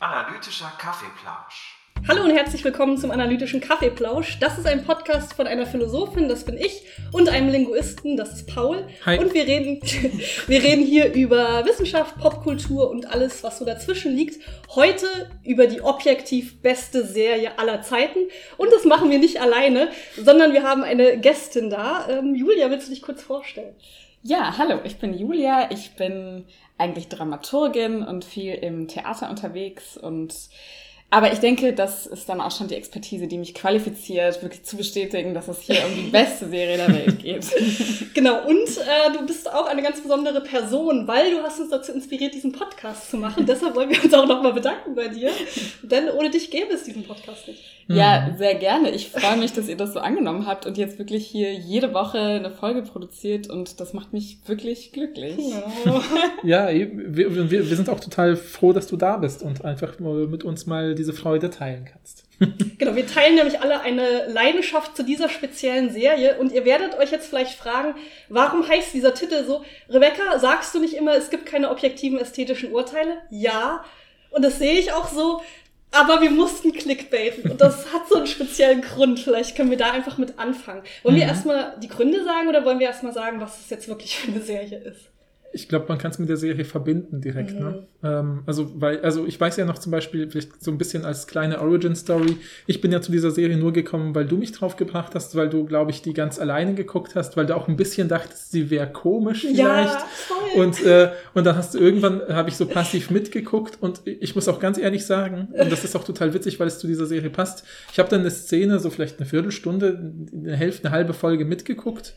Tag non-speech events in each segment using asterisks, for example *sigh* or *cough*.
Analytischer Kaffeeplausch. Hallo und herzlich willkommen zum analytischen Kaffeeplausch. Das ist ein Podcast von einer Philosophin, das bin ich, und einem Linguisten, das ist Paul. Hi. Und wir reden, *laughs* wir reden hier über Wissenschaft, Popkultur und alles, was so dazwischen liegt. Heute über die objektiv beste Serie aller Zeiten. Und das machen wir nicht alleine, sondern wir haben eine Gästin da. Ähm, Julia, willst du dich kurz vorstellen? Ja, hallo, ich bin Julia. Ich bin eigentlich Dramaturgin und viel im Theater unterwegs und aber ich denke, das ist dann auch schon die Expertise, die mich qualifiziert, wirklich zu bestätigen, dass es hier um die *laughs* beste Serie der Welt geht. *laughs* Genau, und äh, du bist auch eine ganz besondere Person, weil du hast uns dazu inspiriert, diesen Podcast zu machen. *laughs* Deshalb wollen wir uns auch nochmal bedanken bei dir, denn ohne dich gäbe es diesen Podcast nicht. Ja, sehr gerne. Ich freue mich, dass ihr das so angenommen habt und jetzt wirklich hier jede Woche eine Folge produziert und das macht mich wirklich glücklich. *laughs* Ja, eben, wir, wir, wir sind auch total froh, dass du da bist und einfach mal mit uns mal diese Freude teilen kannst. *laughs* Genau, wir teilen nämlich alle eine Leidenschaft zu dieser speziellen Serie und ihr werdet euch jetzt vielleicht fragen, warum heißt dieser Titel so? Rebecca, sagst du nicht immer, es gibt keine objektiven ästhetischen Urteile? Ja. Und das sehe ich auch so. Aber wir mussten clickbaiten und das hat so einen speziellen Grund. Vielleicht können wir da einfach mit anfangen. Wollen wir Mhm. erstmal die Gründe sagen oder wollen wir erstmal sagen, was es jetzt wirklich für eine Serie ist? Ich glaube, man kann es mit der Serie verbinden direkt. Ne? Ähm, also, weil, also ich weiß ja noch zum Beispiel, vielleicht so ein bisschen als kleine Origin-Story, ich bin ja zu dieser Serie nur gekommen, weil du mich drauf gebracht hast, weil du, glaube ich, die ganz alleine geguckt hast, weil du auch ein bisschen dachtest, sie wäre komisch vielleicht. Ja, voll. Und, äh, und dann hast du irgendwann, habe ich so passiv mitgeguckt und ich muss auch ganz ehrlich sagen, und das ist auch total witzig, weil es zu dieser Serie passt, ich habe dann eine Szene, so vielleicht eine Viertelstunde, eine Hälfte, eine halbe Folge mitgeguckt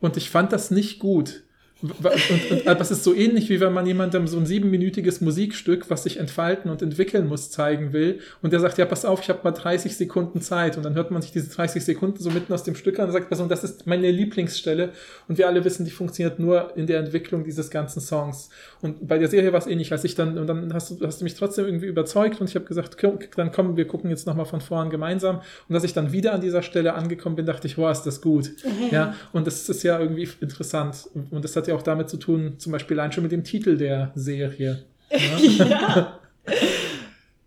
und ich fand das nicht gut. Und das ist so ähnlich, wie wenn man jemandem so ein siebenminütiges Musikstück, was sich entfalten und entwickeln muss, zeigen will. Und der sagt, ja, pass auf, ich habe mal 30 Sekunden Zeit. Und dann hört man sich diese 30 Sekunden so mitten aus dem Stück an und sagt, Person, das ist meine Lieblingsstelle. Und wir alle wissen, die funktioniert nur in der Entwicklung dieses ganzen Songs. Und bei der Serie war es ähnlich, als ich dann, und dann hast du, hast du mich trotzdem irgendwie überzeugt und ich habe gesagt, komm, dann kommen, wir gucken jetzt nochmal von vorn gemeinsam. Und als ich dann wieder an dieser Stelle angekommen bin, dachte ich, wow, ist das gut. Ja, und das ist ja irgendwie interessant. Und das hat ja auch damit zu tun, zum Beispiel allein schon mit dem Titel der Serie. *laughs* ja.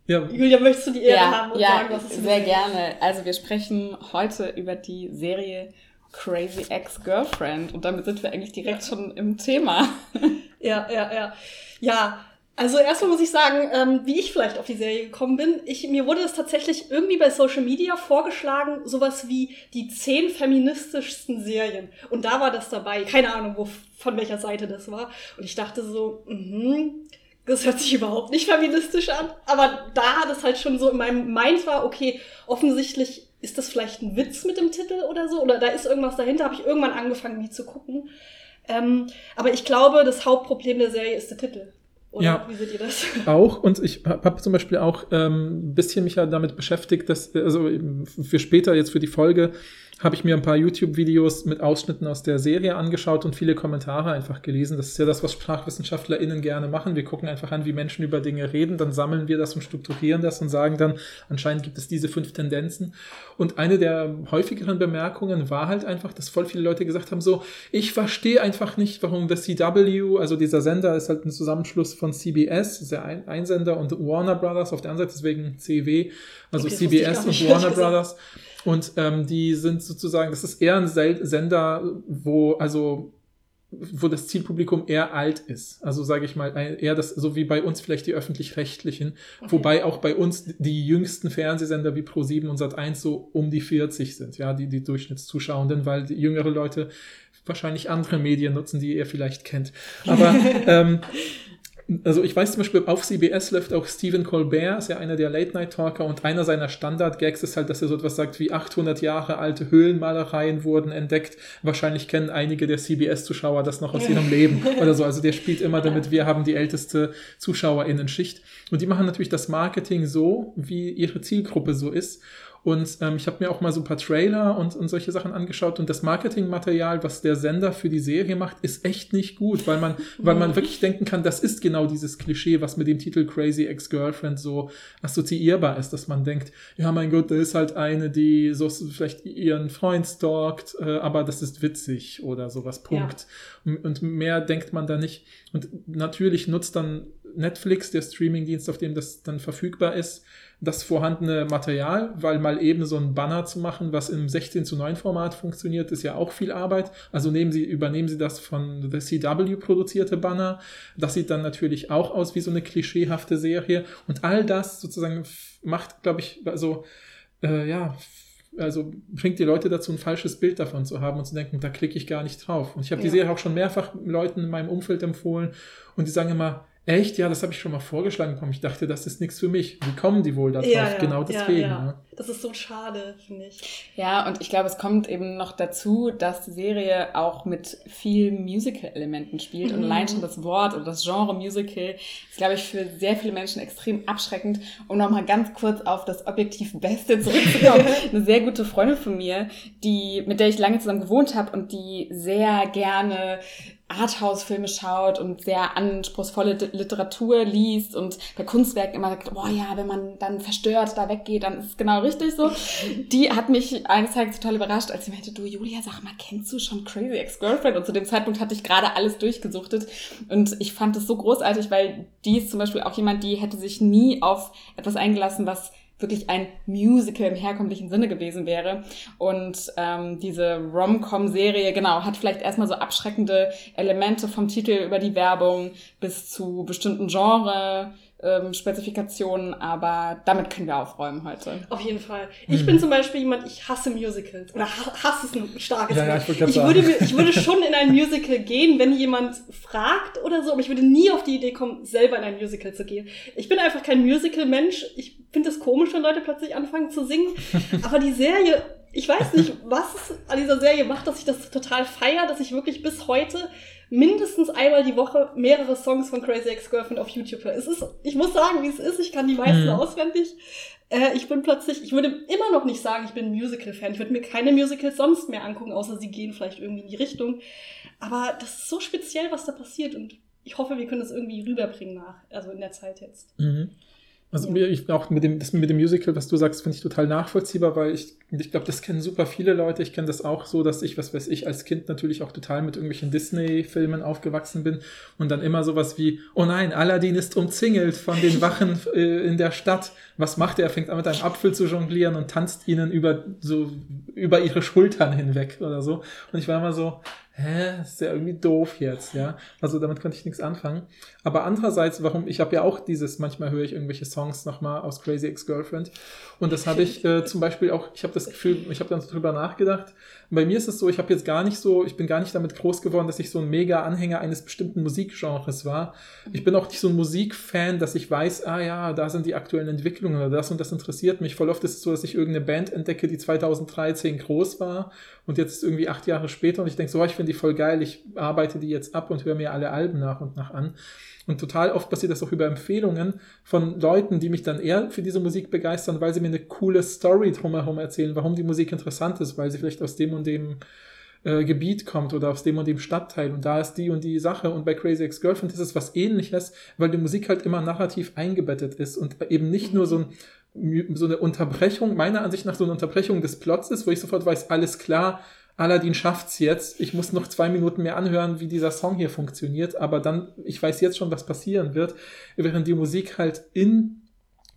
Ja, Julia, möchtest du die Ehre Ja, haben und ja sagen, was es sehr gerne. Also wir sprechen heute über die Serie Crazy Ex-Girlfriend und damit sind wir eigentlich direkt schon im Thema. Ja, ja, ja. Ja, also erstmal muss ich sagen, ähm, wie ich vielleicht auf die Serie gekommen bin. Ich, mir wurde das tatsächlich irgendwie bei Social Media vorgeschlagen, sowas wie die zehn feministischsten Serien. Und da war das dabei. Keine Ahnung, wo, von welcher Seite das war. Und ich dachte so, mhm, das hört sich überhaupt nicht feministisch an. Aber da das halt schon so in meinem Mind war, okay, offensichtlich ist das vielleicht ein Witz mit dem Titel oder so. Oder da ist irgendwas dahinter, habe ich irgendwann angefangen, die zu gucken. Ähm, aber ich glaube, das Hauptproblem der Serie ist der Titel. Oder Ja. wie seht ihr das? *laughs* Auch und ich habe zum Beispiel auch ähm, ein bisschen mich ja damit beschäftigt, dass also für später jetzt für die Folge habe ich mir ein paar YouTube-Videos mit Ausschnitten aus der Serie angeschaut und viele Kommentare einfach gelesen. Das ist ja das, was SprachwissenschaftlerInnen gerne machen. Wir gucken einfach an, wie Menschen über Dinge reden, dann sammeln wir das und strukturieren das und sagen dann, anscheinend gibt es diese fünf Tendenzen. Und eine der häufigeren Bemerkungen war halt einfach, dass voll viele Leute gesagt haben, so, ich verstehe einfach nicht, warum das CW, also dieser Sender ist halt ein Zusammenschluss von CBS, ist der ein Einsender, und Warner Brothers auf der anderen Seite, deswegen CW, also Okay, CBS und Warner gesagt. Brothers. Und ähm, die sind sozusagen, das ist eher ein Sender, wo, also wo das Zielpublikum eher alt ist. Also sage ich mal, eher das, so wie bei uns vielleicht die öffentlich-rechtlichen, wobei auch bei uns die jüngsten Fernsehsender wie Pro7 und Sat1 so um die 40 sind, ja, die, die Durchschnittszuschauenden, weil die jüngere Leute wahrscheinlich andere Medien nutzen, die ihr vielleicht kennt. Aber *laughs* ähm, also ich weiß zum Beispiel, auf CBS läuft auch Stephen Colbert, ist ja einer der Late-Night-Talker und einer seiner Standard-Gags ist halt, dass er so etwas sagt wie 800 Jahre alte Höhlenmalereien wurden entdeckt. Wahrscheinlich kennen einige der CBS-Zuschauer das noch aus ihrem *laughs* Leben oder so. Also der spielt immer damit, wir haben die älteste ZuschauerInnen-Schicht. Und die machen natürlich das Marketing so, wie ihre Zielgruppe so ist. Und ähm, ich habe mir auch mal so ein paar Trailer und, und solche Sachen angeschaut und das Marketingmaterial, was der Sender für die Serie macht, ist echt nicht gut, weil man, weil man wirklich denken kann, das ist genau dieses Klischee, was mit dem Titel Crazy Ex-Girlfriend so assoziierbar ist, dass man denkt, ja mein Gott, da ist halt eine, die so vielleicht ihren Freund stalkt, äh, aber das ist witzig oder sowas, Punkt. Ja. Und mehr denkt man da nicht. Und natürlich nutzt dann Netflix, der Streamingdienst, auf dem das dann verfügbar ist, das vorhandene Material, weil mal eben so ein Banner zu machen, was im 16 zu 9 Format funktioniert, ist ja auch viel Arbeit. Also nehmen Sie, übernehmen Sie das von The CW produzierte Banner. Das sieht dann natürlich auch aus wie so eine klischeehafte Serie. Und all das sozusagen macht, glaube ich, also, äh, ja, also bringt die Leute dazu, ein falsches Bild davon zu haben und zu denken, da klicke ich gar nicht drauf. Und ich habe ja. die Serie auch schon mehrfach Leuten in meinem Umfeld empfohlen und die sagen immer, Echt? Ja, das habe ich schon mal vorgeschlagen bekommen. Ich dachte, das ist nichts für mich. Wie kommen die wohl darauf? Ja, ja, genau deswegen. Ja, ja. Das ist so schade, finde ich. Ja, und ich glaube, es kommt eben noch dazu, dass die Serie auch mit vielen Musical-Elementen spielt. Mhm. Und allein schon das Wort oder das Genre Musical ist, glaube ich, für sehr viele Menschen extrem abschreckend. Um nochmal ganz kurz auf das objektiv Beste zurückzukommen. *laughs* Eine sehr gute Freundin von mir, die, mit der ich lange zusammen gewohnt habe und die sehr gerne Arthouse-Filme schaut und sehr anspruchsvolle Literatur liest und bei Kunstwerken immer sagt, boah ja, wenn man dann verstört da weggeht, dann ist es genau richtig so. Die hat mich eines Tages total überrascht, als sie meinte, du Julia, sag mal, kennst du schon Crazy Ex-Girlfriend? Und zu dem Zeitpunkt hatte ich gerade alles durchgesuchtet und ich fand es so großartig, weil die ist zum Beispiel auch jemand, die hätte sich nie auf etwas eingelassen, was wirklich ein Musical im herkömmlichen Sinne gewesen wäre. Und ähm, diese Rom-Com-Serie, genau, hat vielleicht erstmal so abschreckende Elemente vom Titel über die Werbung bis zu bestimmten Genre ähm, Spezifikationen, aber damit können wir aufräumen heute. Auf jeden Fall. Ich mhm. bin zum Beispiel jemand, ich hasse Musicals. Oder hasse es ein starkes ja, ja, ich, ich würde, ich würde schon in ein Musical gehen, wenn jemand fragt oder so, aber ich würde nie auf die Idee kommen, selber in ein Musical zu gehen. Ich bin einfach kein Musical-Mensch. Ich finde es komisch, wenn Leute plötzlich anfangen zu singen. aber die Serie, ich weiß nicht, was an dieser Serie macht, dass ich das total feier, dass ich wirklich bis heute mindestens einmal die Woche mehrere Songs von Crazy Ex-Girlfriend auf YouTube höre. Es ist, ich muss sagen, wie es ist, ich kann die meisten mhm. auswendig. Äh, ich bin plötzlich, ich würde immer noch nicht sagen, ich bin Musical-Fan. Ich würde mir keine Musicals sonst mehr angucken, außer sie gehen vielleicht irgendwie in die Richtung. Aber das ist so speziell, was da passiert und ich hoffe, wir können das irgendwie rüberbringen nach, also in der Zeit jetzt. Mhm. Also ja. ich auch mit dem, das mit dem Musical, was du sagst, finde ich total nachvollziehbar, weil ich, ich glaube, das kennen super viele Leute. Ich kenne das auch so, dass ich, was weiß ich, als Kind natürlich auch total mit irgendwelchen Disney-Filmen aufgewachsen bin und dann immer sowas wie, oh nein, Aladdin ist umzingelt von den Wachen *laughs* äh, in der Stadt. Was macht er? Er fängt an mit einem Apfel zu jonglieren und tanzt ihnen über so über ihre Schultern hinweg oder so. Und ich war immer so, hä, ist ja irgendwie doof jetzt, ja. Also damit konnte ich nichts anfangen. Aber andererseits, warum, ich habe ja auch dieses, manchmal höre ich irgendwelche Songs nochmal aus Crazy Ex-Girlfriend. Und das habe ich äh, zum Beispiel auch, ich habe das Gefühl, ich habe dann so drüber nachgedacht. Bei mir ist es so, ich habe jetzt gar nicht so, ich bin gar nicht damit groß geworden, dass ich so ein mega Anhänger eines bestimmten Musikgenres war. Ich bin auch nicht so ein Musikfan, dass ich weiß, ah ja, da sind die aktuellen Entwicklungen oder das und das interessiert mich. Voll oft ist es so, dass ich irgendeine Band entdecke, die 2013 groß war und jetzt irgendwie acht Jahre später und ich denke so, oh, ich finde die voll geil, ich arbeite die jetzt ab und höre mir alle Alben nach und nach an. Und total oft passiert das auch über Empfehlungen von Leuten, die mich dann eher für diese Musik begeistern, weil sie mir eine coole Story drumherum erzählen, warum die Musik interessant ist, weil sie vielleicht aus dem und dem äh, Gebiet kommt oder aus dem und dem Stadtteil. Und da ist die und die Sache. Und bei Crazy Ex-Girlfriend ist es was ähnliches, weil die Musik halt immer narrativ eingebettet ist und eben nicht nur so ein so eine Unterbrechung, meiner Ansicht nach so eine Unterbrechung des Plots ist, wo ich sofort weiß, alles klar, Aladdin schafft's jetzt. Ich muss noch zwei Minuten mehr anhören, wie dieser Song hier funktioniert, aber dann, ich weiß jetzt schon, was passieren wird, während die Musik halt in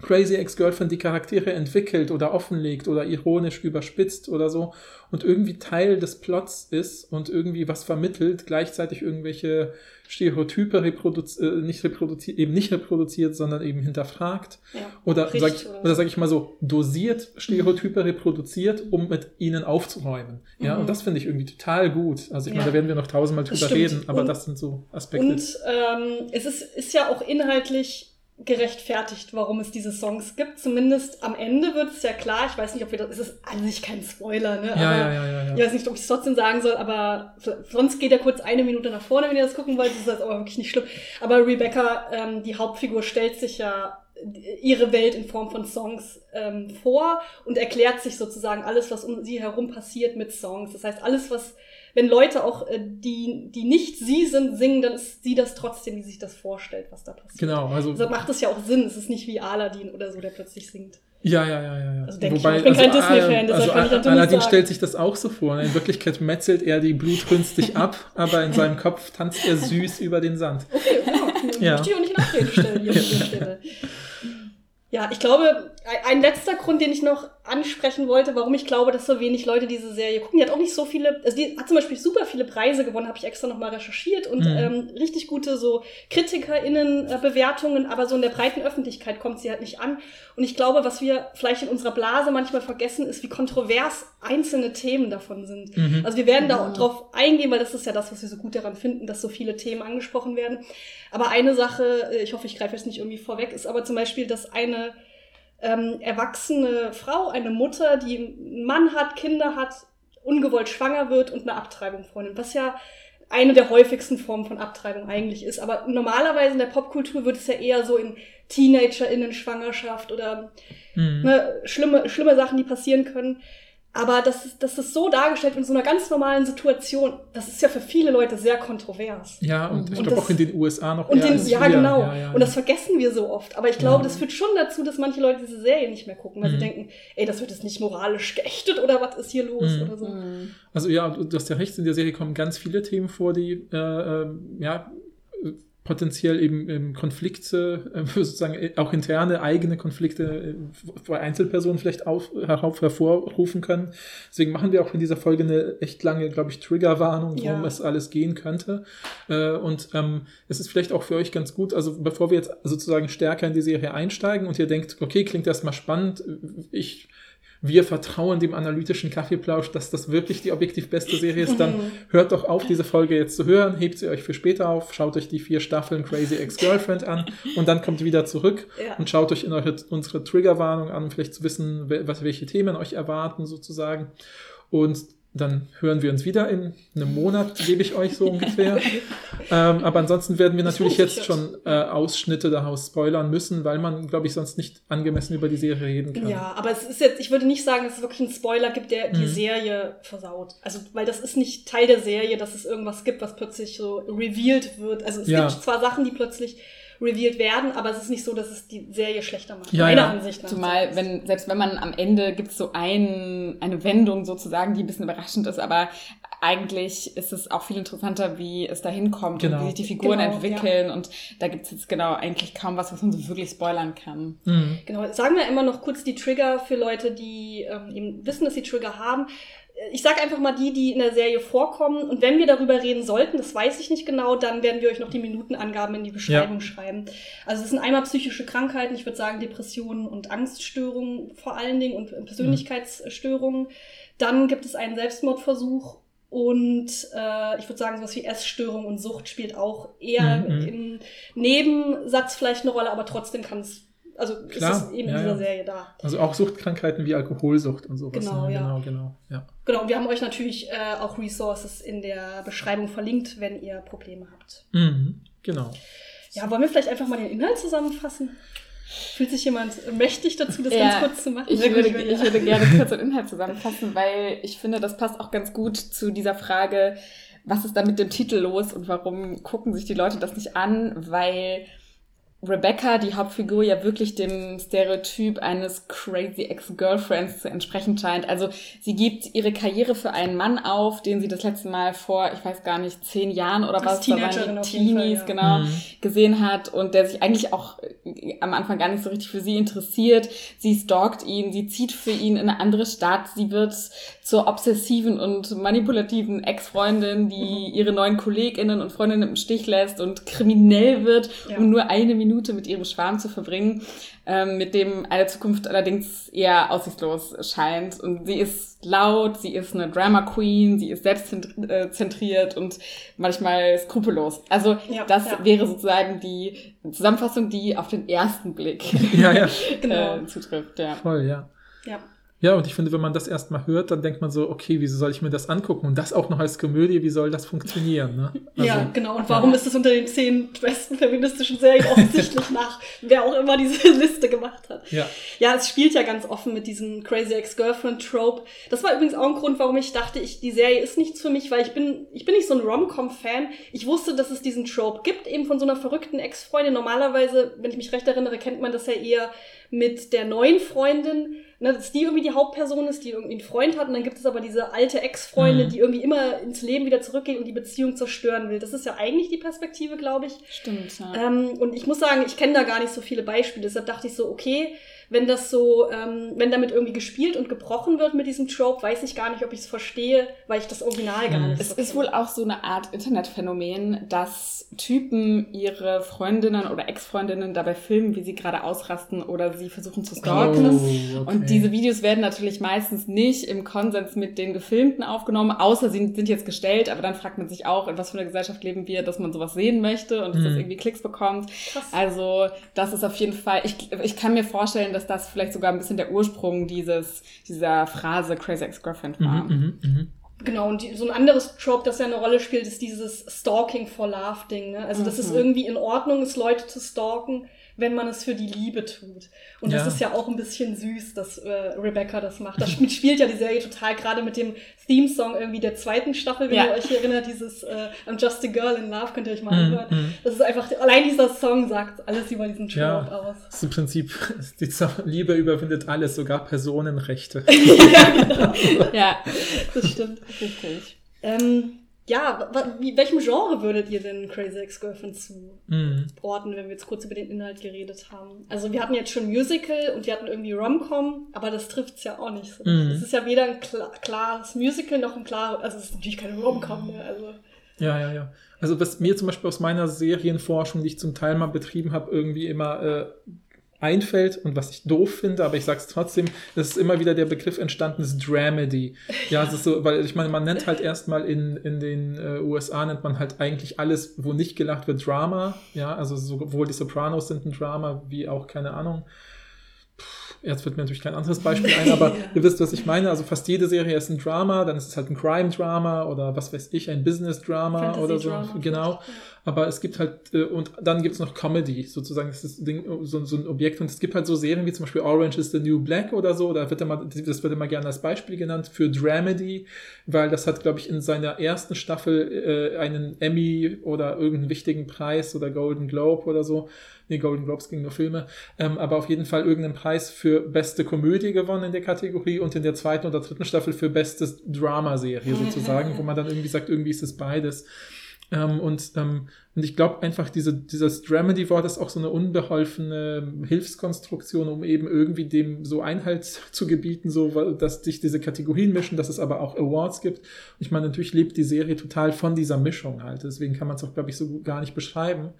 Crazy Ex-Girlfriend die Charaktere entwickelt oder offenlegt oder ironisch überspitzt oder so und irgendwie Teil des Plots ist und irgendwie was vermittelt, gleichzeitig irgendwelche Stereotype reproduziert, äh, nicht reproduziert, eben nicht reproduziert, sondern eben hinterfragt. Ja, oder sag, ich, oder sag ich mal so, dosiert Stereotype mhm. reproduziert, um mit ihnen aufzuräumen. Ja, mhm. und das finde ich irgendwie total gut. Also ich ja. meine, da werden wir noch tausendmal drüber reden, aber und, das sind so Aspekte. Und ähm, es ist, ist ja auch inhaltlich gerechtfertigt, warum es diese Songs gibt. Zumindest am Ende wird es ja klar. Ich weiß nicht, ob wir das, es ist an sich kein Spoiler, ne? Ja, aber ja, ja, ja, ja. Ich weiß nicht, ob ich es trotzdem sagen soll, aber sonst geht er kurz eine Minute nach vorne, wenn ihr das gucken wollt. Das ist aber wirklich nicht schlimm. Aber Rebecca, ähm, die Hauptfigur, stellt sich ja ihre Welt in Form von Songs ähm, vor und erklärt sich sozusagen alles, was um sie herum passiert mit Songs. Das heißt, alles, was, wenn Leute auch, äh, die, die nicht sie sind, singen, dann ist sie das trotzdem, die sich das vorstellt, was da passiert. Genau, also. Deshalb macht es ja auch Sinn. Es ist nicht wie Aladdin oder so, der plötzlich singt. Ja, ja, ja, ja. Also denke ich, ich bin kein Disney-Fan, deshalb also kann ich natürlich Aladdin sagen. stellt sich das auch so vor. In Wirklichkeit metzelt er die Blutrünstig *laughs* ab, aber in seinem Kopf tanzt er süß über den Sand. Okay, genau. Ja. Ja. Möchte ich auch nicht in Abrede stellen *laughs* hier an dieser Stelle. Ja, ich glaube, ein- letzter Grund, den ich noch ansprechen wollte, warum ich glaube, dass so wenig Leute diese Serie gucken, die hat auch nicht so viele, also die hat zum Beispiel super viele Preise gewonnen, habe ich extra nochmal recherchiert und Mhm. ähm, richtig gute so KritikerInnen-Bewertungen, aber so in der breiten Öffentlichkeit kommt sie halt nicht an. Und ich glaube, was wir vielleicht in unserer Blase manchmal vergessen, ist, wie kontrovers einzelne Themen davon sind. Mhm. Also wir werden da auch drauf eingehen, weil das ist ja das, was wir so gut daran finden, dass so viele Themen angesprochen werden. Aber eine Sache, äh, ich hoffe, ich greife jetzt nicht irgendwie vorweg, ist aber zum Beispiel, dass eine ähm, erwachsene Frau, eine Mutter, die einen Mann hat, Kinder hat, ungewollt schwanger wird und eine Abtreibung vornimmt, was ja eine der häufigsten Formen von Abtreibung eigentlich ist. Aber normalerweise in der Popkultur wird es ja eher so in TeenagerInnen-Schwangerschaft oder Mhm. ne, schlimme, schlimme Sachen, die passieren können. Aber das ist, das ist so dargestellt in so einer ganz normalen Situation. Das ist ja für viele Leute sehr kontrovers. Ja, und ich Und glaube auch in den USA noch Und eher den, als ja, hier. genau. Ja, ja, und das vergessen wir so oft. Aber ich glaube, Ja. das führt schon dazu, dass manche Leute diese Serie nicht mehr gucken, weil Mhm. sie denken, ey, das wird jetzt nicht moralisch geächtet oder was ist hier los Mhm. oder so. Also ja, du hast ja recht, in der Serie kommen ganz viele Themen vor, die äh, äh, ja potenziell eben ähm, Konflikte, äh, *laughs* sozusagen äh, auch interne eigene Konflikte äh, bei Einzelpersonen vielleicht auf, herauf, hervorrufen können. Deswegen machen wir auch in dieser Folge eine echt lange, glaube ich, Triggerwarnung, worum Ja. es alles gehen könnte. Äh, und ähm, es ist vielleicht auch für euch ganz gut, also bevor wir jetzt sozusagen stärker in die Serie einsteigen und ihr denkt, okay, klingt erstmal spannend, ich wir vertrauen dem analytischen Kaffeeplausch, dass das wirklich die objektiv beste Serie ist, dann hört doch auf, diese Folge jetzt zu hören, hebt sie euch für später auf, schaut euch die vier Staffeln Crazy Ex-Girlfriend an und dann kommt wieder zurück Ja. und schaut euch in eure, unsere Triggerwarnung an, um vielleicht zu wissen, was, welche Themen euch erwarten sozusagen. Und dann hören wir uns wieder in einem Monat, gebe ich euch so ungefähr. ähm, aber ansonsten werden wir natürlich jetzt. schon äh, Ausschnitte daraus spoilern müssen, weil man, glaube ich, sonst nicht angemessen über die Serie reden kann. Ja, aber es ist jetzt, ich würde nicht sagen, dass es wirklich einen Spoiler gibt, der die Mhm. Serie versaut. Also, weil das ist nicht Teil der Serie, dass es irgendwas gibt, was plötzlich so revealed wird. Also es Ja. gibt zwar Sachen, die plötzlich revealed werden, aber es ist nicht so, dass es die Serie schlechter macht. Ja, meiner ja. Ansicht nach. Zumal, wenn, selbst wenn man am Ende gibt es so ein, eine Wendung sozusagen, die ein bisschen überraschend ist, aber eigentlich ist es auch viel interessanter, wie es dahin kommt Genau. und wie sich die Figuren Genau, entwickeln. Und da gibt es jetzt genau eigentlich kaum was, was man so wirklich spoilern kann. Mhm. Genau, sagen wir immer noch kurz die Trigger für Leute, die ähm, eben wissen, dass sie Trigger haben. Äh, Ich sage einfach mal die, die in der Serie vorkommen. Und wenn wir darüber reden sollten, das weiß ich nicht genau, dann werden wir euch noch die Minutenangaben in die Beschreibung schreiben. Also es sind einmal psychische Krankheiten, ich würde sagen Depressionen und Angststörungen vor allen Dingen und Persönlichkeitsstörungen. Dann gibt es einen Selbstmordversuch und äh, ich würde sagen, sowas wie Essstörung und Sucht spielt auch eher Mhm. im Nebensatz vielleicht eine Rolle, aber trotzdem kann es, also Klar, ist es eben ja, in dieser ja. Serie da. Also auch Suchtkrankheiten wie Alkoholsucht und sowas. Genau, ne? ja. genau, genau. Ja. Genau, und wir haben euch natürlich äh, auch Resources in der Beschreibung verlinkt, wenn ihr Probleme habt. Mhm. Genau. Ja, wollen wir vielleicht einfach mal den Inhalt zusammenfassen? Fühlt sich jemand mächtig dazu, das Ja, ganz kurz zu machen? Ich würde, ich würde gerne kurz den Inhalt zusammenfassen, weil ich finde, das passt auch ganz gut zu dieser Frage, was ist da mit dem Titel los und warum gucken sich die Leute das nicht an, weil Rebecca, die Hauptfigur, ja wirklich dem Stereotyp eines crazy Ex-Girlfriends zu entsprechen scheint. Also sie gibt ihre Karriere für einen Mann auf, den sie das letzte Mal vor, ich weiß gar nicht, zehn Jahren oder Als was, da waren Teenagerin die jeden Fall, Teenies, ja. genau, Mhm. gesehen hat und der sich eigentlich auch äh, am Anfang gar nicht so richtig für sie interessiert. Sie stalkt ihn, sie zieht für ihn in eine andere Stadt, sie wird zur obsessiven und manipulativen Ex-Freundin, die Mhm. ihre neuen KollegInnen und Freundinnen im Stich lässt und kriminell wird, Ja. um nur eine Minute mit ihrem Schwarm zu verbringen, ähm, mit dem eine Zukunft allerdings eher aussichtslos scheint. Und sie ist laut, sie ist eine Drama Queen, sie ist selbstzentriert und manchmal skrupellos. Also Ja, das ja. wäre sozusagen die Zusammenfassung, die auf den ersten Blick Ja, ja, *laughs* Genau. äh, zutrifft. Ja. voll, ja. Ja. Ja, und ich finde, wenn man das erstmal hört, dann denkt man so, okay, wieso soll ich mir das angucken? Und das auch noch als Komödie, wie soll das funktionieren? Ne? Also, ja, genau. Und warum ja. ist das unter den zehn besten feministischen Serien offensichtlich *laughs* nach, wer auch immer diese *laughs* Liste gemacht hat? Ja. Ja, es spielt ja ganz offen mit diesem Crazy Ex-Girlfriend-Trope. Das war übrigens auch ein Grund, warum ich dachte, ich, die Serie ist nichts für mich, weil ich bin, ich bin nicht so ein Rom-Com-Fan. Ich wusste, dass es diesen Trope gibt, eben von so einer verrückten Ex-Freundin. Normalerweise, wenn ich mich recht erinnere, kennt man das ja eher mit der neuen Freundin ne, dass die irgendwie die Hauptperson ist, die irgendwie einen Freund hat und dann gibt es aber diese alte Ex-Freundin, mhm. die irgendwie immer ins Leben wieder zurückgeht und die Beziehung zerstören will. Das ist ja eigentlich die Perspektive, glaube ich. Stimmt, ja. Ähm, und ich muss sagen, ich kenne da gar nicht so viele Beispiele, deshalb dachte ich so, okay, wenn das so, ähm, wenn damit irgendwie gespielt und gebrochen wird mit diesem Trope, weiß ich gar nicht, ob ich es verstehe, weil ich das Original gar nicht. Es so ist wohl auch so eine Art Internetphänomen, dass Typen ihre Freundinnen oder Ex-Freundinnen dabei filmen, wie sie gerade ausrasten oder sie versuchen zu stalken. Oh, okay. Und diese Videos werden natürlich meistens nicht im Konsens mit den Gefilmten aufgenommen, außer sie sind jetzt gestellt, aber dann fragt man sich auch, in was für einer Gesellschaft leben wir, dass man sowas sehen möchte und dass das mhm. irgendwie Klicks bekommt. Krass. Also das ist auf jeden Fall, ich, ich kann mir vorstellen, dass dass das vielleicht sogar ein bisschen der Ursprung dieses, dieser Phrase Crazy Ex-Girlfriend war. Mhm, mh, mh. Genau, und die, so ein anderes Trope, das ja eine Rolle spielt, ist dieses Stalking for Love-Ding. Ne? Also, mhm. dass es irgendwie in Ordnung ist, Leute zu stalken, wenn man es für die Liebe tut. Und ja. das ist ja auch ein bisschen süß, dass äh, Rebecca das macht. Das spielt ja die Serie total, gerade mit dem Theme-Song irgendwie der zweiten Staffel, wenn ja. ihr euch erinnert, dieses äh, I'm Just a Girl in Love, könnt ihr euch mal mhm, anhören. Mm, Das ist einfach, allein dieser Song sagt alles über diesen Trope ja, aus. Das ist im Prinzip, *laughs* die Liebe überwindet alles, sogar Personenrechte. *laughs* ja, genau. ja, das stimmt. Richtig. Ähm, ja, wie, welchem Genre würdet ihr denn Crazy Ex-Girlfriend zuordnen, mhm. wenn wir jetzt kurz über den Inhalt geredet haben? Also wir hatten jetzt schon Musical und wir hatten irgendwie Rom-Com, aber das trifft's ja auch nicht so. Mhm. Es ist ja weder ein klar, klares Musical noch ein klares, also es ist natürlich keine Rom-Com mehr. Also. Ja, ja, ja. Also was mir zum Beispiel aus meiner Serienforschung, die ich zum Teil mal betrieben habe, irgendwie immer äh, einfällt und was ich doof finde, aber ich sage es trotzdem, es ist immer wieder der Begriff entstanden, ist Dramedy. Ja, es ist so, weil ich meine, man nennt halt erstmal in, in den äh, USA nennt man halt eigentlich alles, wo nicht gelacht wird, Drama. Ja, also sowohl die Sopranos sind ein Drama, wie auch, keine Ahnung, Jetzt wird mir natürlich kein anderes Beispiel ein, aber *laughs* ja. ihr wisst, was ich meine. Also fast jede Serie ist ein Drama, dann ist es halt ein Crime-Drama oder was weiß ich, ein Business-Drama oder so. Genau. Aber es gibt halt, äh, und dann gibt es noch Comedy, sozusagen, das ist Ding, so, so ein Objekt. Und es gibt halt so Serien wie zum Beispiel Orange is the New Black oder so, da wird immer, das wird immer gerne als Beispiel genannt für Dramedy, weil das hat, glaube ich, in seiner ersten Staffel äh, einen Emmy oder irgendeinen wichtigen Preis oder Golden Globe oder so nee, Golden Globes ging nur Filme, ähm, aber auf jeden Fall irgendeinen Preis für beste Komödie gewonnen in der Kategorie und in der zweiten oder dritten Staffel für bestes Dramaserie *laughs* sozusagen, wo man dann irgendwie sagt, irgendwie ist es beides. Ähm, und, ähm, und ich glaube einfach, diese, dieses Dramedy-Wort ist auch so eine unbeholfene Hilfskonstruktion, um eben irgendwie dem so Einhalt *laughs* zu gebieten, so dass sich diese Kategorien mischen, dass es aber auch Awards gibt. Ich meine, natürlich lebt die Serie total von dieser Mischung halt. Deswegen kann man es auch, glaube ich, so gar nicht beschreiben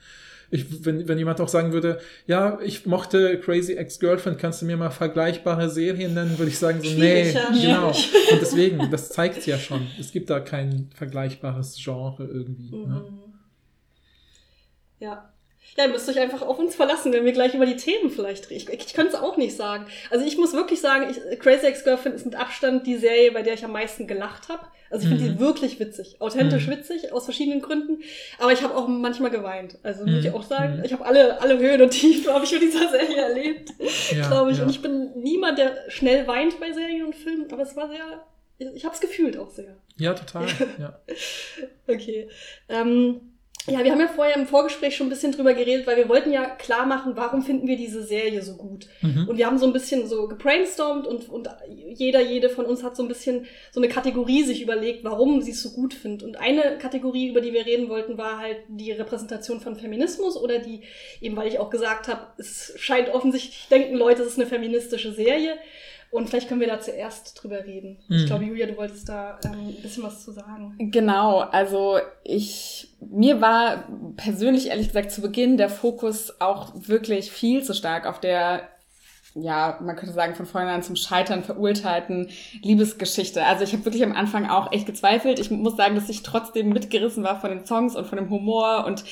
ich, wenn, wenn jemand auch sagen würde, ja, ich mochte Crazy Ex-Girlfriend, kannst du mir mal vergleichbare Serien nennen, würde ich sagen, so, nee, genau. *laughs* Und deswegen, das zeigt es ja schon. Es gibt da kein vergleichbares Genre irgendwie. Ne? Mhm. Ne? Ja. Ja, ihr müsst euch einfach auf uns verlassen, wenn wir gleich über die Themen vielleicht reden. Ich, ich könnte es auch nicht sagen. Also ich muss wirklich sagen, ich, Crazy Ex-Girlfriend ist mit Abstand die Serie, bei der ich am meisten gelacht habe. Also ich finde mhm. die wirklich witzig, authentisch mhm. witzig, aus verschiedenen Gründen. Aber ich habe auch manchmal geweint. Also muss ich mhm. auch sagen, mhm. ich habe alle, alle Höhen und Tiefen, habe ich mit dieser Serie erlebt, ja, glaube ich. Ja. Und ich bin niemand, der schnell weint bei Serien und Filmen, aber es war sehr, ich habe es gefühlt auch sehr. Ja, total. Ja. *laughs* okay. Ähm, ja, wir haben ja vorher im Vorgespräch schon ein bisschen drüber geredet, weil wir wollten ja klar machen, warum finden wir diese Serie so gut. Mhm. Und wir haben so ein bisschen so gebrainstormt und, und jeder, jede von uns hat so ein bisschen so eine Kategorie sich überlegt, warum sie es so gut findet. Und eine Kategorie, über die wir reden wollten, war halt die Repräsentation von Feminismus oder die, eben weil ich auch gesagt habe, es scheint offensichtlich, denken Leute, es ist eine feministische Serie. Und vielleicht können wir da zuerst drüber reden. Mhm. Ich glaube, Julia, du wolltest da ähm, ein bisschen was zu sagen. Genau, also ich, mir war persönlich ehrlich gesagt zu Beginn der Fokus auch wirklich viel zu stark auf der ja, man könnte sagen, von vornherein zum Scheitern verurteilten Liebesgeschichte. Also ich habe wirklich am Anfang auch echt gezweifelt. Ich muss sagen, dass ich trotzdem mitgerissen war von den Songs und von dem Humor und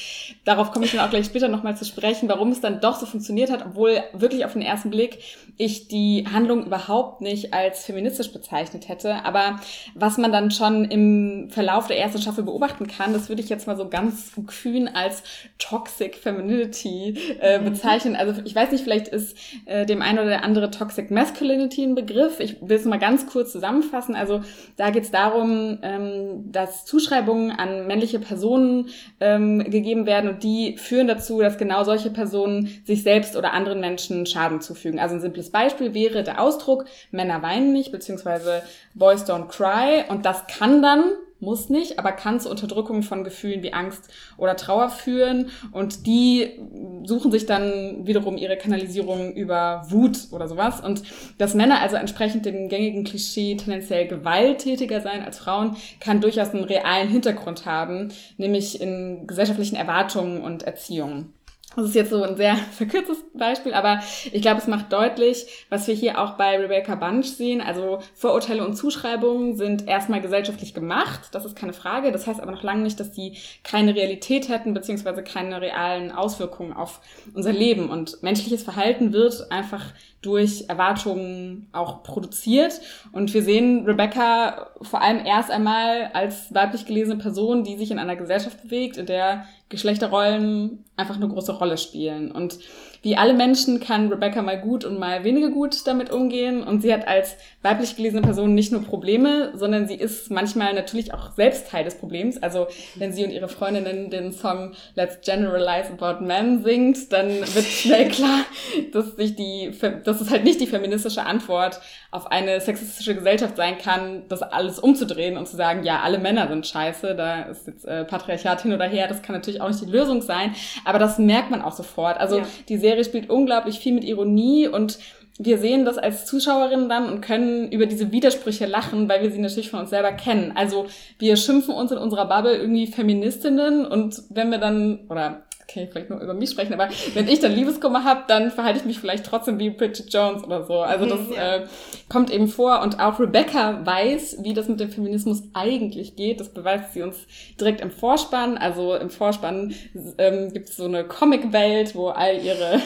darauf komme ich dann auch gleich später nochmal zu sprechen, warum es dann doch so funktioniert hat, obwohl wirklich auf den ersten Blick ich die Handlung überhaupt nicht als feministisch bezeichnet hätte. Aber was man dann schon im Verlauf der ersten Staffel beobachten kann, das würde ich jetzt mal so ganz kühn als Toxic Femininity äh, mhm. bezeichnen. Also ich weiß nicht, vielleicht ist äh, dem ein oder der andere Toxic Masculinity ein Begriff. Ich will es mal ganz kurz zusammenfassen. Also da geht es darum, ähm, dass Zuschreibungen an männliche Personen ähm, gegeben werden und die führen dazu, dass genau solche Personen sich selbst oder anderen Menschen Schaden zufügen. Also ein simples Beispiel wäre der Ausdruck Männer weinen nicht, beziehungsweise Boys don't cry. Und das kann dann muss nicht, aber kann zu Unterdrückung von Gefühlen wie Angst oder Trauer führen. Und die suchen sich dann wiederum ihre Kanalisierung über Wut oder sowas. Und dass Männer also entsprechend dem gängigen Klischee tendenziell gewalttätiger sein als Frauen, kann durchaus einen realen Hintergrund haben, nämlich in gesellschaftlichen Erwartungen und Erziehungen. Das ist jetzt so ein sehr *laughs* verkürztes Beispiel, aber ich glaube, es macht deutlich, was wir hier auch bei Rebecca Bunch sehen. Also Vorurteile und Zuschreibungen sind erstmal gesellschaftlich gemacht, das ist keine Frage. Das heißt aber noch lange nicht, dass die keine Realität hätten, beziehungsweise keine realen Auswirkungen auf unser Leben. Und menschliches Verhalten wird einfach durch Erwartungen auch produziert. Und wir sehen Rebecca vor allem erst einmal als weiblich gelesene Person, die sich in einer Gesellschaft bewegt, in der Geschlechterrollen einfach eine große Rolle spielen. Und wie alle Menschen kann Rebecca mal gut und mal weniger gut damit umgehen. Und sie hat als weiblich gelesene Person nicht nur Probleme, sondern sie ist manchmal natürlich auch selbst Teil des Problems. Also wenn sie und ihre Freundinnen den Song Let's Generalize About Men singt, dann wird schnell klar, dass sich die, dass es halt nicht die feministische Antwort auf eine sexistische Gesellschaft sein kann, das alles umzudrehen und zu sagen, ja, alle Männer sind scheiße, da ist jetzt äh, Patriarchat hin oder her, das kann natürlich auch nicht die Lösung sein, aber das merkt man auch sofort. Also ja. die Serie spielt unglaublich viel mit Ironie und wir sehen das als Zuschauerinnen dann und können über diese Widersprüche lachen, weil wir sie natürlich von uns selber kennen. Also wir schimpfen uns in unserer Bubble irgendwie Feministinnen und wenn wir dann, oder kann ich vielleicht nur über mich sprechen, aber wenn ich dann Liebeskummer habe, dann verhalte ich mich vielleicht trotzdem wie Bridget Jones oder so. Also das ja. äh, kommt eben vor und auch Rebecca weiß, wie das mit dem Feminismus eigentlich geht. Das beweist sie uns direkt im Vorspann. Also im Vorspann ähm, gibt es so eine Comic-Welt, wo all ihre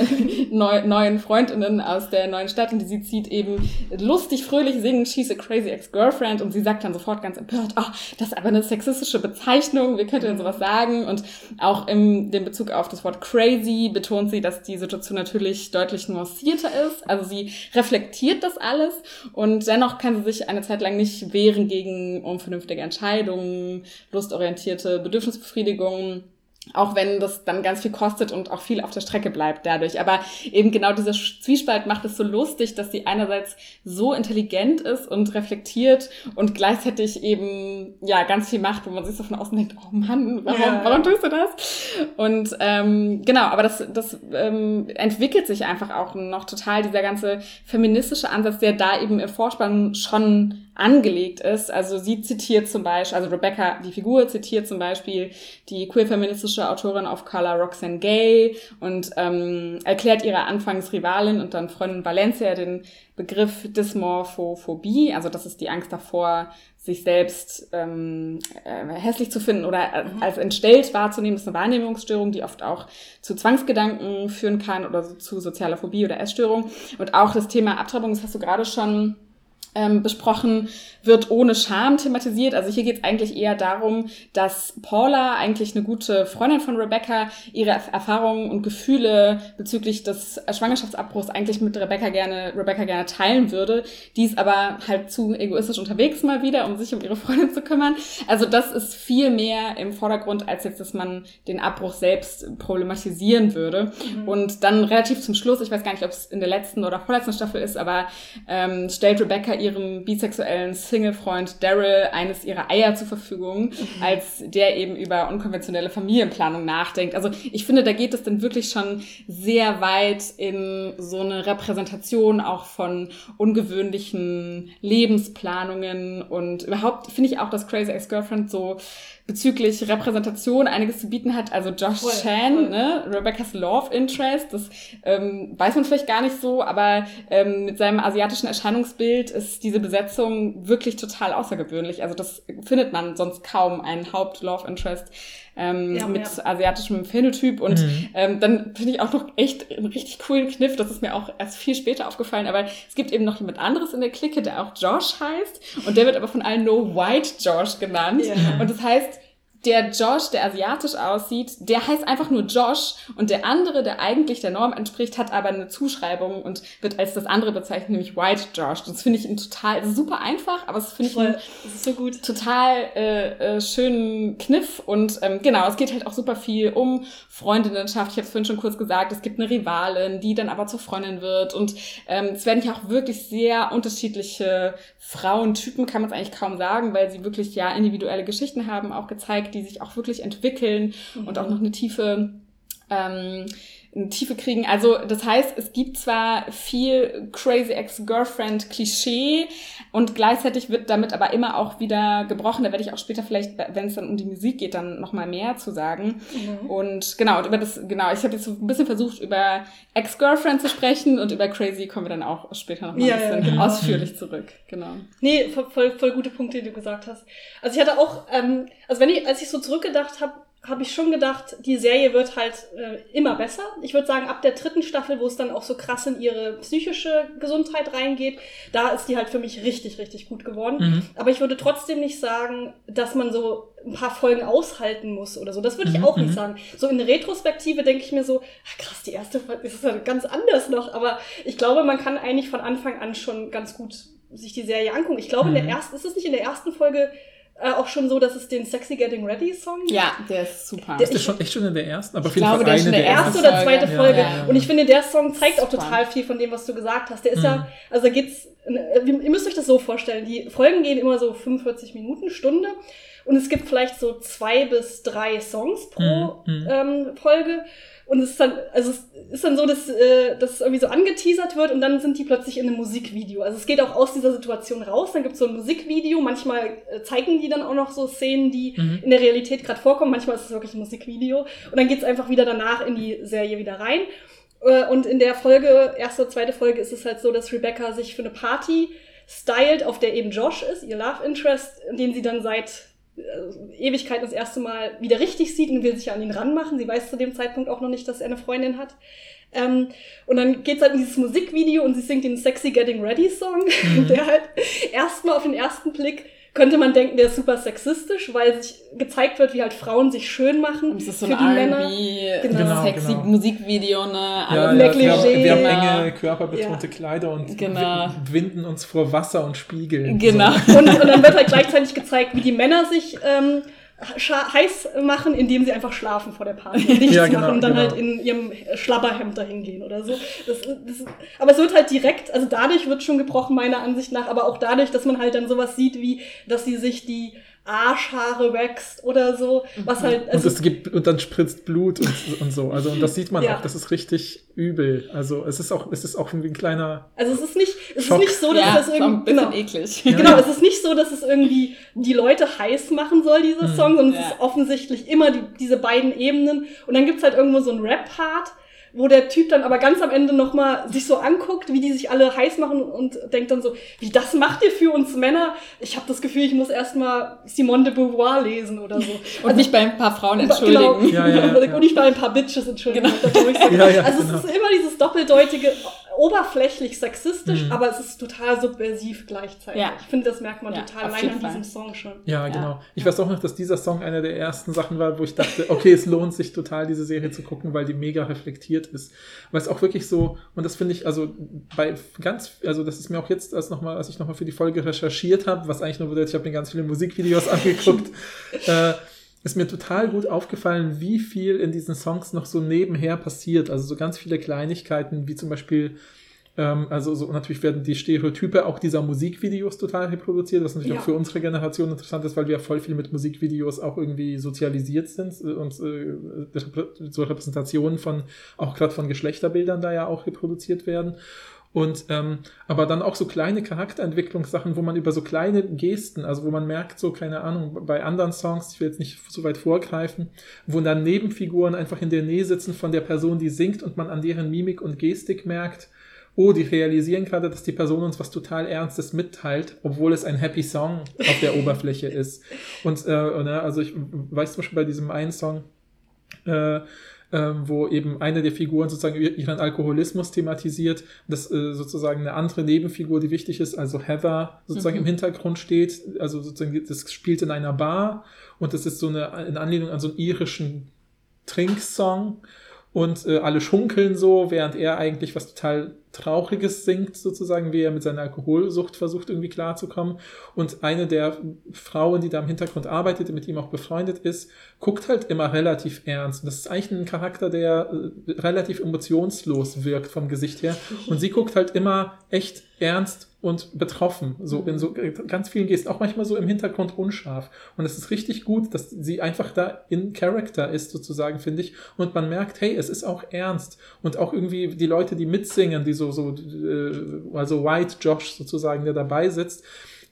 *laughs* neu, neuen Freundinnen aus der neuen Stadt, in die sie zieht, eben lustig, fröhlich singen, She's a crazy ex-girlfriend und sie sagt dann sofort ganz empört, oh, das ist aber eine sexistische Bezeichnung, wie könnt ihr denn sowas sagen? Und auch im den Bezug auf das Wort crazy betont sie, dass die Situation natürlich deutlich nuancierter ist. Also sie reflektiert das alles und dennoch kann sie sich eine Zeit lang nicht wehren gegen unvernünftige Entscheidungen, lustorientierte Bedürfnisbefriedigungen auch wenn das dann ganz viel kostet und auch viel auf der Strecke bleibt dadurch. Aber eben genau dieser Zwiespalt macht es so lustig, dass sie einerseits so intelligent ist und reflektiert und gleichzeitig eben ja ganz viel macht, wo man sich so von außen denkt, oh Mann, warum, ja. warum tust du das? Und ähm, genau, aber das, das ähm, entwickelt sich einfach auch noch total, dieser ganze feministische Ansatz, der da eben im Vorspann schon angelegt ist. Also sie zitiert zum Beispiel, also Rebecca, die Figur, zitiert zum Beispiel die queer-feministische Autorin of Color Roxanne Gay und ähm, erklärt ihrer Anfangsrivalin und dann Freundin Valencia den Begriff Dysmorphophobie, also das ist die Angst davor, sich selbst ähm, äh, hässlich zu finden oder mhm. als entstellt wahrzunehmen. Das ist eine Wahrnehmungsstörung, die oft auch zu Zwangsgedanken führen kann oder zu sozialer Phobie oder Essstörung. Und auch das Thema Abtreibung, das hast du gerade schon ähm, besprochen, wird ohne Scham thematisiert. Also hier geht es eigentlich eher darum, dass Paula, eigentlich eine gute Freundin von Rebecca, ihre Erfahrungen und Gefühle bezüglich des Schwangerschaftsabbruchs eigentlich mit Rebecca gerne, Rebecca gerne teilen würde. Die ist aber halt zu egoistisch unterwegs mal wieder, um sich um ihre Freundin zu kümmern. Also das ist viel mehr im Vordergrund, als jetzt, dass man den Abbruch selbst problematisieren würde. Mhm. Und dann relativ zum Schluss, ich weiß gar nicht, ob es in der letzten oder vorletzten Staffel ist, aber ähm, stellt Rebecca ihrem bisexuellen Single-Freund Daryl eines ihrer Eier zur Verfügung, mhm. als der eben über unkonventionelle Familienplanung nachdenkt. Also ich finde, da geht es dann wirklich schon sehr weit in so eine Repräsentation auch von ungewöhnlichen Lebensplanungen und überhaupt finde ich auch, dass Crazy Ex-Girlfriend so bezüglich Repräsentation einiges zu bieten hat. Also Josh voll, Chan, voll. Ne, Rebecca's Love Interest, das ähm, weiß man vielleicht gar nicht so, aber ähm, mit seinem asiatischen Erscheinungsbild ist diese Besetzung wirklich total außergewöhnlich. Also das findet man sonst kaum, einen Haupt-Love Interest ähm, ja, mit ja. asiatischem Phänotyp. Und mhm. ähm, dann finde ich auch noch echt einen richtig coolen Kniff, das ist mir auch erst viel später aufgefallen, aber es gibt eben noch jemand anderes in der Clique, der auch Josh heißt und der wird aber von allen nur White Josh genannt. Ja. Und das heißt, der Josh, der asiatisch aussieht, der heißt einfach nur Josh und der andere, der eigentlich der Norm entspricht, hat aber eine Zuschreibung und wird als das andere bezeichnet, nämlich White Josh. Das finde ich ein total, super einfach, aber das finde ich einen so gut. total äh, äh, schönen Kniff und ähm, genau, es geht halt auch super viel um Freundinnenschaft. Ich habe es vorhin schon kurz gesagt, es gibt eine Rivalin, die dann aber zur Freundin wird und ähm, es werden ja auch wirklich sehr unterschiedliche Frauentypen, kann man es eigentlich kaum sagen, weil sie wirklich ja individuelle Geschichten haben, auch gezeigt, die sich auch wirklich entwickeln mhm. und auch noch eine tiefe ähm, eine Tiefe kriegen. Also das heißt, es gibt zwar viel Crazy Ex-Girlfriend-Klischee und gleichzeitig wird damit aber immer auch wieder gebrochen. Da werde ich auch später vielleicht, wenn es dann um die Musik geht, dann nochmal mehr zu sagen. Mhm. Und genau, und über das, genau, ich habe jetzt so ein bisschen versucht, über Ex-Girlfriend zu sprechen und über Crazy kommen wir dann auch später nochmal ja, ein bisschen ja, genau. ausführlich zurück. Genau. Nee, voll, voll gute Punkte, die du gesagt hast. Also ich hatte auch, ähm, also wenn ich, als ich so zurückgedacht habe, habe ich schon gedacht, die Serie wird halt äh, immer besser. Ich würde sagen, ab der dritten Staffel, wo es dann auch so krass in ihre psychische Gesundheit reingeht, da ist die halt für mich richtig, richtig gut geworden. Mhm. Aber ich würde trotzdem nicht sagen, dass man so ein paar Folgen aushalten muss oder so. Das würde ich mhm. auch nicht mhm. sagen. So in Retrospektive denke ich mir so, ach krass, die erste Folge ist halt ganz anders noch. Aber ich glaube, man kann eigentlich von Anfang an schon ganz gut sich die Serie angucken. Ich glaube, mhm. in der mhm. ersten, ist es nicht in der ersten Folge äh, auch schon so, dass es den Sexy Getting Ready Song gibt. Ja, der ist super. Der ist der schon echt schon in der ersten, aber ich glaube, der ist in der, der erste oder zweite Folge. Ja, ja. Und ich finde, der Song zeigt auch total viel von dem, was du gesagt hast. Der ist mhm. ja, also da geht's, ihr müsst euch das so vorstellen, die Folgen gehen immer so 45 Minuten, Stunde. Und es gibt vielleicht so zwei bis drei Songs pro mhm. mhm. ähm, Folge. Und es ist dann, also es ist dann so, dass, äh, dass irgendwie so angeteasert wird und dann sind die plötzlich in einem Musikvideo. Also es geht auch aus dieser Situation raus, dann gibt es so ein Musikvideo, manchmal äh, zeigen die dann auch noch so Szenen, die mhm. in der Realität gerade vorkommen, manchmal ist es wirklich ein Musikvideo. Und dann geht es einfach wieder danach in die Serie wieder rein. Äh, und in der Folge, erste, zweite Folge, ist es halt so, dass Rebecca sich für eine Party stylt, auf der eben Josh ist, ihr Love Interest, den sie dann seit Ewigkeit das erste Mal wieder richtig sieht und will sich an ihn ranmachen. Sie weiß zu dem Zeitpunkt auch noch nicht, dass er eine Freundin hat. Ähm, und dann geht's halt in dieses Musikvideo und sie singt den Sexy Getting Ready Song, mhm. *laughs* der halt erstmal auf den ersten Blick könnte man denken, der ist super sexistisch, weil sich gezeigt wird, wie halt Frauen sich schön machen. Das ist so für ein R&B, genau. genau. sexy genau. Musikvideo, ne? Ja, ja, wir, haben, wir haben enge, körperbetonte ja. Kleider und genau. winden uns vor Wasser und Spiegeln. Genau. So. Und, und dann wird halt gleichzeitig gezeigt, wie die Männer sich ähm, heiß machen, indem sie einfach schlafen vor der Party und nichts *laughs* ja, genau, machen und dann genau. halt in ihrem Schlabberhemd dahin gehen oder so. Das, das, aber es wird halt direkt, also dadurch wird schon gebrochen, meiner Ansicht nach, aber auch dadurch, dass man halt dann sowas sieht, wie, dass sie sich die Arschhaare wächst oder so, was mhm. halt. Also und es gibt, und dann spritzt Blut und, und so. Also, und das sieht man ja. auch, das ist richtig übel. Also, es ist auch, es ist auch irgendwie ein kleiner. Also, es ist nicht, es Schock. ist nicht so, dass ja, das irgendwie. Genau, eklig. *laughs* genau, es ist nicht so, dass es irgendwie die Leute heiß machen soll, dieser mhm. Song, sondern ja. es ist offensichtlich immer die, diese beiden Ebenen. Und dann gibt's halt irgendwo so einen Rap-Part wo der Typ dann aber ganz am Ende nochmal sich so anguckt, wie die sich alle heiß machen und denkt dann so, wie das macht ihr für uns Männer? Ich habe das Gefühl, ich muss erstmal Simone de Beauvoir lesen oder so. und also, mich bei ein paar Frauen entschuldigen. Genau, ja, ja, ja. Und nicht bei ein paar Bitches entschuldigen. Genau. Ja, ja, also genau. es ist immer dieses doppeldeutige, oberflächlich sexistisch, mhm. aber es ist total subversiv gleichzeitig. Ja. Ich finde, das merkt man ja, total allein an diesem Song schon. Ja, genau. Ja. Ich weiß auch noch, dass dieser Song einer der ersten Sachen war, wo ich dachte, okay, es lohnt sich total, diese Serie zu gucken, weil die mega reflektiert ist. Weil es auch wirklich so, und das finde ich, also bei ganz, also das ist mir auch jetzt, als, noch mal, als ich nochmal für die Folge recherchiert habe, was eigentlich nur bedeutet, ich habe mir ganz viele Musikvideos *laughs* angeguckt, äh, ist mir total gut aufgefallen, wie viel in diesen Songs noch so nebenher passiert. Also so ganz viele Kleinigkeiten, wie zum Beispiel Ähm, also so, natürlich werden die Stereotype auch dieser Musikvideos total reproduziert, was natürlich Ja. auch für unsere Generation interessant ist, weil wir voll viel mit Musikvideos auch irgendwie sozialisiert sind äh, und äh, so Repräsentationen von, auch gerade von Geschlechterbildern da ja auch reproduziert werden. Und ähm, aber dann auch so kleine Charakterentwicklungssachen, wo man über so kleine Gesten, also wo man merkt, so, keine Ahnung, bei anderen Songs, ich will jetzt nicht so weit vorgreifen, wo dann Nebenfiguren einfach in der Nähe sitzen von der Person, die singt und man an deren Mimik und Gestik merkt, oh, die realisieren gerade, dass die Person uns was total Ernstes mitteilt, obwohl es ein Happy Song auf der Oberfläche ist. Und äh, ne, also ich weiß zum Beispiel bei diesem einen Song, äh, ähm, wo eben eine der Figuren sozusagen ihr- ihren Alkoholismus thematisiert, dass äh, sozusagen eine andere Nebenfigur, die wichtig ist, also Heather sozusagen Mhm. im Hintergrund steht, also sozusagen das spielt in einer Bar und das ist so eine in Anlehnung an so einen irischen Trinksong und äh, alle schunkeln so, während er eigentlich was total Trauriges singt, sozusagen, wie er mit seiner Alkoholsucht versucht, irgendwie klarzukommen. Und eine der Frauen, die da im Hintergrund arbeitet, mit ihm auch befreundet ist, guckt halt immer relativ ernst. Und das ist eigentlich ein Charakter, der äh, relativ emotionslos wirkt vom Gesicht her. Und sie guckt halt immer echt ernst und betroffen, so in so ganz vielen Gesten, auch manchmal so im Hintergrund unscharf. Und es ist richtig gut, dass sie einfach da in Character ist, sozusagen, finde ich. Und man merkt, hey, es ist auch ernst. Und auch irgendwie die Leute, die mitsingen, die so, so, äh, also White Josh sozusagen, der dabei sitzt,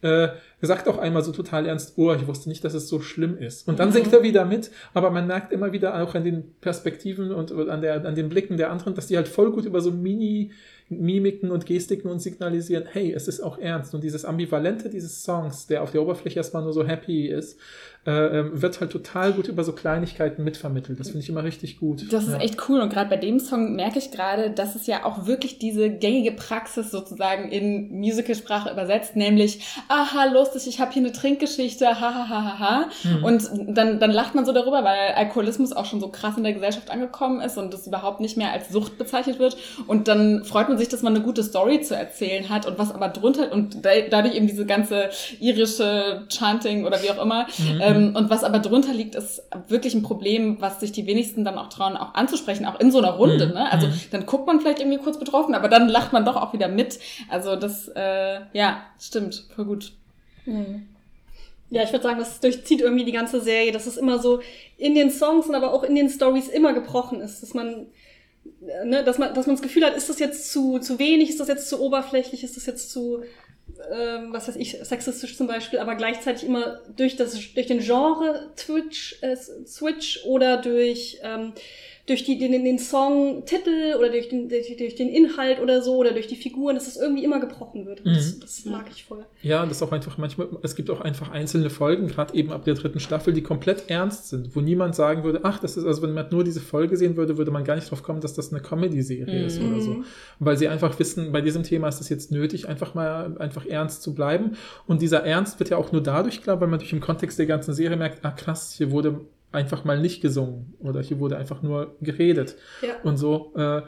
äh, sagt auch einmal so total ernst, oh, ich wusste nicht, dass es so schlimm ist. Und dann singt er wieder mit, aber man merkt immer wieder auch an den Perspektiven und an, der, an den Blicken der anderen, dass die halt voll gut über so Mini Mimiken und Gestiken und signalisieren, hey, es ist auch ernst. Und dieses Ambivalente dieses Songs, der auf der Oberfläche erstmal nur so happy ist, äh, ähm, wird halt total gut über so Kleinigkeiten mitvermittelt. Das finde ich immer richtig gut. Das ist Ja. echt cool. Und gerade bei dem Song merke ich gerade, dass es ja auch wirklich diese gängige Praxis sozusagen in Musicalsprache übersetzt, nämlich, aha, lustig, ich habe hier eine Trinkgeschichte, ha, ha, ha, ha, ha. Mhm. Und dann, dann lacht man so darüber, weil Alkoholismus auch schon so krass in der Gesellschaft angekommen ist und das überhaupt nicht mehr als Sucht bezeichnet wird. Und dann freut man sich, dass man eine gute Story zu erzählen hat und was aber drunter und da, dadurch eben diese ganze irische Chanting oder wie auch immer. Mhm. Ähm, und was aber drunter liegt, ist wirklich ein Problem, was sich die wenigsten dann auch trauen, auch anzusprechen, auch in so einer Runde. Mhm. Ne? Also Mhm. dann guckt man vielleicht irgendwie kurz betroffen, aber dann lacht man doch auch wieder mit. Also das, äh, ja, stimmt, voll gut. Ja, ich würde sagen, das durchzieht irgendwie die ganze Serie, dass es immer so in den Songs und aber auch in den Stories immer gebrochen ist, dass man äh, ne, dass man dass man das Gefühl hat, ist das jetzt zu zu wenig, ist das jetzt zu oberflächlich, ist das jetzt zu ähm, was weiß ich, sexistisch zum Beispiel, aber gleichzeitig immer durch das durch den Genre Twitch äh, Switch oder durch ähm, durch die, den, den Songtitel oder durch den, durch, den Inhalt oder so oder durch die Figuren, dass es irgendwie immer gebrochen wird. Und Das, Mhm. das mag ich voll. Ja, das ist auch einfach manchmal, es gibt auch einfach einzelne Folgen, gerade eben ab der dritten Staffel, die komplett ernst sind, wo niemand sagen würde, ach, das ist, also wenn man nur diese Folge sehen würde, würde man gar nicht drauf kommen, dass das eine Comedy-Serie ist oder so. Weil sie einfach wissen, bei diesem Thema ist es jetzt nötig, einfach mal einfach ernst zu bleiben. Und dieser Ernst wird ja auch nur dadurch klar, weil man durch im Kontext der ganzen Serie merkt, ah krass, hier wurde einfach mal nicht gesungen oder hier wurde einfach nur geredet Ja. und so, äh,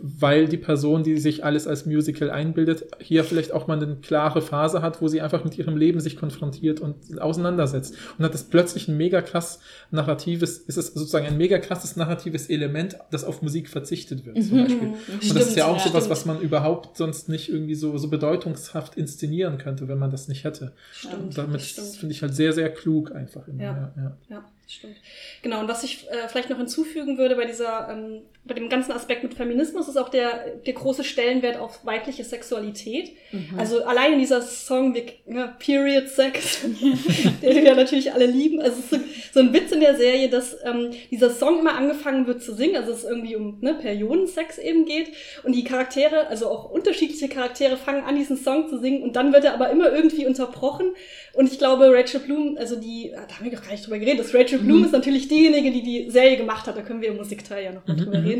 weil die Person, die sich alles als Musical einbildet, hier vielleicht auch mal eine klare Phase hat, wo sie einfach mit ihrem Leben sich konfrontiert und auseinandersetzt. Und hat das plötzlich ein mega krass narratives, ist es sozusagen ein mega krasses narratives Element, das auf Musik verzichtet wird, zum Beispiel. Und das ist Stimmt, ja auch ja, sowas, stimmt. was man überhaupt sonst nicht irgendwie so, so bedeutungshaft inszenieren könnte, wenn man das nicht hätte. Stimmt, Und damit stimmt. finde ich halt sehr, sehr klug einfach immer. Ja. Ja, stimmt. Genau, und was ich äh, vielleicht noch hinzufügen würde bei dieser, ähm, bei dem ganzen Aspekt mit Feminismus, ist auch der, der große Stellenwert auf weibliche Sexualität. Also allein in dieser Song, wir, ja, Period Sex, *laughs* den wir natürlich alle lieben. Also es ist so, so ein Witz in der Serie, dass ähm, dieser Song immer angefangen wird zu singen, also es irgendwie um ne, Periodensex eben geht. Und die Charaktere, also auch unterschiedliche Charaktere, fangen an, diesen Song zu singen und dann wird er aber immer irgendwie unterbrochen. Und ich glaube, Rachel Bloom, also die, da haben wir doch gar nicht drüber geredet, dass Rachel Bloom ist natürlich diejenige, die die Serie gemacht hat, da können wir im Musikteil ja noch mal drüber reden,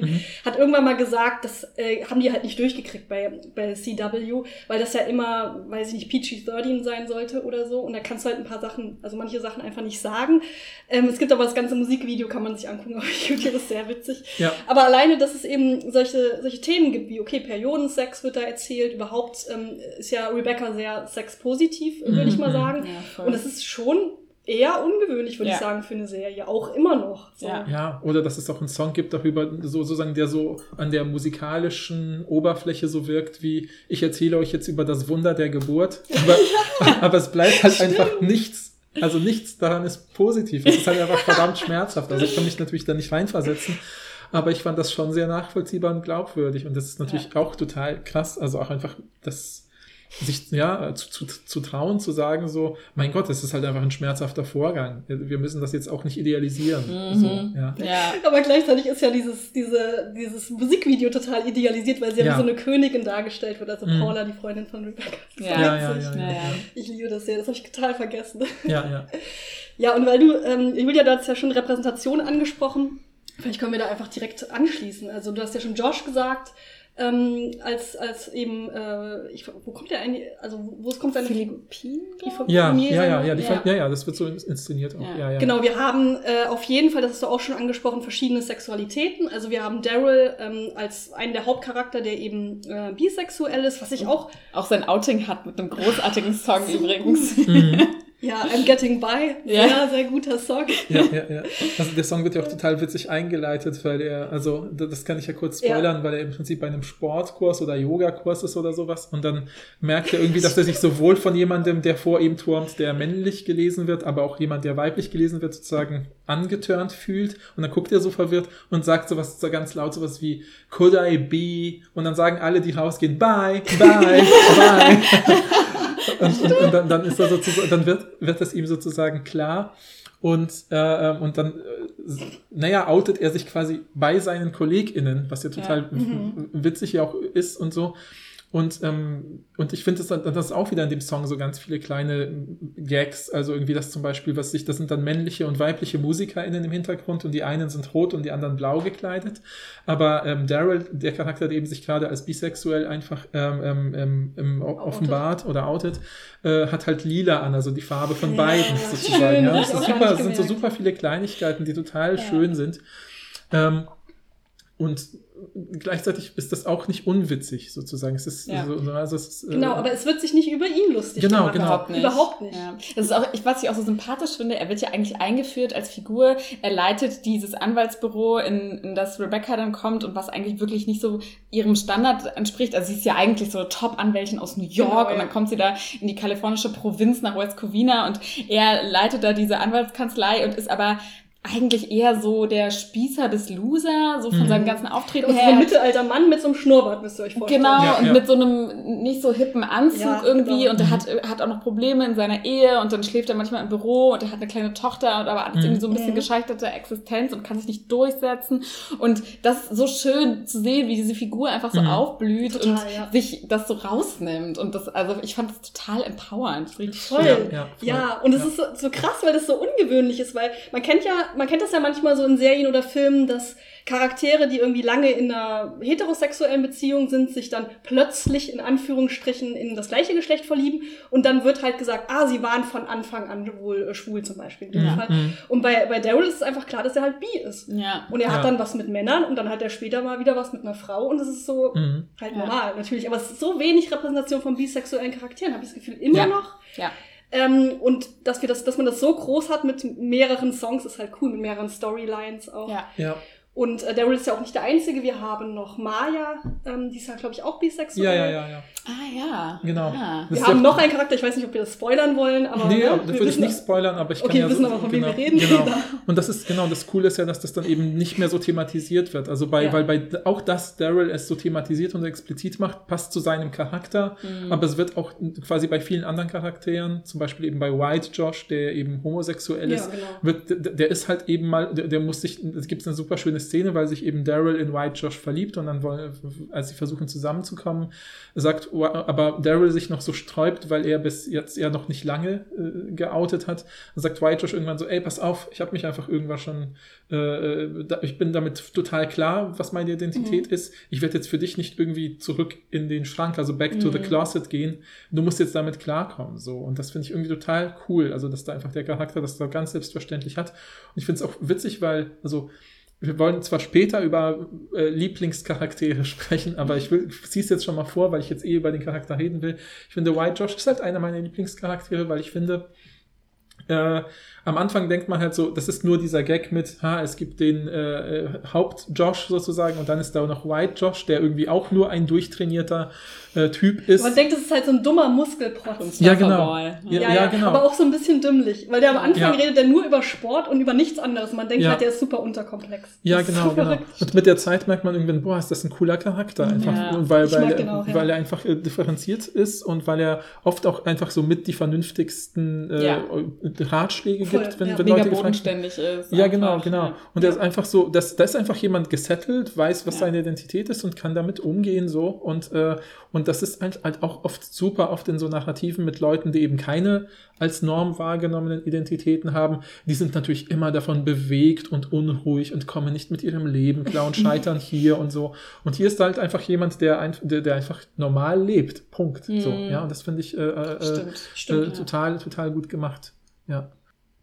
hat irgendwann mal gesagt, das äh, haben die halt nicht durchgekriegt bei, bei CW, weil das ja immer, weiß ich nicht, PG-13 sein sollte oder so. Und da kannst du halt ein paar Sachen, also manche Sachen einfach nicht sagen. Ähm, es gibt aber das ganze Musikvideo, kann man sich angucken auf *laughs* YouTube, ist sehr witzig. Ja. Aber alleine, dass es eben solche, solche Themen gibt, wie, okay, Periodensex wird da erzählt, überhaupt ähm, ist ja Rebecca sehr sexpositiv, würde ich mal sagen. Ja. Und es ist schon eher ungewöhnlich, würde Ja. ich sagen, für eine Serie. Auch immer noch. So. Ja. Ja, oder dass es auch einen Song gibt darüber, so, sozusagen, der so an der musikalischen Oberfläche so wirkt, wie ich erzähle euch jetzt über das Wunder der Geburt. *laughs* Aber, aber es bleibt halt einfach nichts, also nichts daran ist positiv. Es ist halt einfach verdammt schmerzhaft. Also ich kann mich natürlich da nicht reinversetzen. Aber ich fand das schon sehr nachvollziehbar und glaubwürdig. Und das ist natürlich auch total krass. Also auch einfach das sich ja zu, zu, zu trauen, zu sagen so, mein Gott, das ist halt einfach ein schmerzhafter Vorgang. Wir müssen das jetzt auch nicht idealisieren. So, ja. Ja. Aber gleichzeitig ist ja dieses, diese, dieses Musikvideo total idealisiert, weil sie ja, Ja. wie so eine Königin dargestellt wird, also Mhm. Paula, die Freundin von Rebecca. Ja. Ja, ja, Ja, ja. Ich liebe das sehr, das habe ich total vergessen. Ja, ja. *laughs* Ja, und weil du, ähm, Julia, du hast ja schon Repräsentation angesprochen, vielleicht können wir da einfach direkt anschließen. Also du hast ja schon Josh gesagt, ähm, als, als eben, äh, ich, wo kommt der eigentlich, also wo, wo kommt seine Philippinen? Ja, ja, ja, ja, die Ja. Ja, ja, das wird so inszeniert auch. Ja. Ja, ja. Genau, wir haben äh, auf jeden Fall, das hast du auch schon angesprochen, verschiedene Sexualitäten. Also wir haben Daryl ähm, als einen der Hauptcharakter, der eben äh, bisexuell ist, was ich auch, Auch sein Outing hat mit einem großartigen Song *laughs* übrigens. Mhm. Ja, I'm Getting By, Ja. sehr, sehr guter Song. Ja, ja, ja. Also der Song wird ja auch total witzig eingeleitet, weil er, also da- das kann ich ja kurz spoilern, weil er im Prinzip bei einem Sportkurs oder Yogakurs ist oder sowas und dann merkt er irgendwie, dass er sich sowohl von jemandem, der vor ihm turmt, der männlich gelesen wird, aber auch jemand, der weiblich gelesen wird, sozusagen angetörnt fühlt und dann guckt er so verwirrt und sagt sowas so ganz laut, sowas wie Could I be? Und dann sagen alle, die rausgehen, bye, bye, *laughs* bye. Und, und, und dann, dann ist er sozusagen, dann wird, wird es ihm sozusagen klar. Und, äh, ähm, und dann, äh, naja, outet er sich quasi bei seinen KollegInnen, was ja total w- witzig ja auch ist und so. Und, ähm, und ich finde, das, das ist auch wieder in dem Song so ganz viele kleine Gags. Also irgendwie das zum Beispiel, was sich, das sind dann männliche und weibliche MusikerInnen im Hintergrund und die einen sind rot und die anderen blau gekleidet. Aber ähm, Daryl, der Charakter, der eben sich gerade als bisexuell einfach ähm, ähm, ähm, ähm, offenbart oder outet, äh, hat halt lila an, also die Farbe von Ja, beiden schön, sozusagen. Ja, hab das, ist super, sind so super viele Kleinigkeiten, die total schön sind. Ähm, und gleichzeitig ist das auch nicht unwitzig, sozusagen. Es ist, Ja. so, also es ist, äh, Genau, aber es wird sich nicht über ihn lustig Genau, gemacht. genau. Überhaupt nicht. Überhaupt nicht. Ja. Das ist auch, ich, was ich auch so sympathisch finde, er wird ja eigentlich eingeführt als Figur. Er leitet dieses Anwaltsbüro, in, in das Rebecca dann kommt und was eigentlich wirklich nicht so ihrem Standard entspricht. Also sie ist ja eigentlich so Top-Anwältin aus New York Genau, und dann kommt sie da in die kalifornische Provinz nach West Covina und er leitet da diese Anwaltskanzlei und ist aber eigentlich eher so der Spießer bis Loser, so von Mhm. seinem ganzen Auftreten Und so her. ein Er mittelalter Mann mit so einem Schnurrbart, müsst ihr euch vorstellen. Genau, Ja, und ja. mit so einem nicht so hippen Anzug Ja, irgendwie genau. und er hat, hat auch noch Probleme in seiner Ehe und dann schläft er manchmal im Büro und er hat eine kleine Tochter und aber alles Mhm. irgendwie so ein bisschen Mhm. gescheiterte Existenz und kann sich nicht durchsetzen und das ist so schön zu sehen, wie diese Figur einfach so Mhm. aufblüht Total, und ja. sich das so rausnimmt und das, also ich fand das total empowernd, richtig Voll. schön. Ja, Ja, ja, voll. und es Ja. ist so, so krass, weil das so ungewöhnlich ist, weil man kennt ja, man kennt das ja manchmal so in Serien oder Filmen, dass Charaktere, die irgendwie lange in einer heterosexuellen Beziehung sind, sich dann plötzlich in Anführungsstrichen in das gleiche Geschlecht verlieben und dann wird halt gesagt, ah, sie waren von Anfang an wohl äh, schwul zum Beispiel. In dem Ja. Fall. Mhm. Und bei, bei Daryl ist es einfach klar, dass er halt bi ist. Ja. Und er hat Ja. dann was mit Männern und dann hat er später mal wieder was mit einer Frau und das ist so Mhm. halt Ja. normal, natürlich. Aber es ist so wenig Repräsentation von bisexuellen Charakteren, habe ich das Gefühl, immer Ja. noch. Ja. Ähm, und dass wir das, dass man das so groß hat mit mehreren Songs, ist halt cool, mit mehreren Storylines auch. Ja. Ja. Und äh, Daryl ist ja auch nicht der Einzige. Wir haben noch Maya, ähm, die ist ja, glaube ich, auch bisexuell. ja, ja, ja, ja. Ah ja. Genau. Ah. Wir haben ja- noch einen Charakter, ich weiß nicht, ob wir das spoilern wollen, aber Nee, ne, aber das würde ich nicht spoilern, aber ich kann Okay, ja wir wissen so, aber, von wem genau, wir reden. Genau. *laughs* Und das ist genau das Coole ist ja, dass das dann eben nicht mehr so thematisiert wird. Also bei, Ja. weil bei auch das Daryl es so thematisiert und explizit macht, passt zu seinem Charakter. Mhm. Aber es wird auch quasi bei vielen anderen Charakteren, zum Beispiel eben bei White Josh, der eben homosexuell Ja, ist, genau. wird, der, der ist halt eben mal, der, der muss sich, es gibt eine super schöne Szene, weil sich eben Daryl in White Josh verliebt und dann wollen, als sie versuchen zusammenzukommen, sagt, aber Daryl sich noch so sträubt, weil er bis jetzt ja noch nicht lange äh, geoutet hat, dann sagt White Josh irgendwann so, ey, pass auf, ich habe mich einfach irgendwann schon, äh, da, ich bin damit total klar, was meine Identität ist. Ich werde jetzt für dich nicht irgendwie zurück in den Schrank, also back to the closet gehen. Du musst jetzt damit klarkommen, so. Und das finde ich irgendwie total cool, also dass da einfach der Charakter das da ganz selbstverständlich hat. Und ich finde es auch witzig, weil, also wir wollen zwar später über äh, Lieblingscharaktere *laughs* sprechen, aber ich will, ziehe es jetzt schon mal vor, weil ich jetzt eh über den Charakter reden will. Ich finde, White Josh ist halt einer meiner Lieblingscharaktere, weil ich finde, äh, am Anfang denkt man halt so, das ist nur dieser Gag mit, ha, es gibt den äh, äh Haupt-Josh sozusagen und dann ist da noch White Josh, der irgendwie auch nur ein durchtrainierter äh, Typ ist. Man denkt, das ist halt so ein dummer Muskelprotz. Ja, genau. Ja, ja, ja, genau. Aber auch so ein bisschen dümmlich, weil der am Anfang ja. redet der nur über Sport und über nichts anderes. Man denkt ja. halt, der ist super unterkomplex. Ja, genau, genau. Und mit der Zeit merkt man irgendwann, boah, ist das ein cooler Charakter. Einfach, weil, weil, genau, weil er einfach äh, differenziert ist und weil er oft auch einfach so mit die vernünftigsten äh, Ratschläge Voll, gibt, wenn, wenn Leute bodenständig ist. Ja, genau, genau. Und er ist einfach so, das, da ist einfach jemand gesettelt, weiß, was seine Identität ist und kann damit umgehen so und, äh, und das ist halt, halt auch oft super, oft in so Narrativen mit Leuten, die eben keine als Norm wahrgenommenen Identitäten haben. Die sind natürlich immer davon bewegt und unruhig und kommen nicht mit ihrem Leben klar und *laughs* scheitern hier und so. Und hier ist halt einfach jemand, der, ein, der, der einfach normal lebt. Punkt. Mhm. So, ja, und das finde ich äh, äh, stimmt, äh, stimmt, total, ja. total gut gemacht. Ja.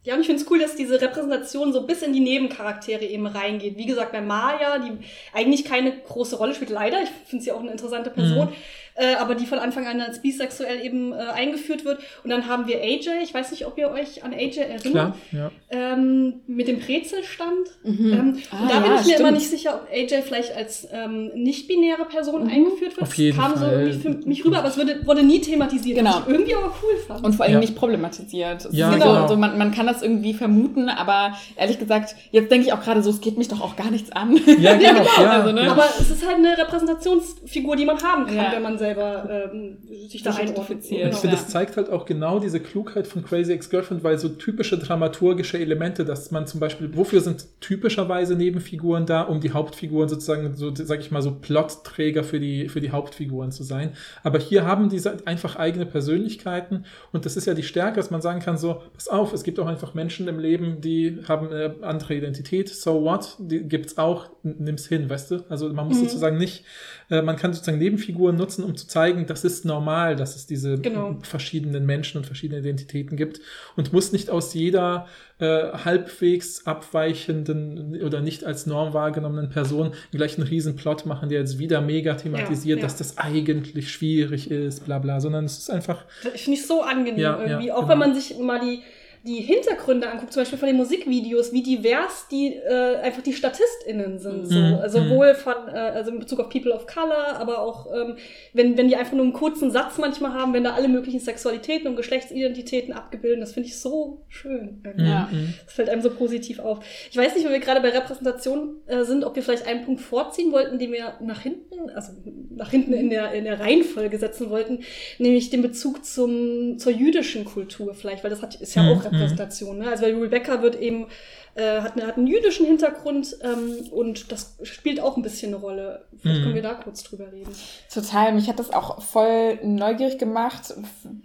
Ja, und ich finde es cool, dass diese Repräsentation so bis in die Nebencharaktere eben reingeht. Wie gesagt, bei Maya, die eigentlich keine große Rolle spielt, leider. Ich finde sie auch eine interessante Person. Mhm äh, aber die von Anfang an als bisexuell eben äh, eingeführt wird. Und dann haben wir AJ, ich weiß nicht, ob ihr euch an AJ erinnert, Klar, ja. ähm, mit dem Brezelstand. Mhm. Ähm, ah, und da ja, bin ich mir stimmt. immer nicht sicher, ob AJ vielleicht als ähm, nicht-binäre Person mhm. eingeführt wird. Auf jeden das kam Fall. so irgendwie für mich rüber, aber es wurde, wurde nie thematisiert, genau. was ich irgendwie aber cool fand. Und vor allem ja. nicht problematisiert. Ja, genau. genau. Also man, man kann das irgendwie vermuten, aber ehrlich gesagt, jetzt denke ich auch gerade so, es geht mich doch auch gar nichts an. Ja, genau. *laughs* genau. Also, ne? Aber es ist halt eine Repräsentationsfigur, die man haben kann, wenn man selber ähm, sich da identifiziert. Ich finde, das zeigt halt auch genau diese Klugheit von Crazy Ex-Girlfriend, weil so typische dramaturgische Elemente, dass man zum Beispiel, wofür sind typischerweise Nebenfiguren da, um die Hauptfiguren sozusagen, so sag ich mal, so Plotträger für die, für die Hauptfiguren zu sein. Aber hier haben diese einfach eigene Persönlichkeiten und das ist ja die Stärke, dass man sagen kann, so, pass auf, es gibt auch einfach Menschen im Leben, die haben eine andere Identität, so what, die gibt's auch, nimm's hin, weißt du? Also man muss mhm. sozusagen nicht äh, man kann sozusagen Nebenfiguren nutzen, um zu zeigen, das ist normal, dass es diese genau. verschiedenen Menschen und verschiedene Identitäten gibt und muss nicht aus jeder äh, halbwegs abweichenden oder nicht als Norm wahrgenommenen Person gleich einen riesen Plot machen, der jetzt wieder mega thematisiert, ja, ja. dass das eigentlich schwierig ist, bla bla, sondern es ist einfach. Ich finde ich so angenehm ja, irgendwie. Auch genau. wenn man sich mal die die Hintergründe anguckt, zum Beispiel von den Musikvideos, wie divers die äh, einfach die StatistInnen sind. So. Mhm. Also sowohl von, äh, also in Bezug auf People of Color, aber auch ähm, wenn, wenn die einfach nur einen kurzen Satz manchmal haben, wenn da alle möglichen Sexualitäten und Geschlechtsidentitäten abgebildet, das finde ich so schön. Ja. Mhm. Das fällt einem so positiv auf. Ich weiß nicht, wenn wir gerade bei Repräsentation äh, sind, ob wir vielleicht einen Punkt vorziehen wollten, den wir nach hinten, also nach hinten in der, in der Reihenfolge setzen wollten, nämlich den Bezug zum, zur jüdischen Kultur vielleicht, weil das hat, ist ja mhm. auch Repräsentation. Ne? Also weil Rebecca wird eben äh, hat, eine, hat einen jüdischen Hintergrund ähm, und das spielt auch ein bisschen eine Rolle. Vielleicht mhm. können wir da kurz drüber reden. Total, mich hat das auch voll neugierig gemacht,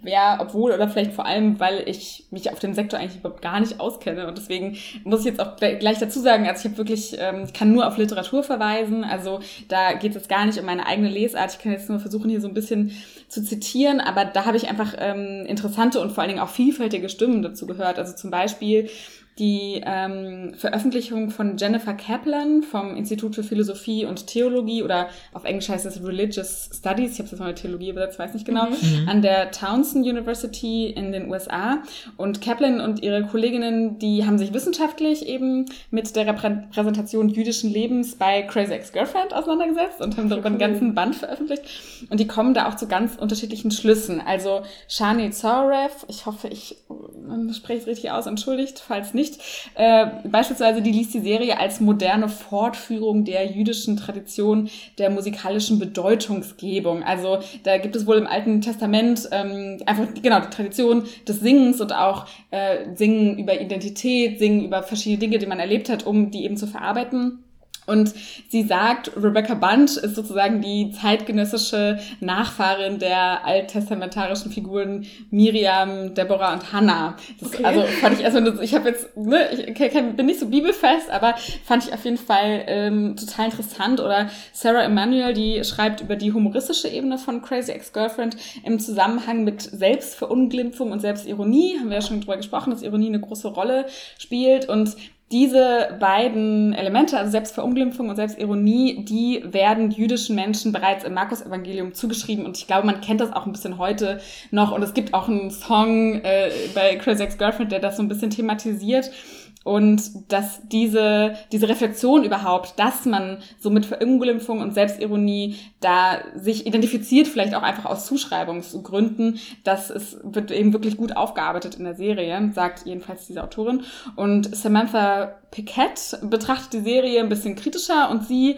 ja, obwohl oder vielleicht vor allem, weil ich mich auf dem Sektor eigentlich überhaupt gar nicht auskenne und deswegen muss ich jetzt auch gleich dazu sagen, also ich habe wirklich, ähm, ich kann nur auf Literatur verweisen, also da geht es jetzt gar nicht um meine eigene Lesart, ich kann jetzt nur versuchen, hier so ein bisschen zu zitieren, aber da habe ich einfach ähm, interessante und vor allen Dingen auch vielfältige Stimmen dazu gehört, also zum Beispiel die ähm, Veröffentlichung von Jennifer Kaplan vom Institut für Philosophie und Theologie oder auf Englisch heißt es Religious Studies, ich habe es jetzt mal mit Theologie übersetzt, weiß nicht genau, mhm. mhm. an der Townsend University in den USA. Und Kaplan und ihre Kolleginnen, die haben sich wissenschaftlich eben mit der Repräsentation jüdischen Lebens bei Crazy Ex-Girlfriend auseinandergesetzt und haben darüber einen ganzen Band veröffentlicht. Und die kommen da auch zu ganz unterschiedlichen Schlüssen. Also Shani Zorev, ich hoffe, ich äh, spreche es richtig aus, entschuldigt, falls nicht, nicht. Äh, beispielsweise, die liest die Serie als moderne Fortführung der jüdischen Tradition der musikalischen Bedeutungsgebung. Also da gibt es wohl im Alten Testament ähm, einfach genau die Tradition des Singens und auch äh, Singen über Identität, Singen über verschiedene Dinge, die man erlebt hat, um die eben zu verarbeiten. Und sie sagt, Rebecca Bunch ist sozusagen die zeitgenössische Nachfahrin der alttestamentarischen Figuren Miriam, Deborah und Hannah. Das, okay. Also fand ich erstmal, ich habe jetzt, ne, ich bin nicht so bibelfest, aber fand ich auf jeden Fall ähm, total interessant. Oder Sarah Emanuel, die schreibt über die humoristische Ebene von Crazy Ex-Girlfriend im Zusammenhang mit Selbstverunglimpfung und Selbstironie. Haben wir ja schon drüber gesprochen, dass Ironie eine große Rolle spielt. Und diese beiden Elemente, also Selbstverunglimpfung und Selbstironie, die werden jüdischen Menschen bereits im Markus-Evangelium zugeschrieben. Und ich glaube, man kennt das auch ein bisschen heute noch. Und es gibt auch einen Song äh, bei Crazy Ex-Girlfriend, der das so ein bisschen thematisiert und dass diese, diese Reflexion überhaupt, dass man so mit Verunglimpfung und Selbstironie da sich identifiziert, vielleicht auch einfach aus Zuschreibungsgründen, das ist, wird eben wirklich gut aufgearbeitet in der Serie, sagt jedenfalls diese Autorin. Und Samantha Piquette betrachtet die Serie ein bisschen kritischer und sie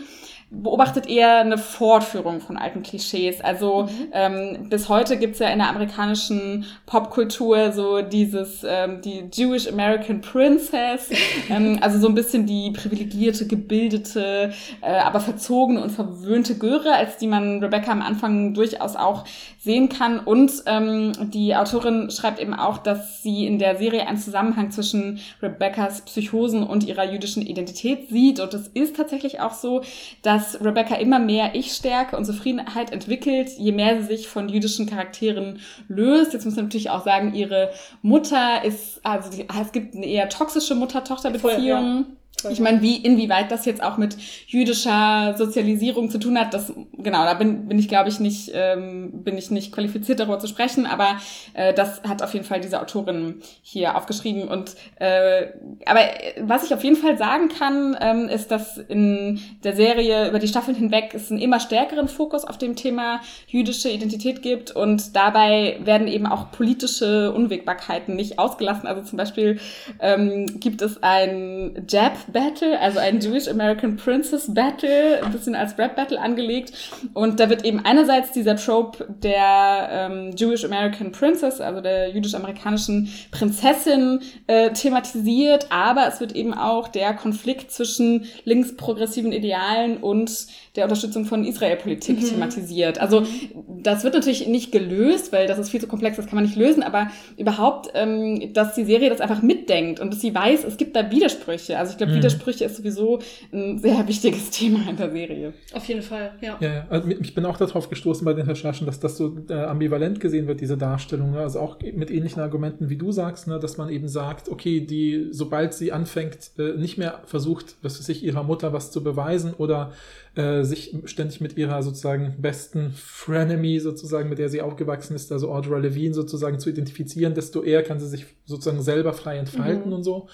beobachtet eher eine Fortführung von alten Klischees. Also mhm. ähm, bis heute gibt's ja in der amerikanischen Popkultur so dieses, ähm, die Jewish American Princess, *laughs* ähm, also so ein bisschen die privilegierte, gebildete, äh, aber verzogene und verwöhnte Göre, als die man Rebecca am Anfang durchaus auch sehen kann. Und ähm, die Autorin schreibt eben auch, dass sie in der Serie einen Zusammenhang zwischen Rebeccas Psychosen und ihrer jüdischen Identität sieht. Und es ist tatsächlich auch so, dass Rebecca immer mehr Ich-Stärke und Zufriedenheit entwickelt, je mehr sie sich von jüdischen Charakteren löst. Jetzt muss man natürlich auch sagen, ihre Mutter ist, also es gibt eine eher toxische Mutter-Tochter-Beziehung. Ich meine, wie, inwieweit das jetzt auch mit jüdischer Sozialisierung zu tun hat, das, genau, da bin, bin ich, glaube ich, nicht, ähm, bin ich nicht qualifiziert darüber zu sprechen, aber äh, das hat auf jeden Fall diese Autorin hier aufgeschrieben. Und äh, aber was ich auf jeden Fall sagen kann, ähm, ist, dass in der Serie über die Staffeln hinweg es einen immer stärkeren Fokus auf dem Thema jüdische Identität gibt und dabei werden eben auch politische Unwägbarkeiten nicht ausgelassen. Also zum Beispiel ähm, gibt es ein Jab Battle, also ein Jewish American Princess Battle, ein bisschen als Rap Battle angelegt. Und da wird eben einerseits dieser Trope der ähm, Jewish American Princess, also der jüdisch-amerikanischen Prinzessin, äh, thematisiert, aber es wird eben auch der Konflikt zwischen linksprogressiven Idealen und der Unterstützung von Israel-Politik mhm. thematisiert. Also das wird natürlich nicht gelöst, weil das ist viel zu komplex, das kann man nicht lösen, aber überhaupt, ähm, dass die Serie das einfach mitdenkt und dass sie weiß, es gibt da Widersprüche. Also ich glaube, mhm. Widersprüche ist sowieso ein sehr wichtiges *laughs* Thema in der Serie. Auf jeden Fall, ja. Ja, also ich bin auch darauf gestoßen bei den Recherchen, dass das so äh, ambivalent gesehen wird, diese Darstellung. Ne? Also auch mit ähnlichen Argumenten, wie du sagst, ne? dass man eben sagt, okay, die, sobald sie anfängt, äh, nicht mehr versucht, was sich ihrer Mutter was zu beweisen oder äh, sich ständig mit ihrer sozusagen besten Frenemy sozusagen, mit der sie aufgewachsen ist, also Audra Levine sozusagen zu identifizieren, desto eher kann sie sich sozusagen selber frei entfalten mhm. und so.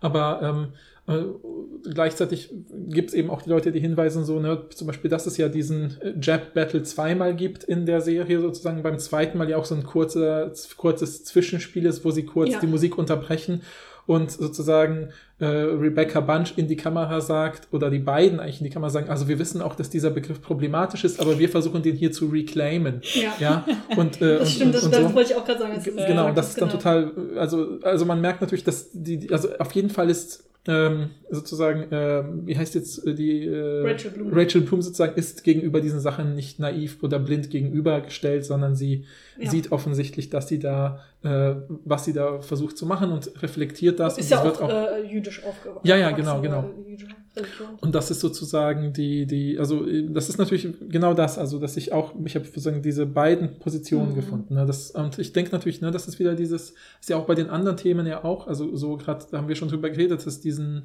Aber ähm, äh, gleichzeitig gibt es eben auch die Leute, die hinweisen, so, ne, zum Beispiel, dass es ja diesen äh, Jab-Battle zweimal gibt in der Serie, sozusagen beim zweiten Mal ja auch so ein kurzer, kurzes Zwischenspiel ist, wo sie kurz ja. die Musik unterbrechen und sozusagen äh, Rebecca Bunch in die Kamera sagt, oder die beiden eigentlich in die Kamera sagen, also wir wissen auch, dass dieser Begriff problematisch ist, aber wir versuchen den hier zu reclaimen. Ja. ja? Und, äh, das stimmt, und, das, und das so. wollte ich auch gerade sagen. Genau, das ist dann genau. total, also, also man merkt natürlich, dass die, also auf jeden Fall ist ähm, sozusagen, äh, wie heißt jetzt äh, die äh, Rachel, Bloom. Rachel Bloom sozusagen, ist gegenüber diesen Sachen nicht naiv oder blind gegenübergestellt, sondern sie ja. sieht offensichtlich, dass sie da, äh, was sie da versucht zu machen und reflektiert das. Ist und ja auch, auch äh, jüdisch aufgewachsen. Ja, ja, genau, genau. Und das ist sozusagen die, die, also das ist natürlich genau das, also dass ich auch, ich habe sozusagen diese beiden Positionen mhm. gefunden. Ne? Das, und ich denke natürlich, ne, das ist wieder dieses, ist ja auch bei den anderen Themen ja auch, also so gerade, da haben wir schon drüber geredet, dass diesen,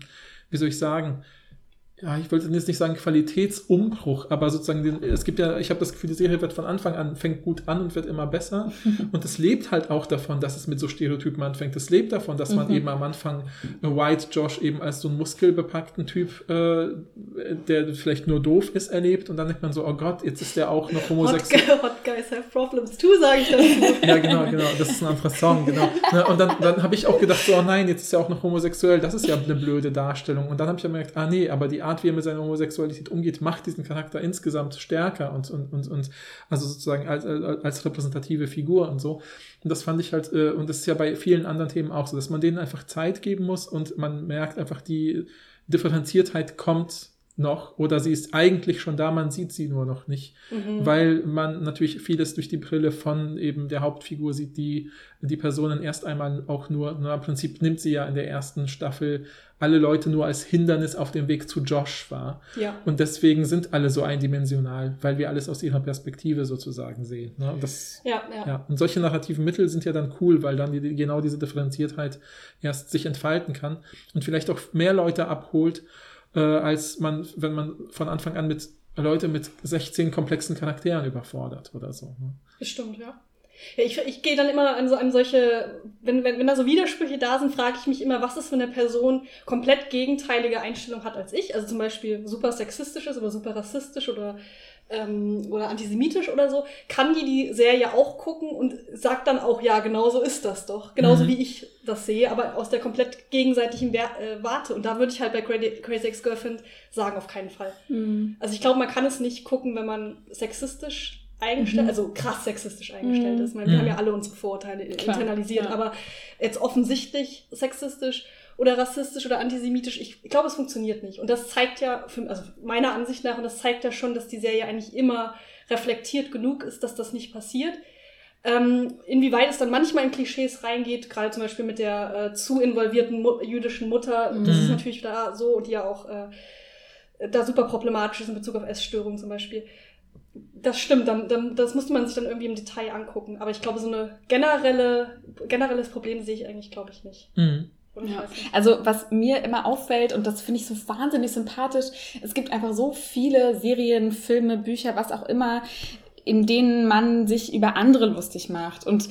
wie soll ich sagen, ja, ich wollte jetzt nicht sagen Qualitätsumbruch, aber sozusagen, es gibt ja, ich habe das Gefühl, die Serie wird von Anfang an, fängt gut an und wird immer besser. *laughs* und es lebt halt auch davon, dass es mit so Stereotypen anfängt. Es lebt davon, dass man mhm. eben am Anfang White Josh eben als so einen muskelbepackten Typ, äh, der vielleicht nur doof ist, erlebt und dann denkt man so, oh Gott, jetzt ist der auch noch homosexuell. Hot, hot guys have problems too, sage ich dazu. *laughs* ja, genau, genau, das ist ein anderer Song, genau. Und dann, dann habe ich auch gedacht, so, oh nein, jetzt ist er auch noch homosexuell, das ist ja eine blöde Darstellung. Und dann habe ich ja gemerkt, ah nee, aber die Art, wie er mit seiner Homosexualität umgeht, macht diesen Charakter insgesamt stärker und, und, und, und also sozusagen als, als repräsentative Figur und so. Und das fand ich halt, äh, und das ist ja bei vielen anderen Themen auch so, dass man denen einfach Zeit geben muss und man merkt einfach, die Differenziertheit kommt noch oder sie ist eigentlich schon da, man sieht sie nur noch nicht, Mhm. weil man natürlich vieles durch die Brille von eben der Hauptfigur sieht, die die Personen erst einmal auch nur, na, im Prinzip nimmt sie ja in der ersten Staffel alle Leute nur als Hindernis auf dem Weg zu Josh wahr. Ja. Und deswegen sind alle so eindimensional, weil wir alles aus ihrer Perspektive sozusagen sehen. Ne? Und das, Ja, ja. ja, und solche narrativen Mittel sind ja dann cool, weil dann die, genau diese Differenziertheit erst sich entfalten kann und vielleicht auch mehr Leute abholt, äh, als man, wenn man von Anfang an mit Leute mit 16 komplexen Charakteren überfordert oder so. Ne? Bestimmt, ja. Ja, ich, ich gehe dann immer an so an solche, wenn, wenn, wenn da so Widersprüche da sind, frage ich mich immer, was ist, wenn eine Person komplett gegenteilige Einstellung hat als ich? Also zum Beispiel super sexistisch ist oder super rassistisch oder, ähm, oder antisemitisch oder so. Kann die die Serie auch gucken und sagt dann auch, ja, genau so ist das doch. Genauso Mhm. wie ich das sehe, aber aus der komplett gegenseitigen Wer äh, Warte. Und da würde ich halt bei Crazy, Ex-Girlfriend sagen, auf keinen Fall. Mhm. Also ich glaube, man kann es nicht gucken, wenn man sexistisch eingestellt, Mhm. also krass sexistisch eingestellt Mhm. ist. Ich meine, wir haben ja alle unsere Vorurteile Klar, internalisiert, ja. aber jetzt offensichtlich sexistisch oder rassistisch oder antisemitisch, ich, ich glaube, es funktioniert nicht. Und das zeigt ja, für, also meiner Ansicht nach, und das zeigt ja schon, dass die Serie eigentlich immer reflektiert genug ist, dass das nicht passiert. Ähm, inwieweit es dann manchmal in Klischees reingeht, gerade zum Beispiel mit der äh, zu involvierten mu jüdischen Mutter, das Mhm. ist natürlich da so, die ja auch äh, da super problematisch ist in Bezug auf Essstörungen zum Beispiel. Das stimmt, dann, dann, das musste man sich dann irgendwie im Detail angucken. Aber ich glaube, so eine generelle, generelles Problem sehe ich eigentlich, glaube ich, nicht. Mhm. Ja. Also was mir immer auffällt, und das finde ich so wahnsinnig sympathisch, es gibt einfach so viele Serien, Filme, Bücher, was auch immer, in denen man sich über andere lustig macht. Und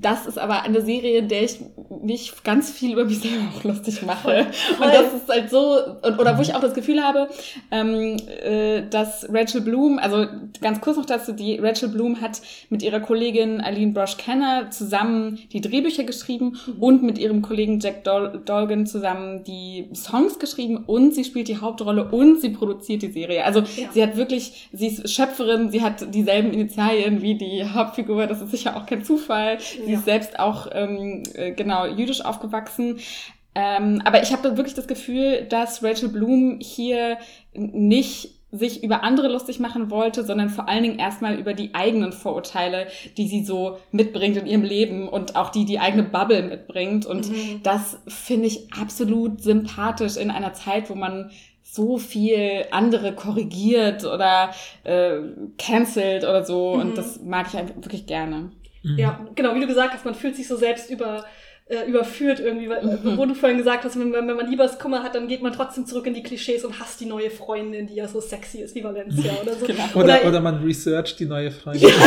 das ist aber eine Serie, in der ich mich ganz viel über mich selber auch lustig mache. Voll. Und das ist halt so, und- oder wo ich auch das Gefühl habe, ähm, äh, dass Rachel Bloom, also ganz kurz noch dazu, die Rachel Bloom hat mit ihrer Kollegin Aline Brosh Kenner zusammen die Drehbücher geschrieben und mit ihrem Kollegen Jack Dol Dolgan zusammen die Songs geschrieben und sie spielt die Hauptrolle und sie produziert die Serie. Also Ja. sie hat wirklich, sie ist Schöpferin, sie hat dieselben Initialien wie die Hauptfigur, das ist sicher auch kein Zufall. Sie Ja. ist selbst auch ähm, äh, genau jüdisch aufgewachsen. Ähm, aber ich habe wirklich das Gefühl, dass Rachel Bloom hier nicht sich über andere lustig machen wollte, sondern vor allen Dingen erstmal über die eigenen Vorurteile, die sie so mitbringt in ihrem Leben und auch die die eigene Bubble mitbringt. Und Mhm. das finde ich absolut sympathisch in einer Zeit, wo man so viel andere korrigiert oder äh, cancelt oder so. Mhm. Und das mag ich einfach wirklich gerne. Mhm. Ja, genau, wie du gesagt hast, man fühlt sich so selbst über, äh, überführt irgendwie, weil, Mhm. wo du vorhin gesagt hast, wenn, wenn wenn man Liebeskummer hat, dann geht man trotzdem zurück in die Klischees und hasst die neue Freundin, die ja so sexy ist wie Valencia *laughs* oder so. Genau. Oder, oder man researcht die neue Freundin. *laughs*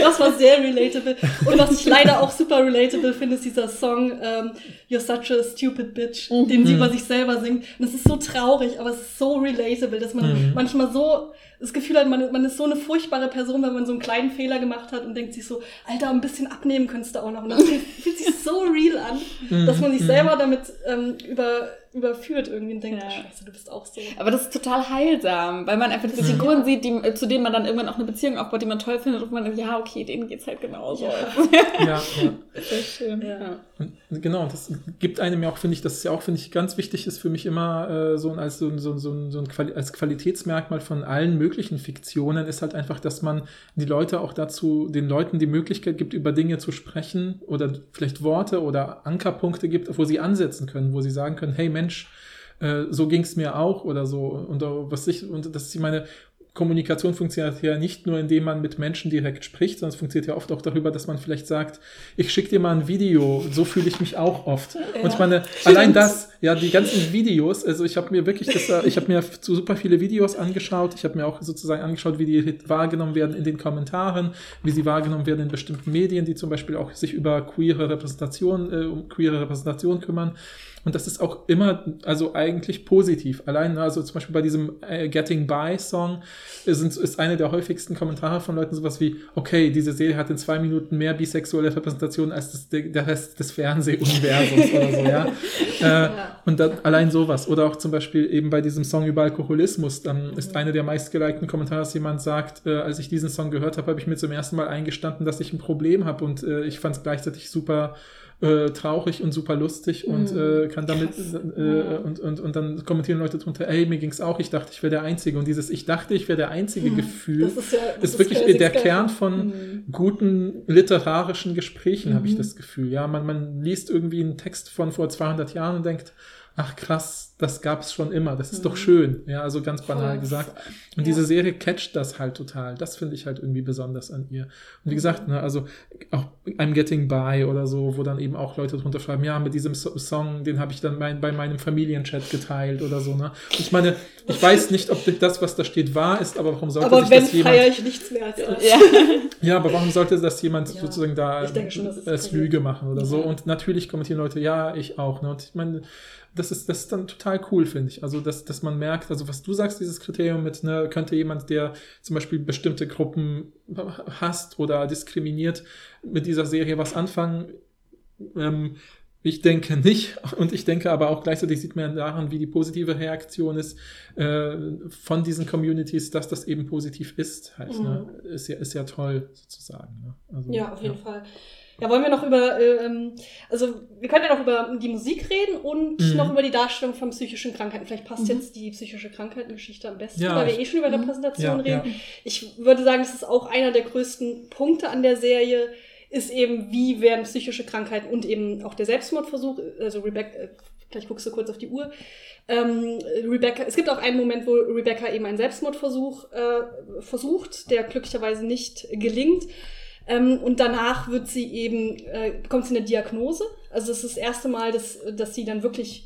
Das war sehr relatable. Und was ich leider auch super relatable finde, ist dieser Song ähm, You're such a stupid bitch, Mhm. den sie über sich selber singt. Und es ist so traurig, aber es ist so relatable, dass man Mhm. manchmal so das Gefühl hat, man, man ist so eine furchtbare Person, wenn man so einen kleinen Fehler gemacht hat und denkt sich so, Alter, ein bisschen abnehmen könntest du auch noch. Und das fühlt, sich so real an, Mhm. dass man sich selber damit ähm, über, überführt irgendwie und denkt, Ja. scheiße, du bist auch so. Aber das ist total heilsam, weil man einfach diese Figuren sieht, die, äh, zu denen man dann irgendwann auch eine Beziehung aufbaut, die man toll findet und man, ja, okay, denen geht's halt genauso. Ja. *laughs* ja, ja. Sehr schön. Ja. Und genau, das gibt einem ja auch, finde ich, das ist ja auch, finde ich, ganz wichtig ist für mich immer äh, so ein- als so, ein- so, so, ein- so ein Quali als Qualitätsmerkmal von allen möglichen Fiktionen ist halt einfach, dass man die Leute auch dazu, den Leuten die Möglichkeit gibt, über Dinge zu sprechen oder vielleicht Worte oder Ankerpunkte gibt, wo sie ansetzen können, wo sie sagen können, hey Mensch, äh, so ging's mir auch oder so. Und äh, was ich, und das ist meine Kommunikation funktioniert ja nicht nur, indem man mit Menschen direkt spricht, sondern es funktioniert ja oft auch darüber, dass man vielleicht sagt, ich schicke dir mal ein Video, so fühle ich mich auch oft. Und ich meine, allein das, ja, die ganzen Videos, also ich habe mir wirklich, das, äh, ich habe mir super viele Videos angeschaut, ich habe mir auch sozusagen angeschaut, wie die wahrgenommen werden in den Kommentaren, wie sie wahrgenommen werden in bestimmten Medien, die zum Beispiel auch sich über queere Repräsentation, äh, um queere Repräsentation kümmern. Und das ist auch immer, also eigentlich positiv. Allein, also zum Beispiel bei diesem äh, Getting By Song sind, ist eine der häufigsten Kommentare von Leuten sowas wie, okay, diese Serie hat in zwei Minuten mehr bisexuelle Repräsentation als das, der, Rest des Fernsehuniversums oder so, ja. *laughs* Äh, und dann allein sowas. Oder auch zum Beispiel eben bei diesem Song über Alkoholismus, dann ist eine der meistgelikten Kommentare, dass jemand sagt, äh, als ich diesen Song gehört habe, habe ich mir zum ersten Mal eingestanden, dass ich ein Problem habe und äh, ich fand es gleichzeitig super äh, traurig und super lustig und Mhm. äh, kann damit äh, und, und, und dann kommentieren Leute drunter, ey, mir ging's auch, ich dachte, ich wäre der Einzige. Und dieses Ich dachte, ich wäre der Einzige Gefühl Das ist ja ist wirklich der. Kern von Mhm. guten literarischen Gesprächen, habe ich Mhm. das Gefühl. Ja, man, man liest irgendwie einen Text von vor 200 Jahren und denkt, ach krass, das gab's schon immer, das ist doch Mhm. schön. Ja, also ganz banal Voll. gesagt. Und Ja. diese Serie catcht das halt total. Das finde ich halt irgendwie besonders an ihr. Und wie gesagt, ne, also auch I'm Getting By oder so, wo dann eben auch Leute drunter schreiben, ja, mit diesem so Song, den habe ich dann mein, bei meinem Familienchat geteilt oder so. Ne? Und ich meine, ich weiß nicht, ob das, was da steht, wahr ist, aber warum sollte Aber sich wenn, das jemand... feiere ich nichts mehr als das. Ja. *laughs* Ja, aber warum sollte das jemand Ja, sozusagen da schon, das als crazy. Lüge machen oder so? Ja. Und natürlich kommentieren Leute, ja, ich auch. Ne? Und ich meine, das ist, das ist dann total cool, finde ich. Also, dass, dass man merkt, also was du sagst, dieses Kriterium mit, ne, könnte jemand, der zum Beispiel bestimmte Gruppen hasst oder diskriminiert, mit dieser Serie was anfangen? Ähm, ich denke nicht. Und ich denke aber auch gleichzeitig sieht man daran, wie die positive Reaktion ist äh, von diesen Communities, dass das eben positiv ist. Halt, ne? ist, ja, ist ja toll, sozusagen. Ne? Also, Ja, auf jeden Fall. Ja, wollen wir noch über, äh, ähm, also wir können ja noch über die Musik reden und Mhm. noch über die Darstellung von psychischen Krankheiten. Vielleicht passt Mhm. jetzt die psychische Krankheitengeschichte am besten, Ja, weil wir eh schon über Mhm. Repräsentation Ja, reden. Ich würde sagen, das ist auch einer der größten Punkte an der Serie, ist eben, wie werden psychische Krankheiten und eben auch der Selbstmordversuch, also Rebecca, äh, gleich guckst du kurz auf die Uhr, ähm, Rebecca, es gibt auch einen Moment, wo Rebecca eben einen Selbstmordversuch äh, versucht, der glücklicherweise nicht gelingt. Ähm, und danach wird sie eben, äh, bekommt sie eine Diagnose. Also es ist das erste Mal, dass, dass sie dann wirklich,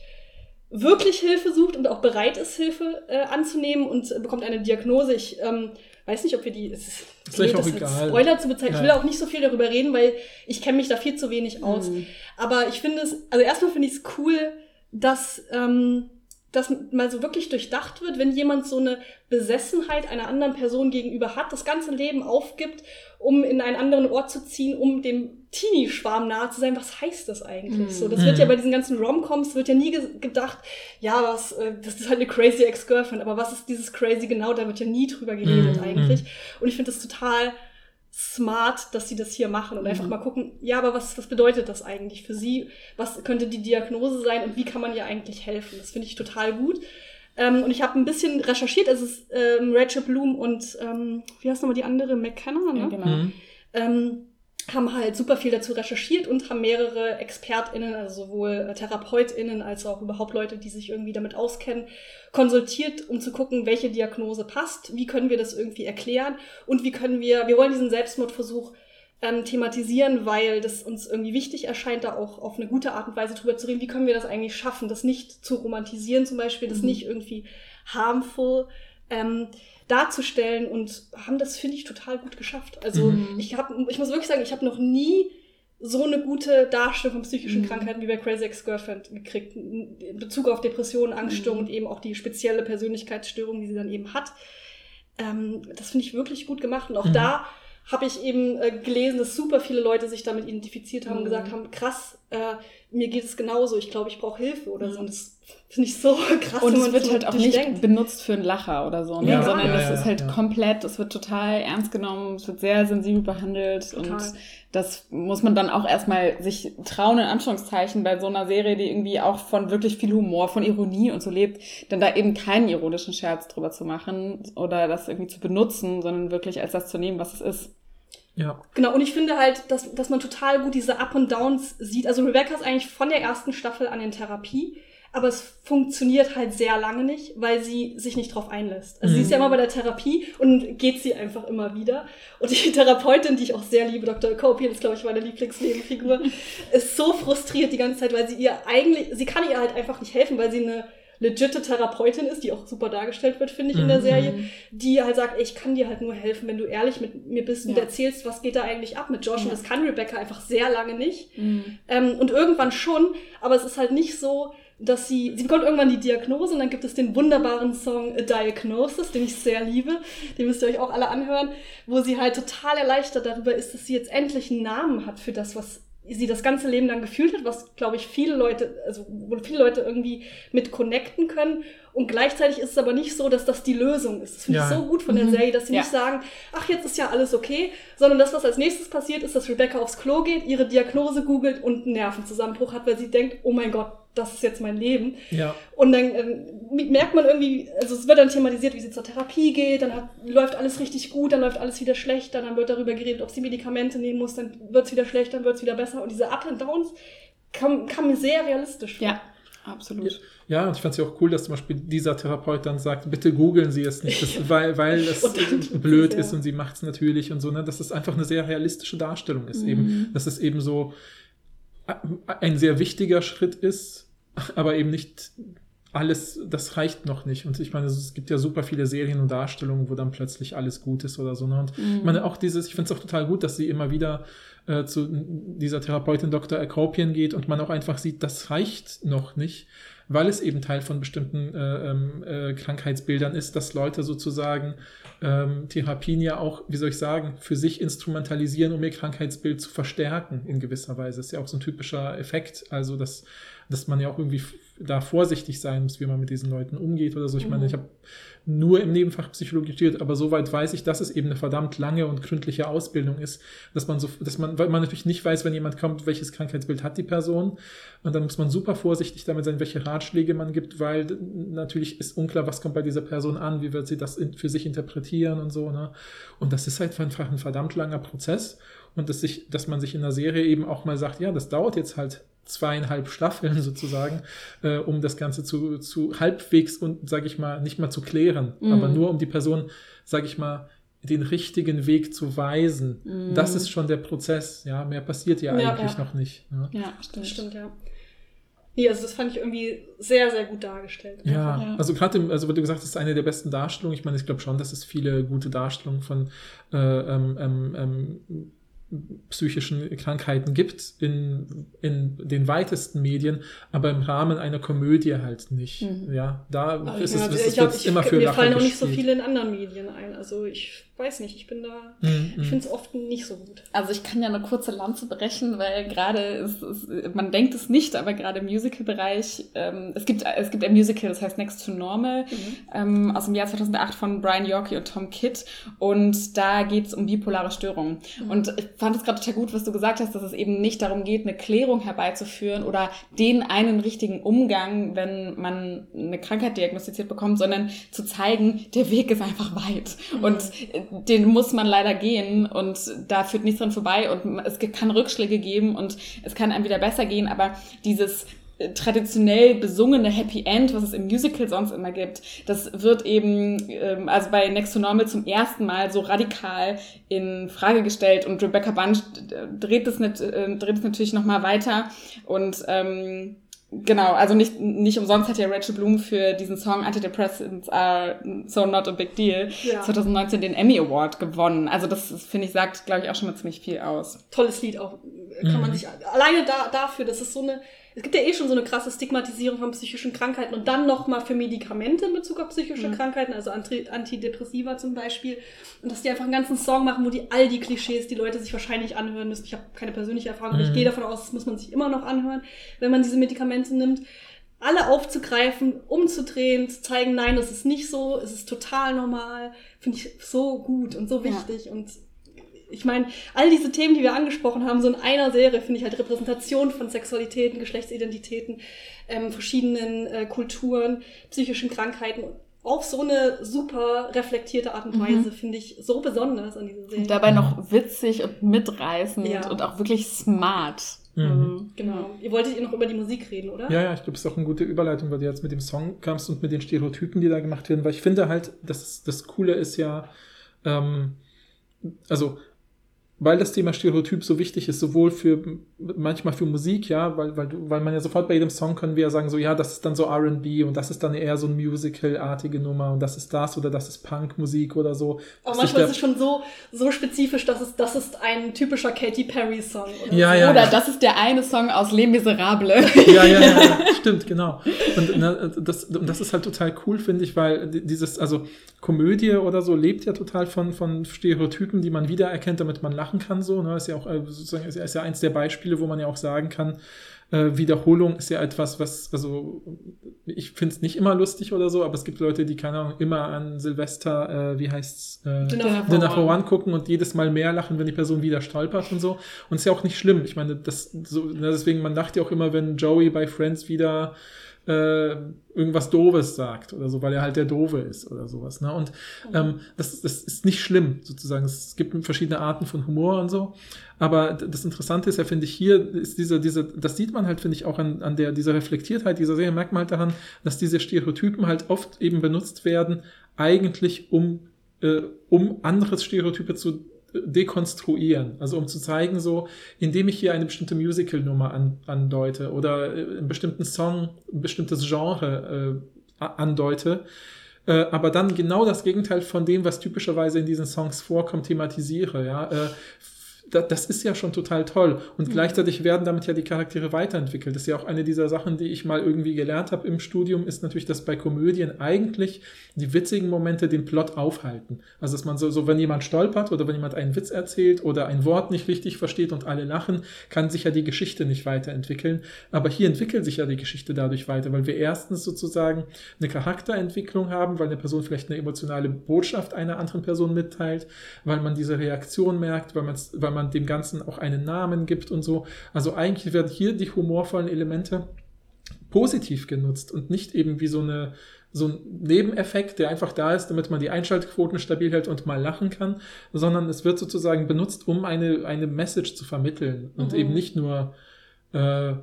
wirklich Hilfe sucht und auch bereit ist, Hilfe äh, anzunehmen und bekommt eine Diagnose. Ich ähm, weiß nicht, ob wir die. Es ist, blöd, auch das egal. Spoiler zu bezeichnen. Ich will Ja. auch nicht so viel darüber reden, weil ich kenne mich da viel zu wenig aus. Mhm. Aber ich finde es, also erstmal finde ich es cool, dass ähm, das mal so wirklich durchdacht wird, wenn jemand so eine Besessenheit einer anderen Person gegenüber hat, das ganze Leben aufgibt, um in einen anderen Ort zu ziehen, um dem Teenie-Schwarm nahe zu sein. Was heißt das eigentlich? Mhm. So, das wird ja Mhm. bei diesen ganzen Romcoms wird ja nie ge gedacht, ja, was, äh, das ist halt eine crazy Ex-Girlfriend, aber was ist dieses crazy genau? Da wird ja nie drüber geredet Mhm. eigentlich. Und ich finde das total smart, dass sie das hier machen und einfach Mhm. mal gucken, ja, aber was, was bedeutet das eigentlich für sie? Was könnte die Diagnose sein und wie kann man ihr eigentlich helfen? Das finde ich total gut. Ähm, und ich habe ein bisschen recherchiert, es ist ähm, Rachel Bloom und ähm, wie heißt nochmal die andere? McKenna, ne? Ja, genau. Mhm. ähm, haben halt super viel dazu recherchiert und haben mehrere ExpertInnen, also sowohl äh, TherapeutInnen als auch überhaupt Leute, die sich irgendwie damit auskennen, konsultiert, um zu gucken, welche Diagnose passt, wie können wir das irgendwie erklären und wie können wir, wir wollen diesen Selbstmordversuch ähm, thematisieren, weil das uns irgendwie wichtig erscheint, da auch auf eine gute Art und Weise drüber zu reden, wie können wir das eigentlich schaffen, das nicht zu romantisieren zum Beispiel, das Mhm. nicht irgendwie harmful ähm, darzustellen und haben das, finde ich, total gut geschafft. Also Mhm. ich habe, ich muss wirklich sagen, ich habe noch nie so eine gute Darstellung von psychischen Mhm. Krankheiten wie bei Crazy Ex-Girlfriend gekriegt. In Bezug auf Depressionen, Angststörungen Mhm. und eben auch die spezielle Persönlichkeitsstörung, die sie dann eben hat. Ähm, das finde ich wirklich gut gemacht. Und auch Mhm. da habe ich eben äh, gelesen, dass super viele Leute sich damit identifiziert haben und Mhm. gesagt haben, krass, äh, mir geht es genauso, ich glaube, ich brauche Hilfe oder so. Mhm. Und das finde ich so *laughs* krass. Und es man wird so halt auch nicht durchdenkt. benutzt für einen Lacher oder so, ne? Ja, sondern ja, es ja, ist halt ja. komplett, es wird total ernst genommen, es wird sehr sensibel behandelt Total. und das muss man dann auch erstmal sich trauen, in Anführungszeichen, bei so einer Serie, die irgendwie auch von wirklich viel Humor, von Ironie und so lebt, dann da eben keinen ironischen Scherz drüber zu machen oder das irgendwie zu benutzen, sondern wirklich als das zu nehmen, was es ist. Ja. Genau, und ich finde halt, dass, dass man total gut diese Up und Downs sieht. Also Rebecca ist eigentlich von der ersten Staffel an in Therapie, aber es funktioniert halt sehr lange nicht, weil sie sich nicht drauf einlässt. Also sie Mhm. ist ja immer bei der Therapie und geht sie einfach immer wieder. Und die *laughs* Therapeutin, die ich auch sehr liebe, Dr. Copian, ist, glaube ich, meine Lieblingsnebenfigur, *laughs* ist so frustriert die ganze Zeit, weil sie ihr eigentlich, sie kann ihr halt einfach nicht helfen, weil sie eine legitte Therapeutin ist, die auch super dargestellt wird, finde ich, in der Mhm. Serie, die halt sagt, ey, ich kann dir halt nur helfen, wenn du ehrlich mit mir bist und Ja. erzählst, was geht da eigentlich ab mit Josh. Ja. Und das kann Rebecca einfach sehr lange nicht. Ähm, und irgendwann schon, aber es ist halt nicht so, dass sie, sie bekommt irgendwann die Diagnose und dann gibt es den wunderbaren Song A Diagnosis, den ich sehr liebe, den müsst ihr euch auch alle anhören, wo sie halt total erleichtert darüber ist, dass sie jetzt endlich einen Namen hat für das, was sie das ganze Leben lang gefühlt hat, was, glaube ich, viele Leute, also wo viele Leute irgendwie mit connecten können. Und gleichzeitig ist es aber nicht so, dass das die Lösung ist. Das finde Ja. ich so gut von der Mhm. Serie, dass sie Ja. nicht sagen, ach, jetzt ist ja alles okay, sondern das, was als nächstes passiert, ist, dass Rebecca aufs Klo geht, ihre Diagnose googelt und einen Nervenzusammenbruch hat, weil sie denkt, oh mein Gott, das ist jetzt mein Leben. Ja. Und dann ähm, merkt man irgendwie, also es wird dann thematisiert, wie sie zur Therapie geht, dann hat, läuft alles richtig gut, dann läuft alles wieder schlechter, dann wird darüber geredet, ob sie Medikamente nehmen muss, dann wird es wieder schlechter, dann wird es wieder besser. Und diese Up and Downs kam, kam mir sehr realistisch vor. Ja, absolut. Ja, und ich fand es ja auch cool, dass zum Beispiel dieser Therapeut dann sagt, bitte googeln Sie es nicht, das, *laughs* weil, weil es Und dann tut *laughs* blöd ist und sie macht es natürlich und so, ne? dass es einfach eine sehr realistische Darstellung ist Mhm. eben. Dass es eben so ein sehr wichtiger Schritt ist, aber eben nicht alles, das reicht noch nicht. Und ich meine, es gibt ja super viele Serien und Darstellungen, wo dann plötzlich alles gut ist oder so. Ne? Und Mhm. ich meine, auch dieses, ich finde es auch total gut, dass sie immer wieder äh, zu dieser Therapeutin Dr. Akropian geht und man auch einfach sieht, das reicht noch nicht, weil es eben Teil von bestimmten äh, ähm, äh, Krankheitsbildern ist, dass Leute sozusagen ähm, Therapien ja auch, wie soll ich sagen, für sich instrumentalisieren, um ihr Krankheitsbild zu verstärken in gewisser Weise. ist ja auch so ein typischer Effekt, also dass, dass man ja auch irgendwie da vorsichtig sein muss, wie man mit diesen Leuten umgeht oder so. Ich meine, Mhm. ich habe nur im Nebenfach Psychologie studiert, aber soweit weiß ich, dass es eben eine verdammt lange und gründliche Ausbildung ist, dass man so, dass man, weil man natürlich nicht weiß, wenn jemand kommt, welches Krankheitsbild hat die Person. Und dann muss man super vorsichtig damit sein, welche Ratschläge man gibt, weil natürlich ist unklar, was kommt bei dieser Person an, wie wird sie das für sich interpretieren und so. Ne? Und das ist halt einfach ein verdammt langer Prozess. Und dass, sich, dass man sich in der Serie eben auch mal sagt, ja, das dauert jetzt halt zweieinhalb Staffeln *laughs* sozusagen, äh, um das Ganze zu, zu halbwegs und, sage ich mal, nicht mal zu klären, Mhm. aber nur um die Person, sage ich mal, den richtigen Weg zu weisen. Mhm. Das ist schon der Prozess, ja, mehr passiert ja, Ja, eigentlich ja. noch nicht. Ne? Ja, stimmt. Das stimmt, ja. Nee, also das fand ich irgendwie sehr, sehr gut dargestellt. Ja. Ja. also gerade, also wie du gesagt hast, ist eine der besten Darstellungen. Ich meine, ich glaube schon, dass es viele gute Darstellungen von äh, ähm, ähm, ähm, psychischen Krankheiten gibt in, in den weitesten Medien, aber im Rahmen einer Komödie halt nicht. Mhm. Ja, da Aber ist ich, es, ich, es glaub, wird's ich, immer für mir Lacher fallen auch nicht so viele in anderen Medien ein. Also ich weiß nicht, ich bin da, Mhm, ich mhm. finde es oft nicht so gut. Also ich kann ja eine kurze Lanze brechen, weil gerade man denkt es nicht, aber gerade im Musical-Bereich, ähm, es gibt es gibt ein Musical, das heißt Next to Normal, ähm, aus dem Jahr 2008 von Brian Yorkie und Tom Kidd und da geht es um bipolare Störungen. Und ich fand es gerade total gut, was du gesagt hast, dass es eben nicht darum geht, eine Klärung herbeizuführen oder den einen richtigen Umgang, wenn man eine Krankheit diagnostiziert bekommt, sondern zu zeigen, der Weg ist einfach weit und äh, den muss man leider gehen und da führt nichts dran vorbei und es kann Rückschläge geben und es kann einem wieder besser gehen, aber dieses äh, traditionell besungene Happy End, was es im Musical sonst immer gibt, das wird eben, ähm, also bei Next to Normal zum ersten Mal so radikal in Frage gestellt und Rebecca Bunch äh, dreht es, äh, dreht es natürlich nochmal weiter und ähm, Genau, also nicht, nicht umsonst hat ja Rachel Bloom für diesen Song Antidepressants are so not a big deal Ja. 2019 den Emmy Award gewonnen. Also das, das finde ich, sagt, glaube ich, auch schon mal ziemlich viel aus. Tolles Lied auch. Kann man Mhm. sich alleine da, dafür, das ist so eine, es gibt ja eh schon so eine krasse Stigmatisierung von psychischen Krankheiten und dann nochmal für Medikamente in Bezug auf psychische Mhm. Krankheiten, also Anti Antidepressiva zum Beispiel. Und dass die einfach einen ganzen Song machen, wo die all die Klischees, die Leute sich wahrscheinlich anhören müssen. Ich habe keine persönliche Erfahrung, aber ich Mhm. gehe davon aus, das muss man sich immer noch anhören, wenn man diese Medikamente nimmt. Alle aufzugreifen, umzudrehen, zu zeigen, nein, das ist nicht so, es ist total normal, finde ich so gut und so Ja. wichtig und ich meine, all diese Themen, die wir angesprochen haben, so in einer Serie finde ich halt Repräsentation von Sexualitäten, Geschlechtsidentitäten, ähm, verschiedenen äh, Kulturen, psychischen Krankheiten. Auf so eine super reflektierte Art und Mhm. Weise finde ich so besonders an dieser Serie. Und dabei noch witzig und mitreißend Ja. und auch wirklich smart. Mhm. genau. Ihr wolltet ihr noch über die Musik reden, oder? Ja, ja, ich glaube, es ist auch eine gute Überleitung, weil du jetzt mit dem Song kamst und mit den Stereotypen, die da gemacht werden, weil ich finde halt, das, das Coole ist ja, ähm, also, weil das Thema Stereotyp so wichtig ist, sowohl für manchmal für Musik, ja, weil, weil, du, weil man ja sofort bei jedem Song können wir ja sagen, so, ja, das ist dann so RB und das ist dann eher so ein Musical-artige Nummer und das ist das oder das ist Punkmusik oder so. Aber manchmal ist es schon so, so spezifisch, dass es, das ist ein typischer Katy Perry-Song. oder Ja, so. ja. Oder das ist der eine Song aus Les Miserables. ja, ja, ja, ja, stimmt, genau. Und na, das, und das ist halt total cool, finde ich, weil di- dieses, also Komödie oder so lebt ja total von, von Stereotypen, die man wiedererkennt, damit man lachen kann. So, ne? Ist ja auch äh, sozusagen ist ja eins der Beispiele, wo man ja auch sagen kann, äh, Wiederholung ist ja etwas, was, also ich finde es nicht immer lustig oder so, aber es gibt Leute, die, keine Ahnung, immer an Silvester, äh, wie heißt's, äh, Dinner Dinner for One. Gucken und jedes Mal mehr lachen, wenn die Person wieder stolpert und so. Und ist ja auch nicht schlimm. Ich meine, das so, deswegen, man lacht ja auch immer, wenn Joey bei Friends wieder äh, irgendwas Doofes sagt oder so, weil er halt der Doofe ist oder sowas. Ne? Und ähm, das, das ist nicht schlimm, sozusagen. Es gibt verschiedene Arten von Humor und so. Aber das Interessante ist ja, finde ich, hier ist diese, diese, das sieht man halt, finde ich, auch an, an der, dieser Reflektiertheit dieser Serie, merkt man halt daran, dass diese Stereotypen halt oft eben benutzt werden, eigentlich um, äh, um andere Stereotype zu dekonstruieren. Also um zu zeigen, so, indem ich hier eine bestimmte Musical-Nummer an, andeute oder äh, einen bestimmten Song, ein bestimmtes Genre äh, andeute, äh, aber dann genau das Gegenteil von dem, was typischerweise in diesen Songs vorkommt, thematisiere. Ja? Äh, das ist ja schon total toll. Und gleichzeitig werden damit ja die Charaktere weiterentwickelt. Das ist ja auch eine dieser Sachen, die ich mal irgendwie gelernt habe im Studium, ist natürlich, dass bei Komödien eigentlich die witzigen Momente den Plot aufhalten. Also dass man so, so wenn jemand stolpert oder wenn jemand einen Witz erzählt oder ein Wort nicht richtig versteht und alle lachen, kann sich ja die Geschichte nicht weiterentwickeln. Aber hier entwickelt sich ja die Geschichte dadurch weiter, weil wir erstens sozusagen eine Charakterentwicklung haben, weil eine Person vielleicht eine emotionale Botschaft einer anderen Person mitteilt, weil man diese Reaktion merkt, weil, man's- weil man dem Ganzen auch einen Namen gibt und so. Also eigentlich werden hier die humorvollen Elemente positiv genutzt und nicht eben wie so eine so ein Nebeneffekt, der einfach da ist, damit man die Einschaltquoten stabil hält und mal lachen kann, sondern es wird sozusagen benutzt, um eine, eine Message zu vermitteln und Mhm. eben nicht nur äh,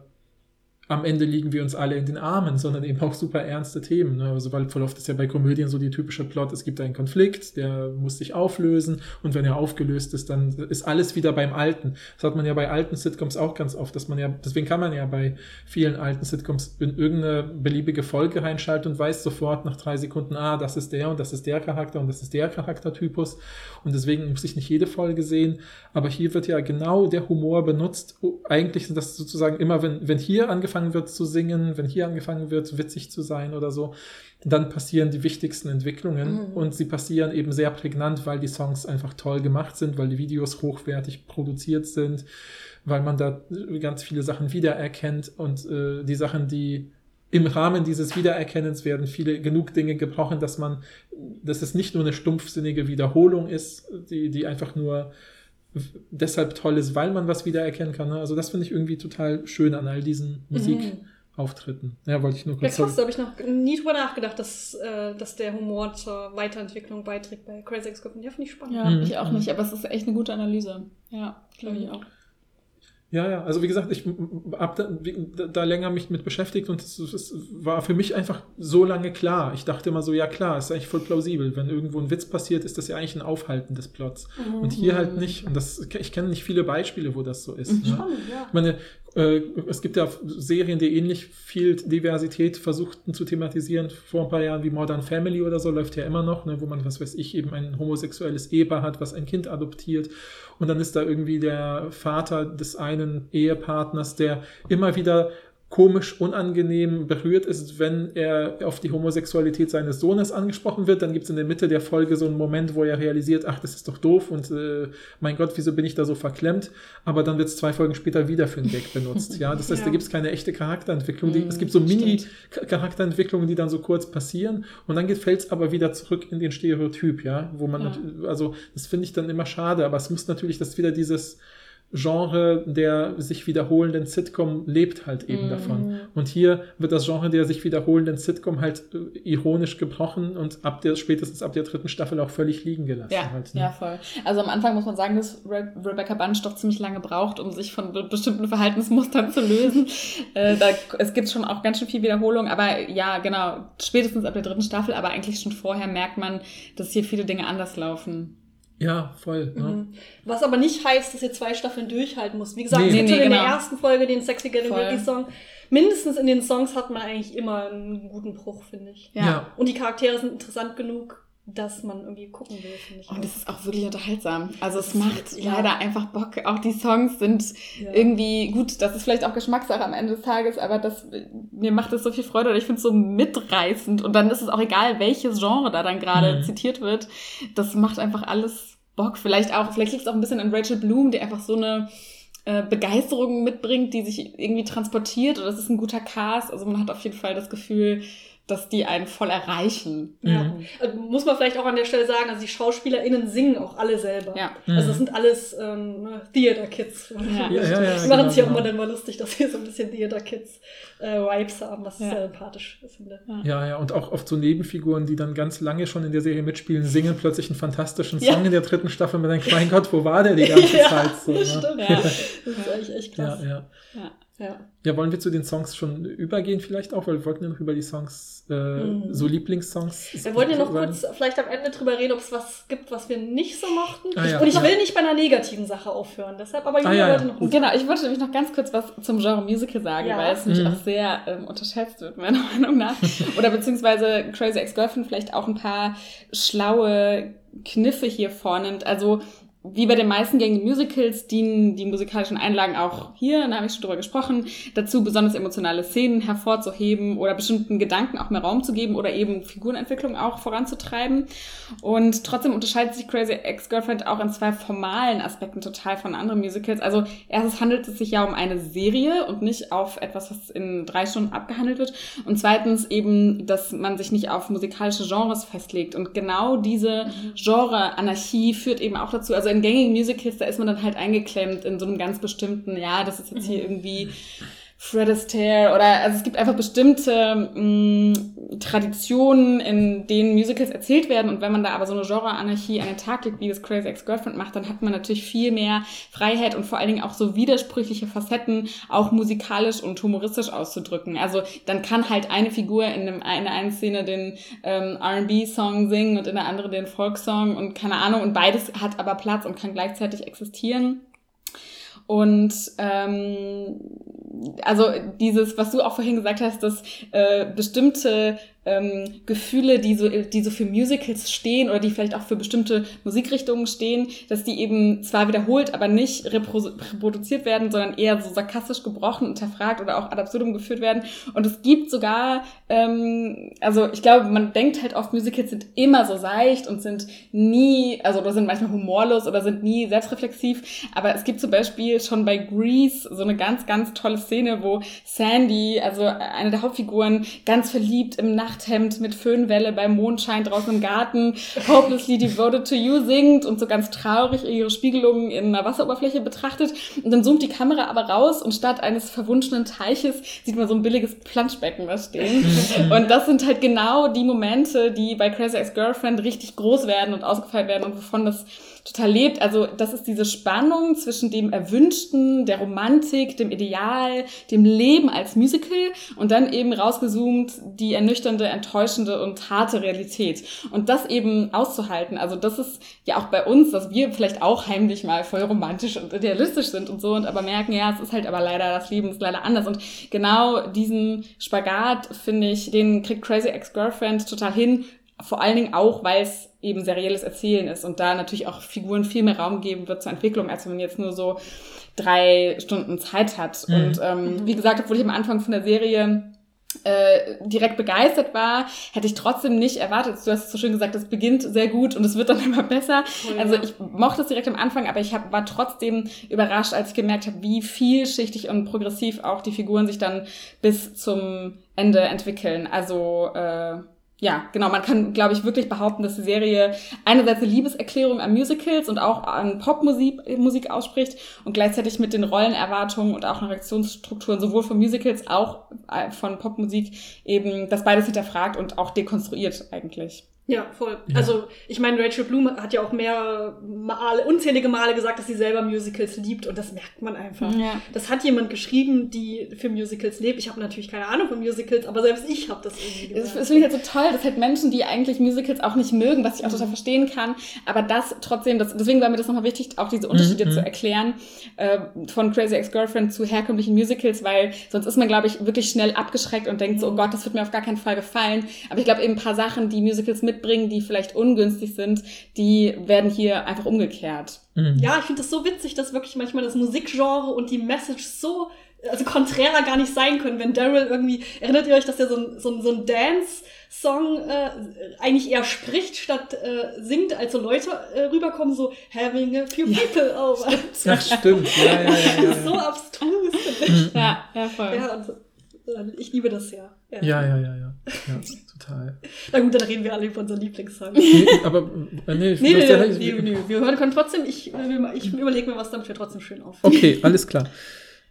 am Ende liegen wir uns alle in den Armen, sondern eben auch super ernste Themen. Ne? Also, weil voll oft ist ja bei Komödien so die typische Plot, es gibt einen Konflikt, der muss sich auflösen und wenn er aufgelöst ist, dann ist alles wieder beim Alten. Das hat man ja bei alten Sitcoms auch ganz oft, dass man ja, deswegen kann man ja bei vielen alten Sitcoms in irgendeine beliebige Folge reinschalten und weiß sofort nach drei Sekunden, ah, das ist der und das ist der Charakter und das ist der Charaktertypus und deswegen muss ich nicht jede Folge sehen, aber hier wird ja genau der Humor benutzt. Eigentlich sind das sozusagen immer, wenn, wenn hier angefangen wird zu singen, wenn hier angefangen wird, witzig zu sein oder so, dann passieren die wichtigsten Entwicklungen Mhm. und sie passieren eben sehr prägnant, weil die Songs einfach toll gemacht sind, weil die Videos hochwertig produziert sind, weil man da ganz viele Sachen wiedererkennt und äh, die Sachen, die im Rahmen dieses Wiedererkennens werden viele genug Dinge gebrochen, dass man, dass es nicht nur eine stumpfsinnige Wiederholung ist, die, die einfach nur deshalb toll ist, weil man was wiedererkennen kann. ne? Also das finde ich irgendwie total schön an all diesen Musikauftritten. Ja, wollte ich nur Mhm. Ja, kurz krass, da habe ich noch nie drüber nachgedacht, dass, äh, dass der Humor zur Weiterentwicklung beiträgt bei Crazy Ex-Girlfriend. Ja, finde ich spannend. Ja, Mhm. ich auch nicht, aber es ist echt eine gute Analyse. Ja, glaube ich Mhm. auch. Ja, ja, also wie gesagt, ich habe da, da, länger mich mit beschäftigt und es, es war für mich einfach so lange klar. Ich dachte immer so, ja klar, ist eigentlich voll plausibel. Wenn irgendwo ein Witz passiert, ist das ja eigentlich ein Aufhalten des Plots. Mhm. Und hier halt nicht. Und das, ich kenne nicht viele Beispiele, wo das so ist. Ne? Spannend, ja. Ich meine, äh, es gibt ja Serien, die ähnlich viel Diversität versuchten zu thematisieren. Vor ein paar Jahren wie Modern Family oder so läuft ja immer noch, ne, wo man, was weiß ich, eben ein homosexuelles Ehepaar hat, was ein Kind adoptiert. Und dann ist da irgendwie der Vater des einen Ehepartners, der immer wieder komisch, unangenehm berührt ist, wenn er auf die Homosexualität seines Sohnes angesprochen wird. Dann gibt es in der Mitte der Folge so einen Moment, wo er realisiert, ach, das ist doch doof und äh, mein Gott, wieso bin ich da so verklemmt? Aber dann wird es zwei Folgen später wieder für einen Gag benutzt. Ja, das heißt, Ja. da gibt es keine echte Charakterentwicklung. Die, Mhm, es gibt so stimmt. Mini-Charakterentwicklungen, die dann so kurz passieren und dann fällt es aber wieder zurück in den Stereotyp, ja, wo man, Ja. also das finde ich dann immer schade, aber es muss natürlich, dass wieder dieses Genre der sich wiederholenden Sitcom lebt halt eben Mhm. davon. Und hier wird das Genre der sich wiederholenden Sitcom halt äh, ironisch gebrochen und ab der, spätestens ab der dritten Staffel auch völlig liegen gelassen. Ja, halt, ne? ja, voll. Also am Anfang muss man sagen, dass Re Rebecca Bunch doch ziemlich lange braucht, um sich von be bestimmten Verhaltensmustern zu lösen. *laughs* äh, da, es gibt schon auch ganz schön viel Wiederholung, aber ja, genau, spätestens ab der dritten Staffel, aber eigentlich schon vorher merkt man, dass hier viele Dinge anders laufen. Ja voll. Ne? Mhm. Was aber nicht heißt, dass ihr zwei Staffeln durchhalten müsst. Wie gesagt, Nee. es gibt Nee, schon in nee, der genau. ersten Folge den Sexy Getting Voll. Ready Song. Mindestens in den Songs hat man eigentlich immer einen guten Bruch, finde ich. Ja. Und die Charaktere sind interessant genug, dass man irgendwie gucken will, finde ich. Und es ist auch wirklich unterhaltsam. Also es macht Ja. leider einfach Bock. Auch die Songs sind Ja. irgendwie gut. Das ist vielleicht auch Geschmackssache am Ende des Tages, aber das, mir macht es so viel Freude oder ich finde es so mitreißend. Und dann ist es auch egal, welches Genre da dann gerade Mhm. zitiert wird. Das macht einfach alles Bock. Vielleicht auch, vielleicht liegt es auch ein bisschen an Rachel Bloom, die einfach so eine äh, Begeisterung mitbringt, die sich irgendwie transportiert. Oder es ist ein guter Cast. Also man hat auf jeden Fall das Gefühl, dass die einen voll erreichen. Ja. Mhm. Also muss man vielleicht auch an der Stelle sagen, also die SchauspielerInnen singen auch alle selber. Ja. Also das sind alles ähm, Theater-Kids. Ja. Ja, ja, ja, die machen sich genau, auch immer genau. dann mal lustig, dass wir so ein bisschen Theater-Kids-Vibes haben, was ich Ja. sehr sympathisch finde. Ja, ja, und auch oft so Nebenfiguren, die dann ganz lange schon in der Serie mitspielen, singen plötzlich einen fantastischen Ja. Song in der dritten Staffel. Man denkt, mein Gott, wo war der die ganze *laughs* Ja, Zeit? So, ne? Stimmt. Ja. Das ist eigentlich echt ja, krass. ja. Ja. Ja. Ja, wollen wir zu den Songs schon übergehen vielleicht auch, weil wir wollten ja noch über die Songs, äh, Mhm. so Lieblingssongs. Wir wollten ja noch sagen. kurz vielleicht am Ende drüber reden, ob es was gibt, was wir nicht so mochten. Ah, ja. Und ich Ja. will nicht bei einer negativen Sache aufhören. Deshalb, aber Ah, ja, ja. wollte noch Genau, ich wollte nämlich noch ganz kurz was zum Genre Musical sagen, Ja. weil es nämlich Mhm. auch sehr ähm, unterschätzt wird, meiner *laughs* Meinung nach. Oder beziehungsweise Crazy Ex-Girlfriend vielleicht auch ein paar schlaue Kniffe hier vornimmt. Also wie bei den meisten gängigen Musicals dienen die musikalischen Einlagen auch hier, da habe ich schon drüber gesprochen, dazu besonders emotionale Szenen hervorzuheben oder bestimmten Gedanken auch mehr Raum zu geben oder eben Figurenentwicklung auch voranzutreiben. Und trotzdem unterscheidet sich Crazy Ex-Girlfriend auch in zwei formalen Aspekten total von anderen Musicals. Also erstens handelt es sich ja um eine Serie und nicht auf etwas, was in drei Stunden abgehandelt wird. Und zweitens eben, dass man sich nicht auf musikalische Genres festlegt. Und genau diese Genre-Anarchie führt eben auch dazu, also in gängigen Musicals, da ist man dann halt eingeklemmt in so einem ganz bestimmten, ja, das ist jetzt hier irgendwie *laughs* Fred Astaire oder also es gibt einfach bestimmte mh, Traditionen, in denen Musicals erzählt werden und wenn man da aber so eine Genre-Anarchie an den Tag legt, wie das Crazy Ex-Girlfriend macht, dann hat man natürlich viel mehr Freiheit und vor allen Dingen auch so widersprüchliche Facetten auch musikalisch und humoristisch auszudrücken. Also dann kann halt eine Figur in, einem, in der einen Szene den ähm, R&B-Song singen und in der anderen den Folksong und keine Ahnung und beides hat aber Platz und kann gleichzeitig existieren. Und ähm, also dieses, was du auch vorhin gesagt hast, dass äh, bestimmte ähm, Gefühle, die so, die so für Musicals stehen oder die vielleicht auch für bestimmte Musikrichtungen stehen, dass die eben zwar wiederholt, aber nicht repro reproduziert werden, sondern eher so sarkastisch gebrochen, unterfragt oder auch ad absurdum geführt werden. Und es gibt sogar, ähm, also ich glaube, man denkt halt oft, Musicals sind immer so seicht und sind nie, also oder sind manchmal humorlos oder sind nie selbstreflexiv. Aber es gibt zum Beispiel schon bei Grease so eine ganz, ganz tolle Szene, wo Sandy, also eine der Hauptfiguren, ganz verliebt im Nachthemd mit Föhnwelle beim Mondschein draußen im Garten Hopelessly Devoted to You singt und so ganz traurig ihre Spiegelungen in einer Wasseroberfläche betrachtet. Und dann zoomt die Kamera aber raus und statt eines verwunschenen Teiches sieht man so ein billiges Planschbecken da stehen. und das sind halt genau die Momente, die bei Crazy Ex-Girlfriend richtig groß werden und ausgefeilt werden und wovon das total lebt. Also das ist diese Spannung zwischen dem Erwünschten, der Romantik, dem Ideal, dem Leben als Musical und dann eben rausgezoomt die ernüchternde, enttäuschende und harte Realität. Und das eben auszuhalten, also das ist ja auch bei uns, dass wir vielleicht auch heimlich mal voll romantisch und idealistisch sind und so und aber merken, ja, es ist halt aber leider, das Leben ist leider anders. Und genau diesen Spagat, finde ich, den kriegt Crazy Ex-Girlfriend total hin, vor allen Dingen auch, weil es eben serielles Erzählen ist und da natürlich auch Figuren viel mehr Raum geben wird zur Entwicklung, als wenn man jetzt nur so drei Stunden Zeit hat. Mhm. Und ähm, wie gesagt, obwohl ich am Anfang von der Serie äh, direkt begeistert war, hätte ich trotzdem nicht erwartet. Du hast es so schön gesagt, es beginnt sehr gut und es wird dann *laughs* immer besser. Oh ja. Also ich mochte es direkt am Anfang, aber ich hab, war trotzdem überrascht, als ich gemerkt habe, wie vielschichtig und progressiv auch die Figuren sich dann bis zum Ende entwickeln. Also äh, ja, genau, man kann, glaube ich, wirklich behaupten, dass die Serie einerseits eine Liebeserklärung an Musicals und auch an Popmusik Musik ausspricht und gleichzeitig mit den Rollenerwartungen und auch Reaktionsstrukturen sowohl von Musicals auch äh, von Popmusik eben das beides hinterfragt und auch dekonstruiert eigentlich. Ja, voll. Ja. Also, ich meine, Rachel Bloom hat ja auch mehr Male, unzählige Male gesagt, dass sie selber Musicals liebt und das merkt man einfach. Ja. Das hat jemand geschrieben, die für Musicals lebt. Ich habe natürlich keine Ahnung von Musicals, aber selbst ich habe das irgendwie Das, gesagt. das finde ich halt so toll, dass halt Menschen, die eigentlich Musicals auch nicht mögen, was ich auch total verstehen kann, aber das trotzdem, das, deswegen war mir das nochmal wichtig, auch diese Unterschiede Mhm. zu erklären äh, von Crazy Ex-Girlfriend zu herkömmlichen Musicals, weil sonst ist man, glaube ich, wirklich schnell abgeschreckt und denkt so, oh Gott, das wird mir auf gar keinen Fall gefallen. Aber ich glaube eben ein paar Sachen, die Musicals mitbringen, die vielleicht ungünstig sind, die werden hier einfach umgekehrt. Mhm. Ja, ich finde das so witzig, dass wirklich manchmal das Musikgenre und die Message so also konträrer gar nicht sein können, wenn Daryl irgendwie, erinnert ihr euch, dass der so ein, so ein, so ein Dance-Song äh, eigentlich eher spricht statt äh, singt, als so Leute äh, rüberkommen, so having a few people ja. over. Ach, stimmt, ja, ja, ja. *laughs* ja, so abstrus. ja, ja, voll. Ja, und, ich liebe das ja. Ja, ja, ja, ja, ja, ja total. Na gut, dann reden wir alle über unseren Lieblingssong. Nee, aber, äh, nee, *laughs* nee, nee, ja, nee, nee, wir hören können trotzdem, ich, ich überlege mir was, damit wir trotzdem schön auf. Okay, alles klar.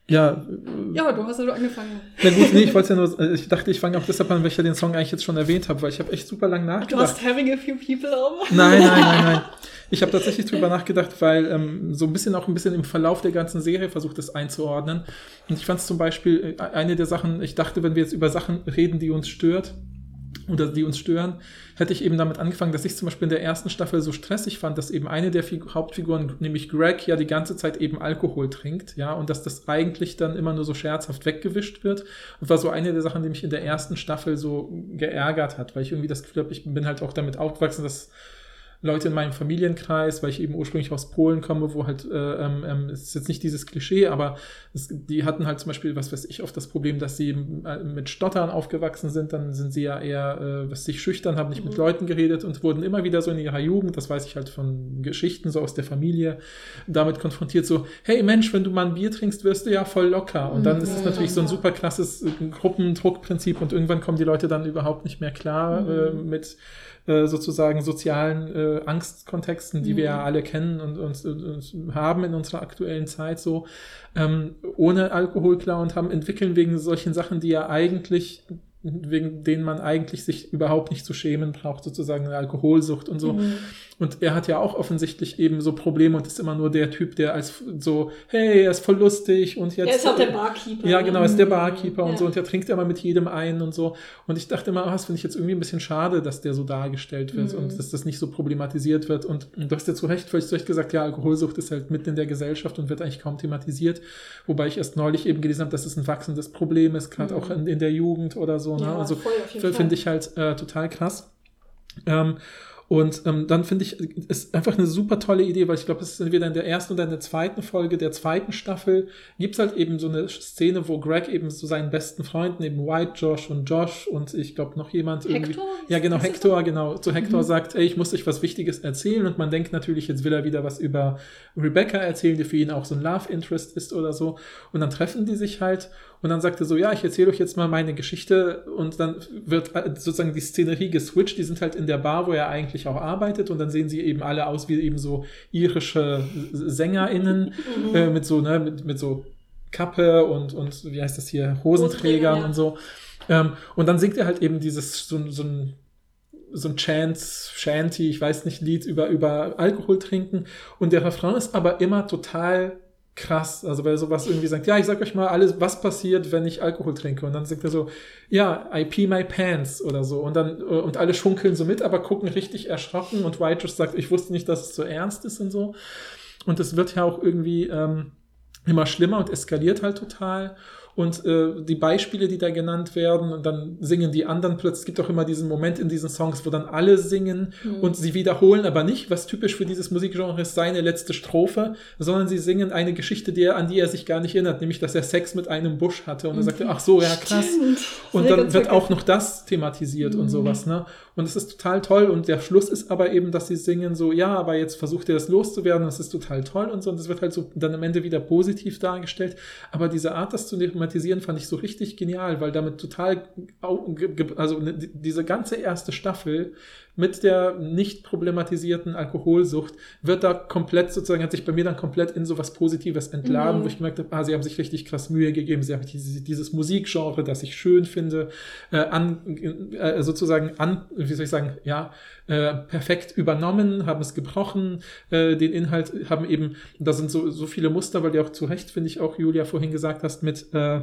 Ja. Ja, du hast ja nur angefangen. Na gut, nee, ich wollte ja nur, *laughs* ich dachte, ich fange auch deshalb an, weil ich ja den Song eigentlich jetzt schon erwähnt habe, weil ich habe echt super lang nachgedacht. Du hast Having a Few People over? Nein, nein, nein, nein. *laughs* Ich habe tatsächlich drüber nachgedacht, weil ähm, so ein bisschen auch ein bisschen im Verlauf der ganzen Serie versucht, das einzuordnen. Und ich fand es zum Beispiel äh, eine der Sachen, ich dachte, wenn wir jetzt über Sachen reden, die uns stört, oder die uns stören, hätte ich eben damit angefangen, dass ich zum Beispiel in der ersten Staffel so stressig fand, dass eben eine der Fig Hauptfiguren, nämlich Greg, ja die ganze Zeit eben Alkohol trinkt, ja, und dass das eigentlich dann immer nur so scherzhaft weggewischt wird. Und war so eine der Sachen, die mich in der ersten Staffel so geärgert hat, weil ich irgendwie das Gefühl habe, ich bin halt auch damit aufgewachsen, dass Leute in meinem Familienkreis, weil ich eben ursprünglich aus Polen komme, wo halt, äh, ähm, ähm es ist jetzt nicht dieses Klischee, aber es, die hatten halt zum Beispiel, was weiß ich, oft das Problem, dass sie äh, mit Stottern aufgewachsen sind, dann sind sie ja eher, äh, was sich schüchtern, haben nicht mhm. mit Leuten geredet und wurden immer wieder so in ihrer Jugend, das weiß ich halt von Geschichten so aus der Familie, damit konfrontiert, so, hey Mensch, wenn du mal ein Bier trinkst, wirst du ja voll locker. Und dann mhm. ist es natürlich so ein super krasses Gruppendruckprinzip und irgendwann kommen die Leute dann überhaupt nicht mehr klar mhm. äh, mit äh, sozusagen sozialen äh, Angstkontexten, die mhm. wir ja mhm. alle kennen und, und, und, haben in unserer aktuellen Zeit so, ähm, ohne Alkohol klar und haben entwickeln wegen solchen Sachen, die ja eigentlich wegen denen man eigentlich sich überhaupt nicht zu schämen braucht, sozusagen eine Alkoholsucht und so. Mhm. Und er hat ja auch offensichtlich eben so Probleme und ist immer nur der Typ, der als so, hey, er ist voll lustig und jetzt. Er ist auch der Barkeeper. Ja, genau, er ist der Barkeeper ja. und so und er trinkt immer mit jedem ein und so. Und ich dachte immer, oh, das finde ich jetzt irgendwie ein bisschen schade, dass der so dargestellt wird mhm. und dass das nicht so problematisiert wird. Und, und du hast ja zu Recht völlig zu Recht gesagt, ja, Alkoholsucht ist halt mitten in der Gesellschaft und wird eigentlich kaum thematisiert. Wobei ich erst neulich eben gelesen habe, dass es ein wachsendes Problem ist, gerade mhm. auch in, in, der Jugend oder so. Ne? Ja, also finde ich halt äh, total krass. Ähm, und ähm, dann finde ich, ist einfach eine super tolle Idee, weil ich glaube, es ist entweder in der ersten oder in der zweiten Folge der zweiten Staffel, gibt es halt eben so eine Szene, wo Greg eben so seinen besten Freunden, eben White, Josh und Josh und ich glaube noch jemand irgendwie. Hector? Ja, genau, Hector, genau. Zu Hector mhm. sagt, ey, ich muss euch was Wichtiges erzählen und man denkt natürlich, jetzt will er wieder was über Rebecca erzählen, die für ihn auch so ein Love Interest ist oder so. Und dann treffen die sich halt und dann sagt er so, ja, ich erzähle euch jetzt mal meine Geschichte und dann wird äh, sozusagen die Szenerie geswitcht. Die sind halt in der Bar, wo er eigentlich auch arbeitet und dann sehen sie eben alle aus wie eben so irische SängerInnen mhm. äh, mit so, ne, mit, mit so Kappe und, und wie heißt das hier, Hosenträgern ja. und so. Ähm, und dann singt er halt eben dieses, so, so ein so ein Chance, Shanty, ich weiß nicht, Lied über, über Alkohol trinken. Und der Refrain ist aber immer total krass. Also weil sowas irgendwie sagt, ja, ich sag euch mal alles, was passiert, wenn ich Alkohol trinke. Und dann sagt er so, ja, I pee my pants oder so. Und dann, äh, und alle schunkeln so mit, aber gucken richtig erschrocken. Und White just sagt, ich wusste nicht, dass es so ernst ist und so. Und es wird ja auch irgendwie ähm, immer schlimmer und eskaliert halt total und äh, die Beispiele, die da genannt werden und dann singen die anderen plötzlich. Es gibt auch immer diesen Moment in diesen Songs, wo dann alle singen mhm. und sie wiederholen aber nicht, was typisch für dieses Musikgenre ist, seine letzte Strophe, sondern sie singen eine Geschichte, die er, an die er sich gar nicht erinnert, nämlich, dass er Sex mit einem Busch hatte und mhm. er sagte, ach so, ja krass. Stimmt. Und dann wird auch noch das thematisiert mhm. und sowas, ne? Und es ist total toll. Und der Schluss ist aber eben, dass sie singen so, ja, aber jetzt versucht er das loszuwerden, das ist total toll und so. Und das wird halt so dann am Ende wieder positiv dargestellt, aber diese Art, das zu thematisieren, fand ich so richtig genial, weil damit total, also ne, diese ganze erste Staffel mit der nicht problematisierten Alkoholsucht wird da komplett sozusagen, hat sich bei mir dann komplett in so was Positives entladen, mhm. wo ich gemerkt habe, ah, sie haben sich richtig krass Mühe gegeben, sie haben dieses, dieses Musikgenre, das ich schön finde, äh, an, äh, sozusagen an, wie soll ich sagen, ja, äh, perfekt übernommen, haben es gebrochen, äh, den Inhalt haben eben, da sind so, so viele Muster, weil du auch zu Recht, finde ich, auch Julia vorhin gesagt hast, mit äh,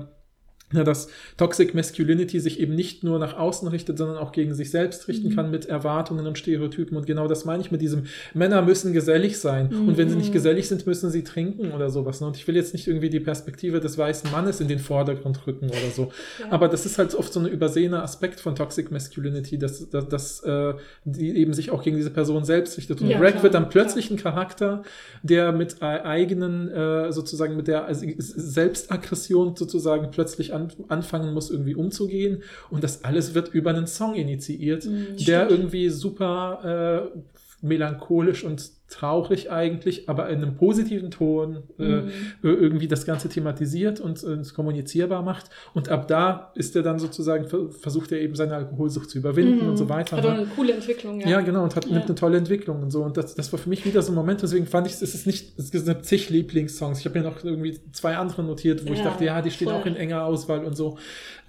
ja, dass Toxic Masculinity sich eben nicht nur nach außen richtet, sondern auch gegen sich selbst richten Mhm. kann mit Erwartungen und Stereotypen. Und genau das meine ich mit diesem, Männer müssen gesellig sein. Mhm. Und wenn sie nicht gesellig sind, müssen sie trinken oder sowas. ne? Und ich will jetzt nicht irgendwie die Perspektive des weißen Mannes in den Vordergrund rücken oder so. Ja. Aber das ist halt oft so ein übersehener Aspekt von Toxic Masculinity, dass, dass, dass äh, die eben sich auch gegen diese Person selbst richtet. Und Ja, Greg klar, wird dann klar. plötzlich ein Charakter, der mit eigenen, äh, sozusagen mit der Selbstaggression sozusagen plötzlich an, anfangen muss, irgendwie umzugehen. Und das alles wird über einen Song initiiert, Mhm, der stimmt. irgendwie super äh, melancholisch und traurig eigentlich, aber in einem positiven Ton äh, Mhm. irgendwie das Ganze thematisiert und äh, kommunizierbar macht. Und ab da ist er dann sozusagen, ver- versucht er eben seine Alkoholsucht zu überwinden und so weiter. Hat auch ne? eine coole Entwicklung, ja. Ja, genau, und hat Ja. nimmt eine tolle Entwicklung und so. Und das, das war für mich wieder so ein Moment, deswegen fand ich, es ist nicht, es sind zig Lieblingssongs. Ich habe mir noch irgendwie zwei andere notiert, wo ich Ja, dachte, ja, die stehen voll. auch in enger Auswahl und so.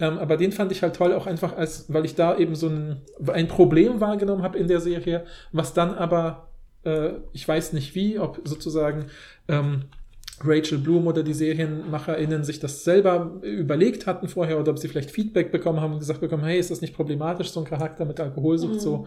Ähm, aber den fand ich halt toll, auch einfach als, weil ich da eben so ein, ein Problem wahrgenommen habe in der Serie, was dann aber, äh, ich weiß nicht wie, ob sozusagen ähm, Rachel Bloom oder die SerienmacherInnen sich das selber überlegt hatten vorher oder ob sie vielleicht Feedback bekommen haben und gesagt bekommen, hey, ist das nicht problematisch, so ein Charakter mit Alkoholsucht Mhm. so,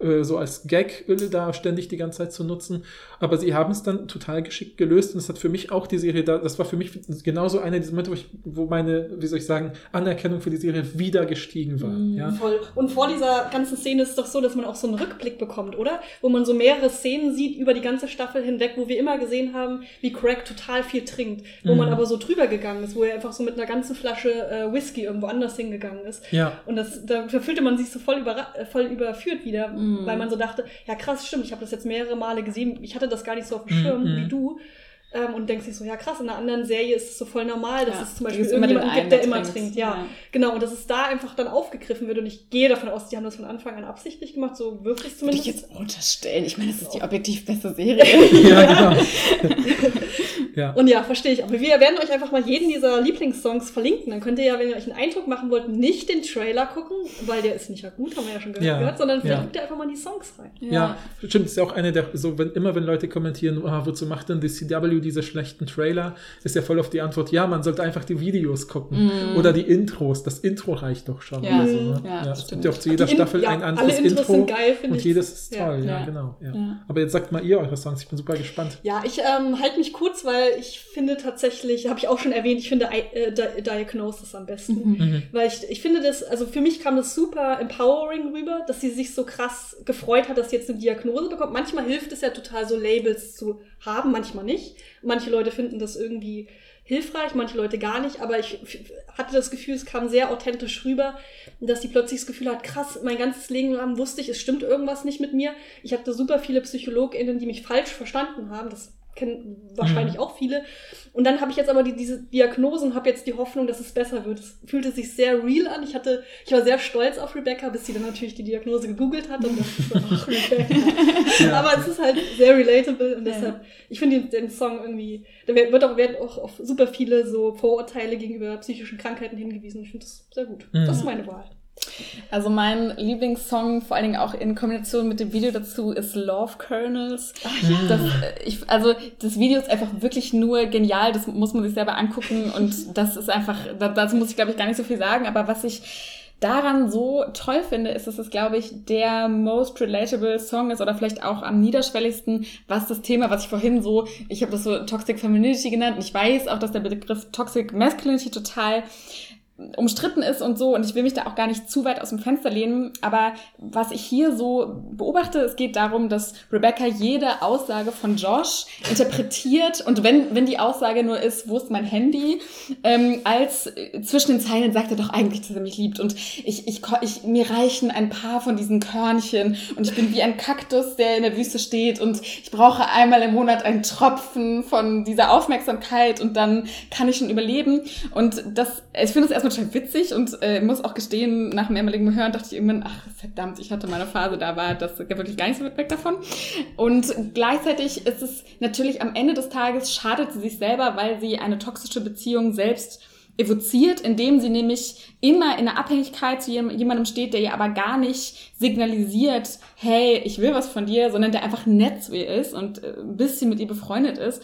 äh, so als Gag da ständig die ganze Zeit zu nutzen. Aber sie haben es dann total geschickt gelöst und es hat für mich auch die Serie, da, das war für mich genauso einer dieser Momente, wo, ich, wo meine, wie soll ich sagen, Anerkennung für die Serie wieder gestiegen war. Mhm, Ja? Voll. Und vor dieser ganzen Szene ist es doch so, dass man auch so einen Rückblick bekommt, oder? Wo man so mehrere Szenen sieht über die ganze Staffel hinweg, wo wir immer gesehen haben, wie Craig total viel trinkt. Wo Mhm. man aber so drüber gegangen ist, wo er einfach so mit einer ganzen Flasche äh, Whisky irgendwo anders hingegangen ist. Ja. Und das, da fühlte man sich so voll, äh, voll überführt wieder, Mhm. Weil man so dachte, ja krass, stimmt, ich habe das jetzt mehrere Male gesehen, ich hatte das gar nicht so auf dem Schirm mhm. wie du. Ähm, und denkst dich so, ja krass, in einer anderen Serie ist es so voll normal, dass Ja, es zum Beispiel irgendjemanden gibt, der immer trinkt. trinkt. Ja, Ja. genau. Und dass es da einfach dann aufgegriffen wird. Und ich gehe davon aus, die haben das von Anfang an absichtlich gemacht, so wirklich Würde ich zumindest. jetzt unterstellen. Ich meine, das ist die objektiv beste *laughs* Serie. Ja, genau. *laughs* ja. Und ja, verstehe ich. Aber wir werden euch einfach mal jeden dieser Lieblingssongs verlinken. Dann könnt ihr ja, wenn ihr euch einen Eindruck machen wollt, nicht den Trailer gucken, weil der ist nicht ja gut, haben wir ja schon gehört, Ja, gehört sondern vielleicht ja. guckt ihr einfach mal in die Songs rein. Ja, stimmt, ist ja auch eine der, so, wenn, immer wenn Leute kommentieren, ah, wozu macht denn die CW diese schlechten Trailer, ist ja voll auf die Antwort, ja, man sollte einfach die Videos gucken. Oder die Intros, das Intro reicht doch schon. Ja, oder so, ne? ja, es gibt ja auch zu jeder Die In- Staffel ja, ein alle anderes Intros Intro. sind geil, finde und ich. jedes ist Ja. toll, ja, Ja. genau. Ja. Ja. Aber jetzt sagt mal ihr eure Songs, ich bin super gespannt. Ja, ich ähm, halte mich kurz, weil ich finde tatsächlich, habe ich auch schon erwähnt, ich finde I äh, Di Diagnosis am besten. Mhm. Weil ich, ich finde das, also für mich kam das super empowering rüber, dass sie sich so krass gefreut hat, dass sie jetzt eine Diagnose bekommt. Manchmal hilft es ja total, so Labels zu haben, manchmal nicht. Manche Leute finden das irgendwie hilfreich, manche Leute gar nicht, aber ich hatte das Gefühl, es kam sehr authentisch rüber, dass sie plötzlich das Gefühl hat, krass, mein ganzes Leben lang wusste ich, es stimmt irgendwas nicht mit mir. Ich hatte super viele PsychologInnen, die mich falsch verstanden haben. Das kennen wahrscheinlich auch viele. Und dann habe ich jetzt aber die, diese Diagnose und habe jetzt die Hoffnung, dass es besser wird. Es fühlte sich sehr real an. Ich hatte, ich war sehr stolz auf Rebecca, bis sie dann natürlich die Diagnose gegoogelt hat und dachte ach, Rebecca. *laughs* Aber es ist halt sehr relatable und deshalb, ich finde den, den Song irgendwie, da wird wird auch, werden auch auf super viele so Vorurteile gegenüber psychischen Krankheiten hingewiesen. Ich finde das sehr gut. Mhm. Das ist meine Wahl. Also mein Lieblingssong, vor allen Dingen auch in Kombination mit dem Video dazu, ist Love Kernels. Das, äh, ich, also das Video ist einfach wirklich nur genial, das muss man sich selber angucken und das ist einfach, da, dazu muss ich glaube ich gar nicht so viel sagen, aber was ich daran so toll finde, ist, dass es, glaube ich, der most relatable Song ist oder vielleicht auch am niederschwelligsten, was das Thema, was ich vorhin so, ich habe das so Toxic Femininity genannt und ich weiß auch, dass der Begriff Toxic Masculinity total umstritten ist und so. Und ich will mich da auch gar nicht zu weit aus dem Fenster lehnen, aber was ich hier so beobachte, es geht darum, dass Rebecca jede Aussage von Josh interpretiert. Und wenn, wenn die Aussage nur ist, wo ist mein Handy, ähm, als äh, zwischen den Zeilen sagt er doch eigentlich, dass er mich liebt. Und ich, ich, ich, mir reichen ein paar von diesen Körnchen. Und ich bin wie ein Kaktus, der in der Wüste steht. Und ich brauche einmal im Monat einen Tropfen von dieser Aufmerksamkeit. Und dann kann ich schon überleben. Und das, ich finde das erstmal total witzig und äh, muss auch gestehen, nach mehrmaligem Hören dachte ich irgendwann, ach verdammt, ich hatte meine Phase, da war das wirklich gar nicht so weit weg davon. Und gleichzeitig ist es natürlich am Ende des Tages, schadet sie sich selber, weil sie eine toxische Beziehung selbst evoziert, indem sie nämlich immer in einer Abhängigkeit zu jem- jemandem steht, der ihr aber gar nicht signalisiert, hey, ich will was von dir, sondern der einfach nett zu ihr ist und äh, ein bisschen mit ihr befreundet ist.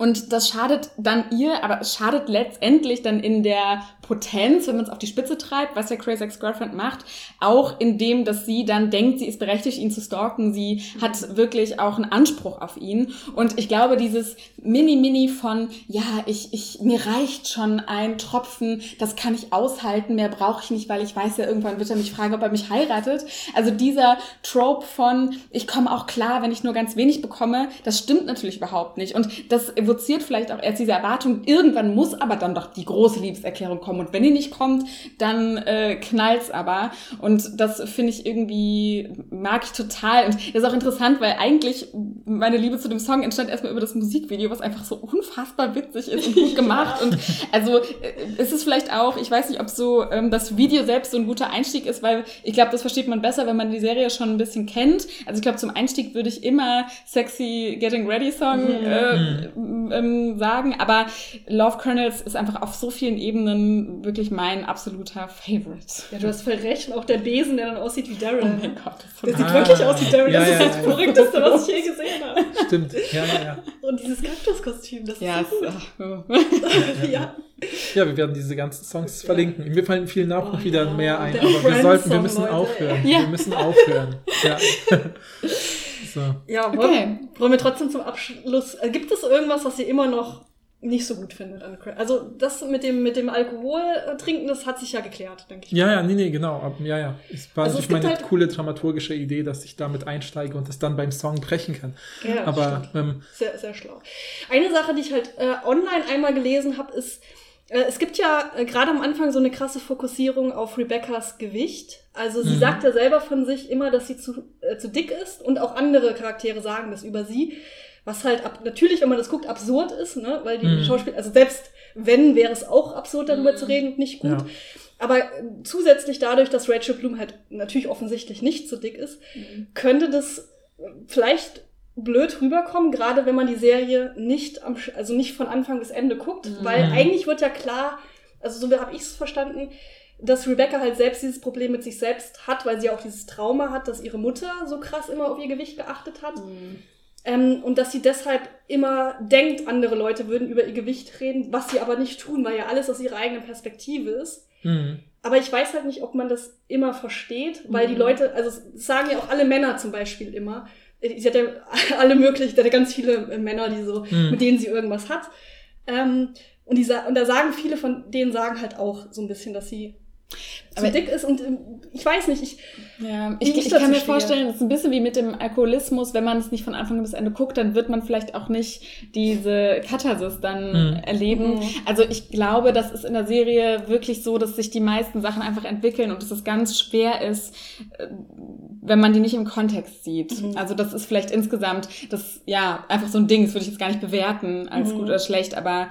Und das schadet dann ihr, aber es schadet letztendlich dann in der Potenz, wenn man es auf die Spitze treibt, was ja Crazy Ex-Girlfriend macht, auch in dem, dass sie dann denkt, sie ist berechtigt, ihn zu stalken. Sie hat wirklich auch einen Anspruch auf ihn. Und ich glaube, dieses Mini-Mini von, ja, ich, ich, mir reicht schon ein Tropfen, das kann ich aushalten, mehr brauche ich nicht, weil ich weiß ja, irgendwann wird er mich fragen, ob er mich heiratet. Also dieser Trope von, ich komme auch klar, wenn ich nur ganz wenig bekomme, das stimmt natürlich überhaupt nicht. Und das evoziert vielleicht auch erst diese Erwartung, irgendwann muss aber dann doch die große Liebeserklärung kommen und wenn die nicht kommt, dann äh, knallt's aber. Und das finde ich irgendwie, mag ich total. Und das ist auch interessant, weil eigentlich meine Liebe zu dem Song entstand erstmal über das Musikvideo, was einfach so unfassbar witzig ist und gut gemacht. und *laughs* also äh, ist es vielleicht auch, ich weiß nicht, ob so ähm, das Video selbst so ein guter Einstieg ist, weil ich glaube, das versteht man besser, wenn man die Serie schon ein bisschen kennt. Also ich glaube, zum Einstieg würde ich immer Sexy Getting Ready Song mhm. äh, ähm, sagen, aber Love Kernels ist einfach auf so vielen Ebenen wirklich mein absoluter Favorite. Ja, du hast voll recht. Und auch der Besen, der dann aussieht wie Daryl. Oh mein Gott. Der sieht ah. wirklich aus wie Daryl. Ja, das ja, ist das ja, Verrückteste, was ich je gesehen habe. Stimmt. Ja, ja. Und dieses Kaktuskostüm, das ja, ist so gut. *laughs* ja. ja, wir werden diese ganzen Songs verlinken. Mir fallen viel nach und wieder mehr ein, aber wir sollten, wir müssen Leute, aufhören. Wir müssen aufhören. Ja. *laughs* So. Ja, wollen, okay. wollen wir trotzdem zum Abschluss, äh, gibt es irgendwas, was ihr immer noch nicht so gut findet an Crash. Also das mit dem mit dem Alkohol trinken, das hat sich ja geklärt, denke ich. Ja, ja, nee, nee, genau. Ja, ja. Es war also natürlich meine halt coole dramaturgische Idee, dass ich damit einsteige und das dann beim Song brechen kann. Ja, aber ähm, sehr sehr schlau. Eine Sache, die ich halt äh, online einmal gelesen habe, ist äh, es gibt ja äh, gerade am Anfang so eine krasse Fokussierung auf Rebecca's Gewicht. Also sie mhm. sagt ja selber von sich immer, dass sie zu, äh, zu dick ist und auch andere Charaktere sagen das über sie. Was halt ab, natürlich, wenn man das guckt, absurd ist, ne? Weil die mhm. Schauspieler, also selbst wenn, wäre es auch absurd, darüber mhm. zu reden und nicht gut. Ja. Aber äh, zusätzlich dadurch, dass Rachel Bloom halt natürlich offensichtlich nicht so dick ist, mhm. könnte das vielleicht blöd rüberkommen, gerade wenn man die Serie nicht am, also nicht von Anfang bis Ende guckt, mhm. weil eigentlich wird ja klar, also so habe ich es verstanden, dass Rebecca halt selbst dieses Problem mit sich selbst hat, weil sie auch dieses Trauma hat, dass ihre Mutter so krass immer auf ihr Gewicht geachtet hat. Mhm. Ähm, und dass sie deshalb immer denkt, andere Leute würden über ihr Gewicht reden, was sie aber nicht tun, weil ja alles aus ihrer eigenen Perspektive ist. Mhm. Aber ich weiß halt nicht, ob man das immer versteht, weil mhm. die Leute, also das sagen ja auch alle Männer zum Beispiel immer. Sie hat ja *laughs* alle möglichen, hat ja ganz viele Männer, die so, mhm. mit denen sie irgendwas hat. Ähm, und, die, und da sagen viele von denen sagen halt auch so ein bisschen, dass sie aber dick ist und ähm, ich weiß nicht, ich, ja, ich, ich, ich kann mir stehe. vorstellen, es ist ein bisschen wie mit dem Alkoholismus, wenn man es nicht von Anfang bis Ende guckt, dann wird man vielleicht auch nicht diese Katharsis dann mhm. erleben. Mhm. Also ich glaube, das ist in der Serie wirklich so, dass sich die meisten Sachen einfach entwickeln und dass es ganz schwer ist, äh, wenn man die nicht im Kontext sieht. Mhm. Also das ist vielleicht insgesamt, das ja einfach so ein Ding, das würde ich jetzt gar nicht bewerten als mhm. gut oder schlecht, aber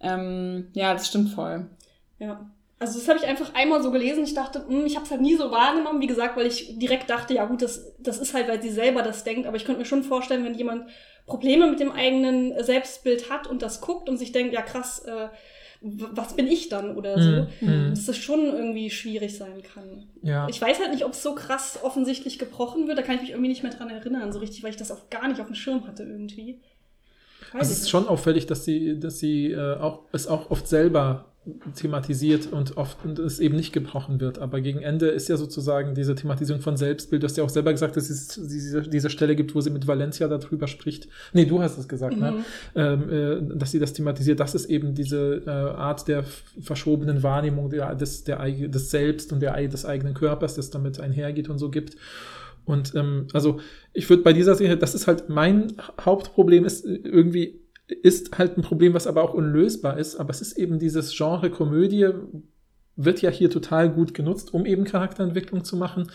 ähm, ja, das stimmt voll. Ja. Also das habe ich einfach einmal so gelesen. Ich dachte, mh, hm, ich habe es halt nie so wahrgenommen, wie gesagt, weil ich direkt dachte, ja gut, das, das ist halt, weil sie selber das denkt. Aber ich könnte mir schon vorstellen, wenn jemand Probleme mit dem eigenen Selbstbild hat und das guckt und sich denkt, ja krass, äh, was bin ich dann oder so, mhm. dass das schon irgendwie schwierig sein kann. Ja. Ich weiß halt nicht, ob es so krass offensichtlich gebrochen wird. Da kann ich mich irgendwie nicht mehr dran erinnern, so richtig, weil ich das auch gar nicht auf dem Schirm hatte irgendwie. Also es ist schon auffällig, dass sie, dass sie äh, auch, es auch oft selber thematisiert und oft und es eben nicht gebrochen wird. Aber gegen Ende ist ja sozusagen diese Thematisierung von Selbstbild. Du hast ja auch selber gesagt, dass es diese, diese Stelle gibt, wo sie mit Valencia darüber spricht. Nee, du hast es gesagt, ne? mhm. ne? Ähm, äh, dass sie das thematisiert. Das ist eben diese äh, Art der verschobenen Wahrnehmung der, des, der, des Selbst und der, des eigenen Körpers, das damit einhergeht und so gibt. Und ähm, also ich würde bei dieser Serie, das ist halt mein Hauptproblem, ist irgendwie ist halt ein Problem, was aber auch unlösbar ist. Aber es ist eben dieses Genre Komödie, wird ja hier total gut genutzt, um eben Charakterentwicklung zu machen.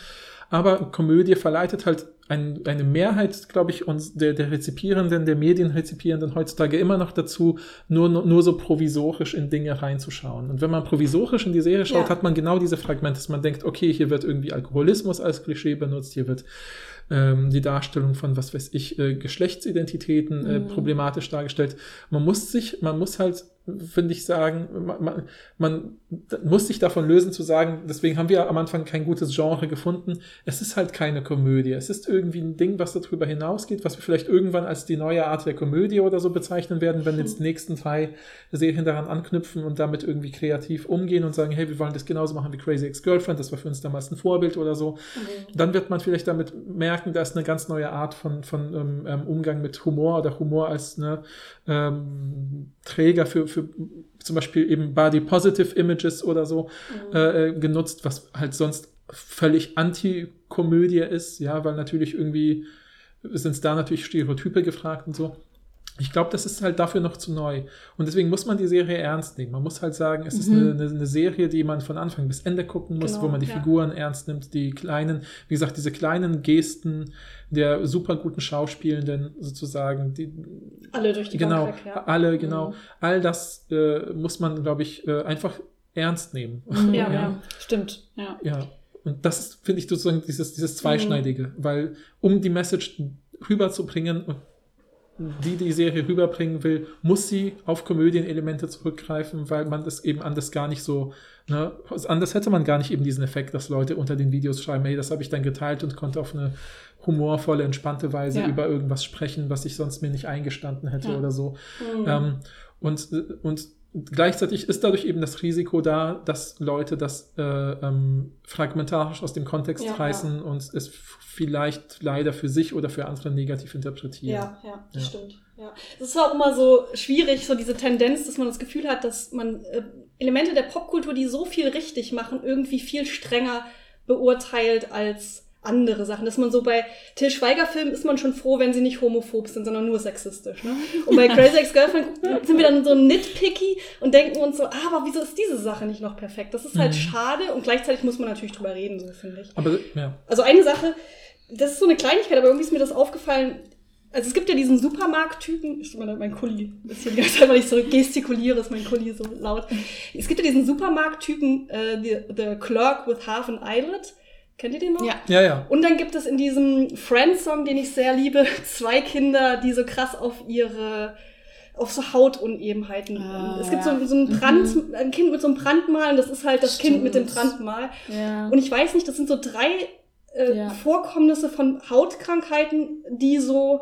Aber Komödie verleitet halt ein, eine Mehrheit, glaube ich, uns, der, der Rezipierenden, der Medienrezipierenden heutzutage immer noch dazu, nur, nur, so provisorisch in Dinge reinzuschauen. Und wenn man provisorisch in die Serie schaut, ja. hat man genau diese Fragmente, dass man denkt, okay, hier wird irgendwie Alkoholismus als Klischee benutzt, hier wird ähm, die Darstellung von, was weiß ich, äh, Geschlechtsidentitäten äh, mhm. problematisch dargestellt. Man muss sich, man muss halt finde ich, sagen, man, man, man muss sich davon lösen zu sagen, deswegen haben wir am Anfang kein gutes Genre gefunden. Es ist halt keine Komödie. Es ist irgendwie ein Ding, was darüber hinausgeht, was wir vielleicht irgendwann als die neue Art der Komödie oder so bezeichnen werden, wenn jetzt die nächsten drei Serien daran anknüpfen und damit irgendwie kreativ umgehen und sagen, hey, wir wollen das genauso machen wie Crazy Ex-Girlfriend, das war für uns damals ein Vorbild oder so. Mhm. Dann wird man vielleicht damit merken, da ist eine ganz neue Art von, von ähm, ähm Umgang mit Humor oder Humor als eine ähm, Träger für, für zum Beispiel eben Body Positive Images oder so mhm. äh, genutzt, was halt sonst völlig Anti-Komödie ist, ja, weil natürlich irgendwie sind da natürlich Stereotype gefragt und so. Ich glaube, das ist halt dafür noch zu neu. Und deswegen muss man die Serie ernst nehmen. Man muss halt sagen, es mhm. ist eine, eine, eine, Serie, die man von Anfang bis Ende gucken muss, genau, wo man die ja. Figuren ernst nimmt, die kleinen, wie gesagt, diese kleinen Gesten der super guten Schauspielenden sozusagen. Die, alle durch die genau, Bank weg, ja. Alle, genau. Mhm. All das äh, muss man, glaube ich, äh, einfach ernst nehmen. Mhm. Ja, *laughs* ja, ja, stimmt. Ja. ja. Und das finde ich sozusagen dieses, dieses Zweischneidige, mhm. weil um die Message rüberzubringen und die die Serie rüberbringen will, muss sie auf Komödienelemente zurückgreifen, weil man das eben anders gar nicht so, ne, anders hätte man gar nicht eben diesen Effekt, dass Leute unter den Videos schreiben, hey, das habe ich dann geteilt und konnte auf eine humorvolle, entspannte Weise ja. über irgendwas sprechen, was ich sonst mir nicht eingestanden hätte ja. oder so. Mhm. Ähm, und, und gleichzeitig ist dadurch eben das Risiko da, dass Leute das äh, ähm, fragmentarisch aus dem Kontext ja, reißen und es vielleicht leider für sich oder für andere negativ interpretieren. Ja, ja, das ja. stimmt. Ja. Es ist auch immer so schwierig, so diese Tendenz, dass man das Gefühl hat, dass man äh, Elemente der Popkultur, die so viel richtig machen, irgendwie viel strenger beurteilt als andere Sachen. Dass man so bei Till Schweiger-Filmen ist man schon froh, wenn sie nicht homophob sind, sondern nur sexistisch. Ne? Und bei *laughs* Crazy Ex-Girlfriend sind wir dann so nitpicky und denken uns so, ah, aber wieso ist diese Sache nicht noch perfekt? Das ist halt mhm. schade und gleichzeitig muss man natürlich drüber reden, so finde ich. Aber, ja. Also eine Sache, das ist so eine Kleinigkeit, aber irgendwie ist mir das aufgefallen. Also es gibt ja diesen Supermarkttypen, ich mein, mein Kuli ist hier die ganze Zeit, weil ich so gestikuliere, ist mein Kuli so laut. Es gibt ja diesen Supermarkttypen, äh, the, the Clerk with Half an Eyelid Kennt ihr den noch? Ja. ja, ja. Und dann gibt es in diesem Friends-Song, den ich sehr liebe, zwei Kinder, die so krass auf ihre auf so Hautunebenheiten. Ah, es gibt ja. so, so ein Brand, mhm. ein Kind mit so einem Brandmal und das ist halt das Stimmt. Kind mit dem Brandmal. Ja. Und ich weiß nicht, das sind so drei äh, ja. Vorkommnisse von Hautkrankheiten, die so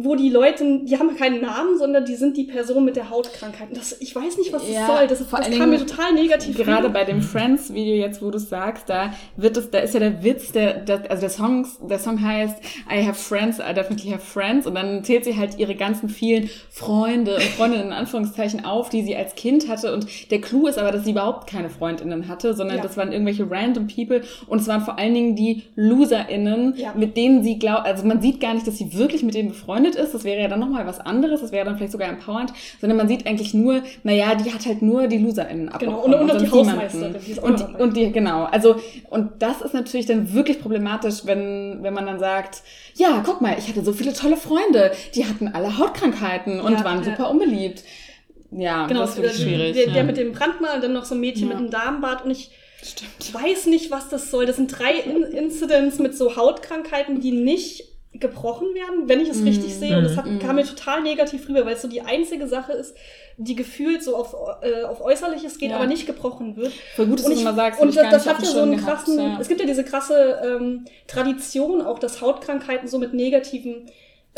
wo die Leute, die haben keinen Namen, sondern die sind die Person mit der Hautkrankheit. Das, ich weiß nicht, was das ja, soll. Das, das kam mir total negativ. Gerade rüber. bei dem Friends-Video jetzt, wo du sagst, da wird es, da ist ja der Witz, der, der, also der Song, der Song heißt I have friends, I definitely have friends. Und dann zählt sie halt ihre ganzen vielen Freunde und Freundinnen in Anführungszeichen auf, die sie als Kind hatte. Und der Clou ist aber, dass sie überhaupt keine Freundinnen hatte, sondern ja. das waren irgendwelche random People. Und es waren vor allen Dingen die LoserInnen, ja. mit denen sie glaubt, also man sieht gar nicht, dass sie wirklich mit denen befreundet befreundet ist, das wäre ja dann nochmal was anderes, das wäre dann vielleicht sogar empowernd, sondern man sieht eigentlich nur, naja, die hat halt nur die LoserInnen abbekommen. Genau, und, und, und die Hausmeisterin. Die und, und die, genau, also, und das ist natürlich dann wirklich problematisch, wenn, wenn man dann sagt, ja, guck mal, ich hatte so viele tolle Freunde, die hatten alle Hautkrankheiten und ja, waren super ja. unbeliebt. Ja, genau, das ist wirklich schwierig. Der, der, mit dem Brandmal und dann noch so ein Mädchen mit einem Darmbad und ich Stimmt. weiß nicht, was das soll. Das sind drei In Incidents mit so Hautkrankheiten, die nicht gebrochen werden, wenn ich es richtig mm. sehe. Und das hat, mm. kam mir total negativ rüber, weil es so die einzige Sache ist, die gefühlt so auf, äh, auf Äußerliches geht, ja. aber nicht gebrochen wird. Voll gut, dass und ich, du mal sagst. Und das, das hat ja so einen krassen, gehabt, ja. es gibt ja diese krasse ähm, Tradition auch, dass Hautkrankheiten so mit negativen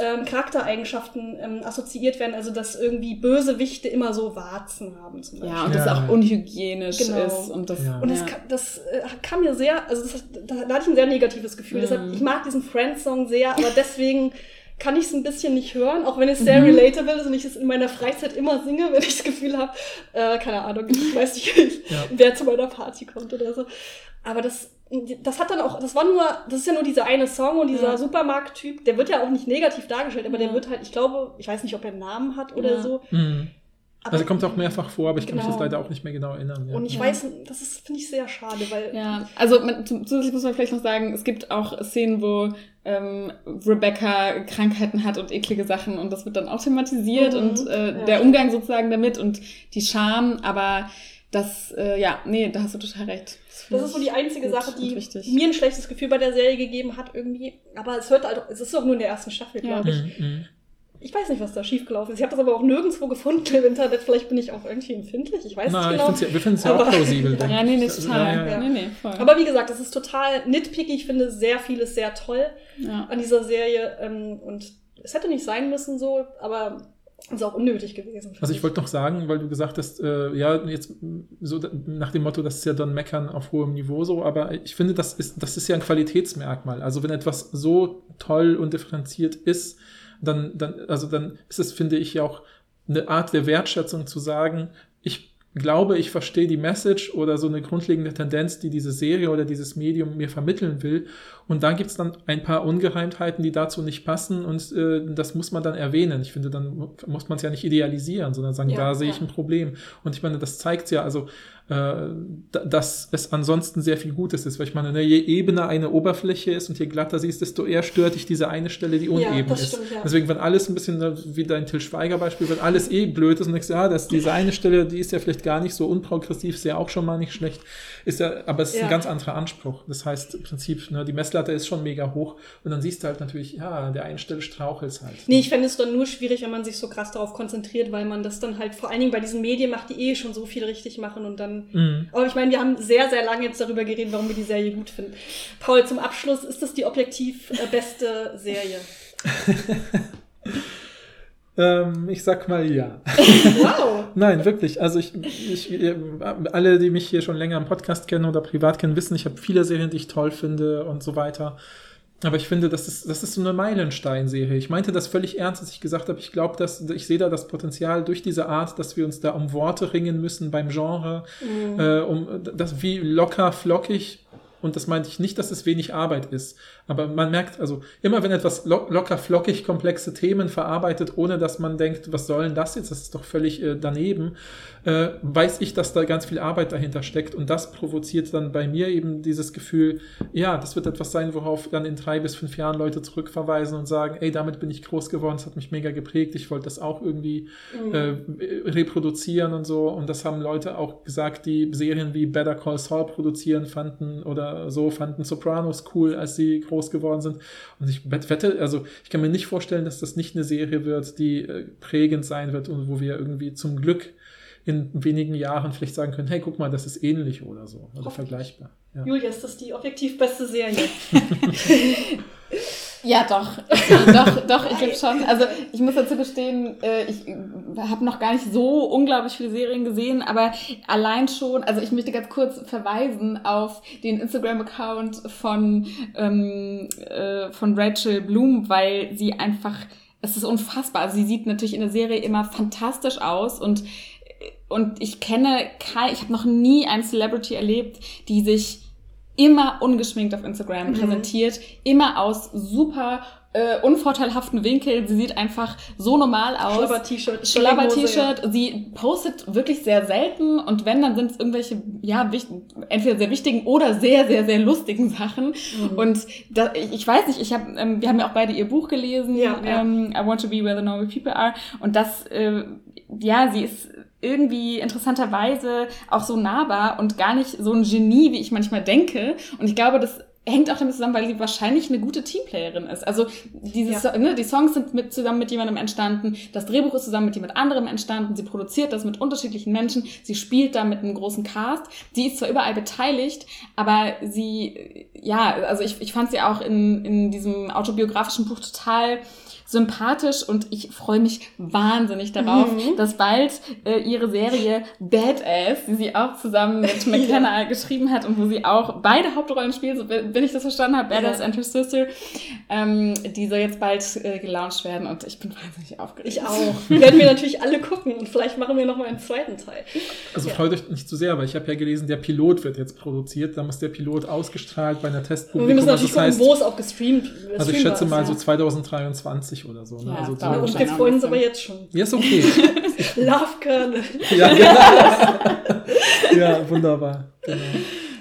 ähm, Charaktereigenschaften ähm, assoziiert werden, also dass irgendwie Bösewichte immer so Warzen haben zum Beispiel. Ja, und ja. das auch unhygienisch genau. ist. Und das, ja. und das, ja. kam, das äh, kam mir sehr, also das, da, da hatte ich ein sehr negatives Gefühl. Mhm. Deshalb, ich mag diesen Friends-Song sehr, aber *laughs* deswegen kann ich es ein bisschen nicht hören, auch wenn es sehr mhm. relatable ist und ich es in meiner Freizeit immer singe, wenn ich das Gefühl habe, äh, keine Ahnung, ich weiß nicht, wer zu meiner Party kommt oder so. Aber das das hat dann auch, das war nur, das ist ja nur dieser eine Song und dieser ja. Supermarkt-Typ, der wird ja auch nicht negativ dargestellt, aber ja. der wird halt, ich glaube, ich weiß nicht, ob er einen Namen hat oder ja. so. Mhm. Aber also kommt auch mehrfach vor, aber ich genau. kann mich das genau. leider auch nicht mehr genau erinnern. Ja. Und ich weiß, das ist, finde ich, sehr schade, weil. Ja, also man, zusätzlich muss man vielleicht noch sagen, es gibt auch Szenen, wo ähm, Rebecca Krankheiten hat und eklige Sachen und das wird dann auch thematisiert mhm. und äh, der Umgang sozusagen damit und die Scham, aber das, äh, ja, nee, da hast du total recht. Das, ist so die einzige Sache, die mir ein schlechtes Gefühl bei der Serie gegeben hat irgendwie. Aber es hört halt, es ist doch nur in der ersten Staffel, glaube ich. Mhm, mhm. ich weiß nicht, was da schiefgelaufen ist. Ich habe das aber auch nirgendwo gefunden im Internet. Vielleicht bin ich auch irgendwie empfindlich. Ich weiß Na, nicht ich genau. find's ja, wir finden es ja auch Aber- plausibel. *laughs* denke Ja, nee, nee, total. Ja, ja, ja. Nee, nee, voll. Aber wie gesagt, es ist total nitpicky. Ich finde sehr vieles sehr toll ja. an dieser Serie. Ähm, und es hätte nicht sein müssen so, aber ist auch unnötig gewesen. Also ich wollte noch sagen, weil du gesagt hast, äh, ja, jetzt so nach dem Motto, das ist ja dann Meckern auf hohem Niveau so, aber ich finde, das ist, das ist ja ein Qualitätsmerkmal. Also wenn etwas so toll und differenziert ist, dann, dann, also dann ist es, finde ich, ja auch eine Art der Wertschätzung zu sagen, ich glaube, ich verstehe die Message oder so eine grundlegende Tendenz, die diese Serie oder dieses Medium mir vermitteln will. Und dann gibt es dann ein paar Ungereimtheiten, die dazu nicht passen und äh, das muss man dann erwähnen. Ich finde, dann mu- muss man es ja nicht idealisieren, sondern sagen, Ja, da sehe ich ja. ein Problem. Und ich meine, das zeigt ja, also äh, da- dass es ansonsten sehr viel Gutes ist, weil ich meine, ne, je ebener eine Oberfläche ist und je glatter sie ist, desto eher stört dich diese eine Stelle, die uneben das ist. stimmt, ja. Deswegen, wenn alles ein bisschen ne, wie dein Till Schweiger Beispiel, wenn alles eh blöd ist und denkst, ja, das, diese eine Stelle, die ist ja vielleicht gar nicht so unprogressiv, ist ja auch schon mal nicht schlecht, ist ja, aber es ist Ja. ein ganz anderer Anspruch. Das heißt, im Prinzip, ne, die Messlatte ist schon mega hoch und dann siehst du halt natürlich, ja, an der einen Stelle strauchelt es halt. Nee, ich fände es dann nur schwierig, wenn man sich so krass darauf konzentriert, weil man das dann halt vor allen Dingen bei diesen Medien macht, die eh schon so viel richtig machen und dann. Mhm. Aber ich meine, wir haben sehr, sehr lange jetzt darüber geredet, warum wir die Serie gut finden. Paul, zum Abschluss, ist das die objektiv äh, beste Serie? *laughs* Ähm, ich sag mal ja. *laughs* Wow! Nein, wirklich. Also ich, ich, alle, die mich hier schon länger im Podcast kennen oder privat kennen, wissen, ich habe viele Serien, die ich toll finde und so weiter. Aber ich finde, das ist, das ist so eine Meilenstein-Serie. Ich meinte das völlig ernst, als ich gesagt habe, ich glaube, dass ich sehe da das Potenzial durch diese Art, dass wir uns da um Worte ringen müssen beim Genre, äh, um das wie locker, flockig. Und das meinte ich nicht, dass es wenig Arbeit ist. Aber man merkt, also immer wenn etwas lo locker, flockig, komplexe Themen verarbeitet, ohne dass man denkt, was soll denn das jetzt? Das ist doch völlig äh, daneben, äh, weiß ich, dass da ganz viel Arbeit dahinter steckt. Und das provoziert dann bei mir eben dieses Gefühl, ja, das wird etwas sein, worauf dann in drei bis fünf Jahren Leute zurückverweisen und sagen, ey, damit bin ich groß geworden, das hat mich mega geprägt, ich wollte das auch irgendwie äh, reproduzieren und so. Und das haben Leute auch gesagt, die Serien wie Better Call Saul produzieren fanden oder so, fanden Sopranos cool, als sie groß geworden sind. Und ich wette, also ich kann mir nicht vorstellen, dass das nicht eine Serie wird, die äh, prägend sein wird und wo wir irgendwie zum Glück in wenigen Jahren vielleicht sagen können, hey, guck mal, das ist ähnlich oder so, oder vergleichbar. Ja. Julia, ist das die objektiv beste Serie? *laughs* *laughs* Ja, doch. *laughs* Doch, doch, ich glaube schon. Also ich muss dazu gestehen, äh, ich habe noch gar nicht so unglaublich viele Serien gesehen, aber allein schon, also ich möchte ganz kurz verweisen auf den Instagram-Account von, ähm, äh, von Rachel Bloom, weil sie einfach, es ist unfassbar. Also sie sieht natürlich in der Serie immer fantastisch aus und und ich kenne kein, ich habe noch nie eine Celebrity erlebt, die sich immer ungeschminkt auf Instagram Mhm. präsentiert, immer aus super äh, unvorteilhaften Winkeln. Sie sieht einfach so normal aus. Schlabber-T-Shirt. Schlabber-T-Shirt. Sie postet wirklich sehr selten und wenn, dann sind es irgendwelche, ja, entweder sehr wichtigen oder sehr, sehr, sehr lustigen Sachen. Mhm. Und da, ich ich weiß nicht, ich hab, ähm, wir haben ja auch beide ihr Buch gelesen, Ja, ja. Ähm, I Want to Be Where the Normal People Are. Und das, äh, ja, sie ist irgendwie interessanterweise auch so nahbar und gar nicht so ein Genie, wie ich manchmal denke. Und ich glaube, das hängt auch damit zusammen, weil sie wahrscheinlich eine gute Teamplayerin ist. Also dieses, Ja. ne, die Songs sind mit, zusammen mit jemandem entstanden, das Drehbuch ist zusammen mit jemand anderem entstanden, sie produziert das mit unterschiedlichen Menschen, sie spielt da mit einem großen Cast. Sie ist zwar überall beteiligt, aber sie, ja, also ich, ich fand sie auch in, in diesem autobiografischen Buch total sympathisch und ich freue mich wahnsinnig darauf, Mhm. dass bald äh, ihre Serie Badass, die sie auch zusammen mit *laughs* McKenna geschrieben hat und wo sie auch beide Hauptrollen spielt, so, wenn ich das verstanden habe, Badass Ja. and Her Sister, ähm, die soll jetzt bald äh, gelauncht werden und ich bin wahnsinnig aufgeregt. Ich auch. *laughs* Werden wir natürlich alle gucken und vielleicht machen wir noch mal einen zweiten Teil. Also Ja. freut euch nicht zu sehr, weil ich habe ja gelesen, der Pilot wird jetzt produziert. Da muss der Pilot ausgestrahlt bei einer Und Testpublikum. wir müssen also natürlich das gucken, heißt, wo es auch gestreamt also ich schätze ist, mal ja. so 2023 oder so. Ne? Ja, also so, Ja, freuen uns aber jetzt schon. ja, ist okay. *laughs* Love Kernel. ja, genau. *laughs* ja, wunderbar. Genau.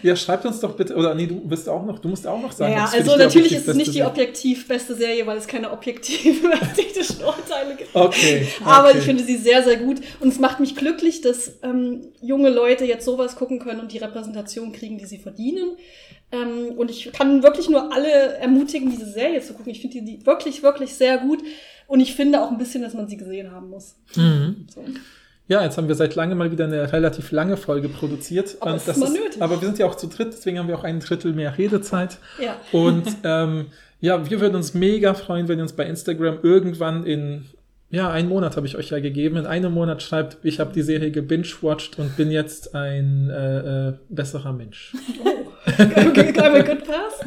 Ja, schreibt uns doch bitte, oder nee, du bist auch noch, du musst auch noch sagen. Ja, für also natürlich ist es nicht die objektiv beste Serie, weil es keine objektiven *laughs* ästhetischen Urteile gibt. Okay. Aber okay. ich finde sie sehr, sehr gut. Und es macht mich glücklich, dass ähm, junge Leute jetzt sowas gucken können und die Repräsentation kriegen, die sie verdienen. Ähm, und ich kann wirklich nur alle ermutigen, diese Serie zu gucken. Ich finde die, die wirklich, wirklich sehr gut. Und ich finde auch ein bisschen, dass man sie gesehen haben muss. Mhm. So. Ja, jetzt haben wir seit langem mal wieder eine relativ lange Folge produziert. Aber das ist nötig. aber wir sind ja auch zu dritt, deswegen haben wir auch ein Drittel mehr Redezeit. Ja. Und *laughs* ähm, ja, wir würden uns mega freuen, wenn ihr uns bei Instagram irgendwann in, ja, einen Monat habe ich euch ja gegeben, in einem Monat schreibt, ich habe die Serie gebingewatcht und bin jetzt ein äh, äh, besserer Mensch. *laughs* Okay, Got a good pass?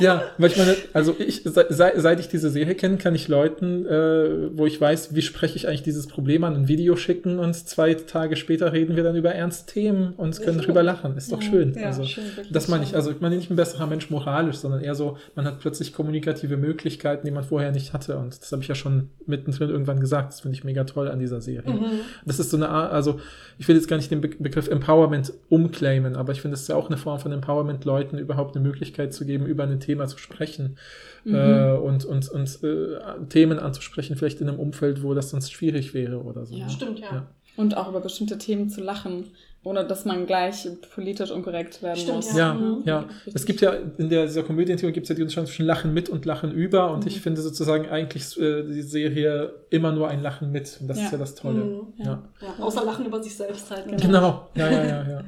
Ja, weil ich meine, also ich, se, se- seit ich diese Serie kenne, kann ich Leuten, äh, wo ich weiß, wie spreche ich eigentlich dieses Problem an, ein Video schicken und zwei Tage später reden wir dann über ernste Themen und können Ja. drüber lachen. Ist doch schön. Ja, also, schön, das meine ich. Also ich meine nicht ein besserer Mensch moralisch, sondern eher so, man hat plötzlich kommunikative Möglichkeiten, die man vorher nicht hatte. Und das habe ich ja schon mittendrin irgendwann gesagt. Das finde ich mega toll an dieser Serie. Mhm. Das ist so eine Art, also ich will jetzt gar nicht den Be Begriff Empowerment umclaimen, aber ich finde es ist ja auch eine Form von Empowerment, Leuten überhaupt eine Möglichkeit zu geben, über ein Thema zu sprechen äh, und, und, und äh, Themen anzusprechen, vielleicht in einem Umfeld, wo das sonst schwierig wäre oder so. Ja. Stimmt, ja. Ja. Und auch über bestimmte Themen zu lachen, ohne dass man gleich politisch unkorrekt werden Stimmt, muss. Ja, Mhm. ja. Es gibt ja in der, dieser Komödientheorie gibt es ja die Unterscheidung zwischen Lachen mit und Lachen über. Und Mhm. ich finde sozusagen eigentlich äh, die Serie immer nur ein Lachen mit. Und das Ja. ist ja das Tolle. Mhm. Ja. Ja. Ja, außer Lachen über sich selbst halt. ne? Genau. Ja, ja, ja, ja. Ja.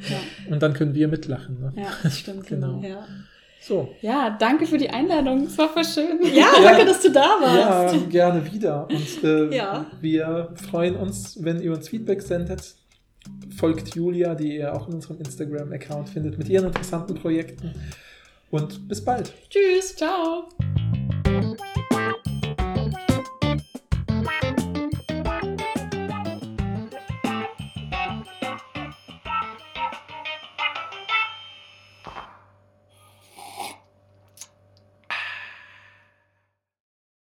Und dann können wir mitlachen. Ne? Ja, das *laughs* stimmt, Genau. genau. Ja. So. Ja, danke für die Einladung. Es war voll schön. ja, danke, dass du da Ja, warst. gerne wieder. Und äh, Ja. wir freuen uns, wenn ihr uns Feedback sendet. Folgt Julia, die ihr auch in unserem Instagram-Account findet, mit ihren interessanten Projekten. Und bis bald. Tschüss. Ciao.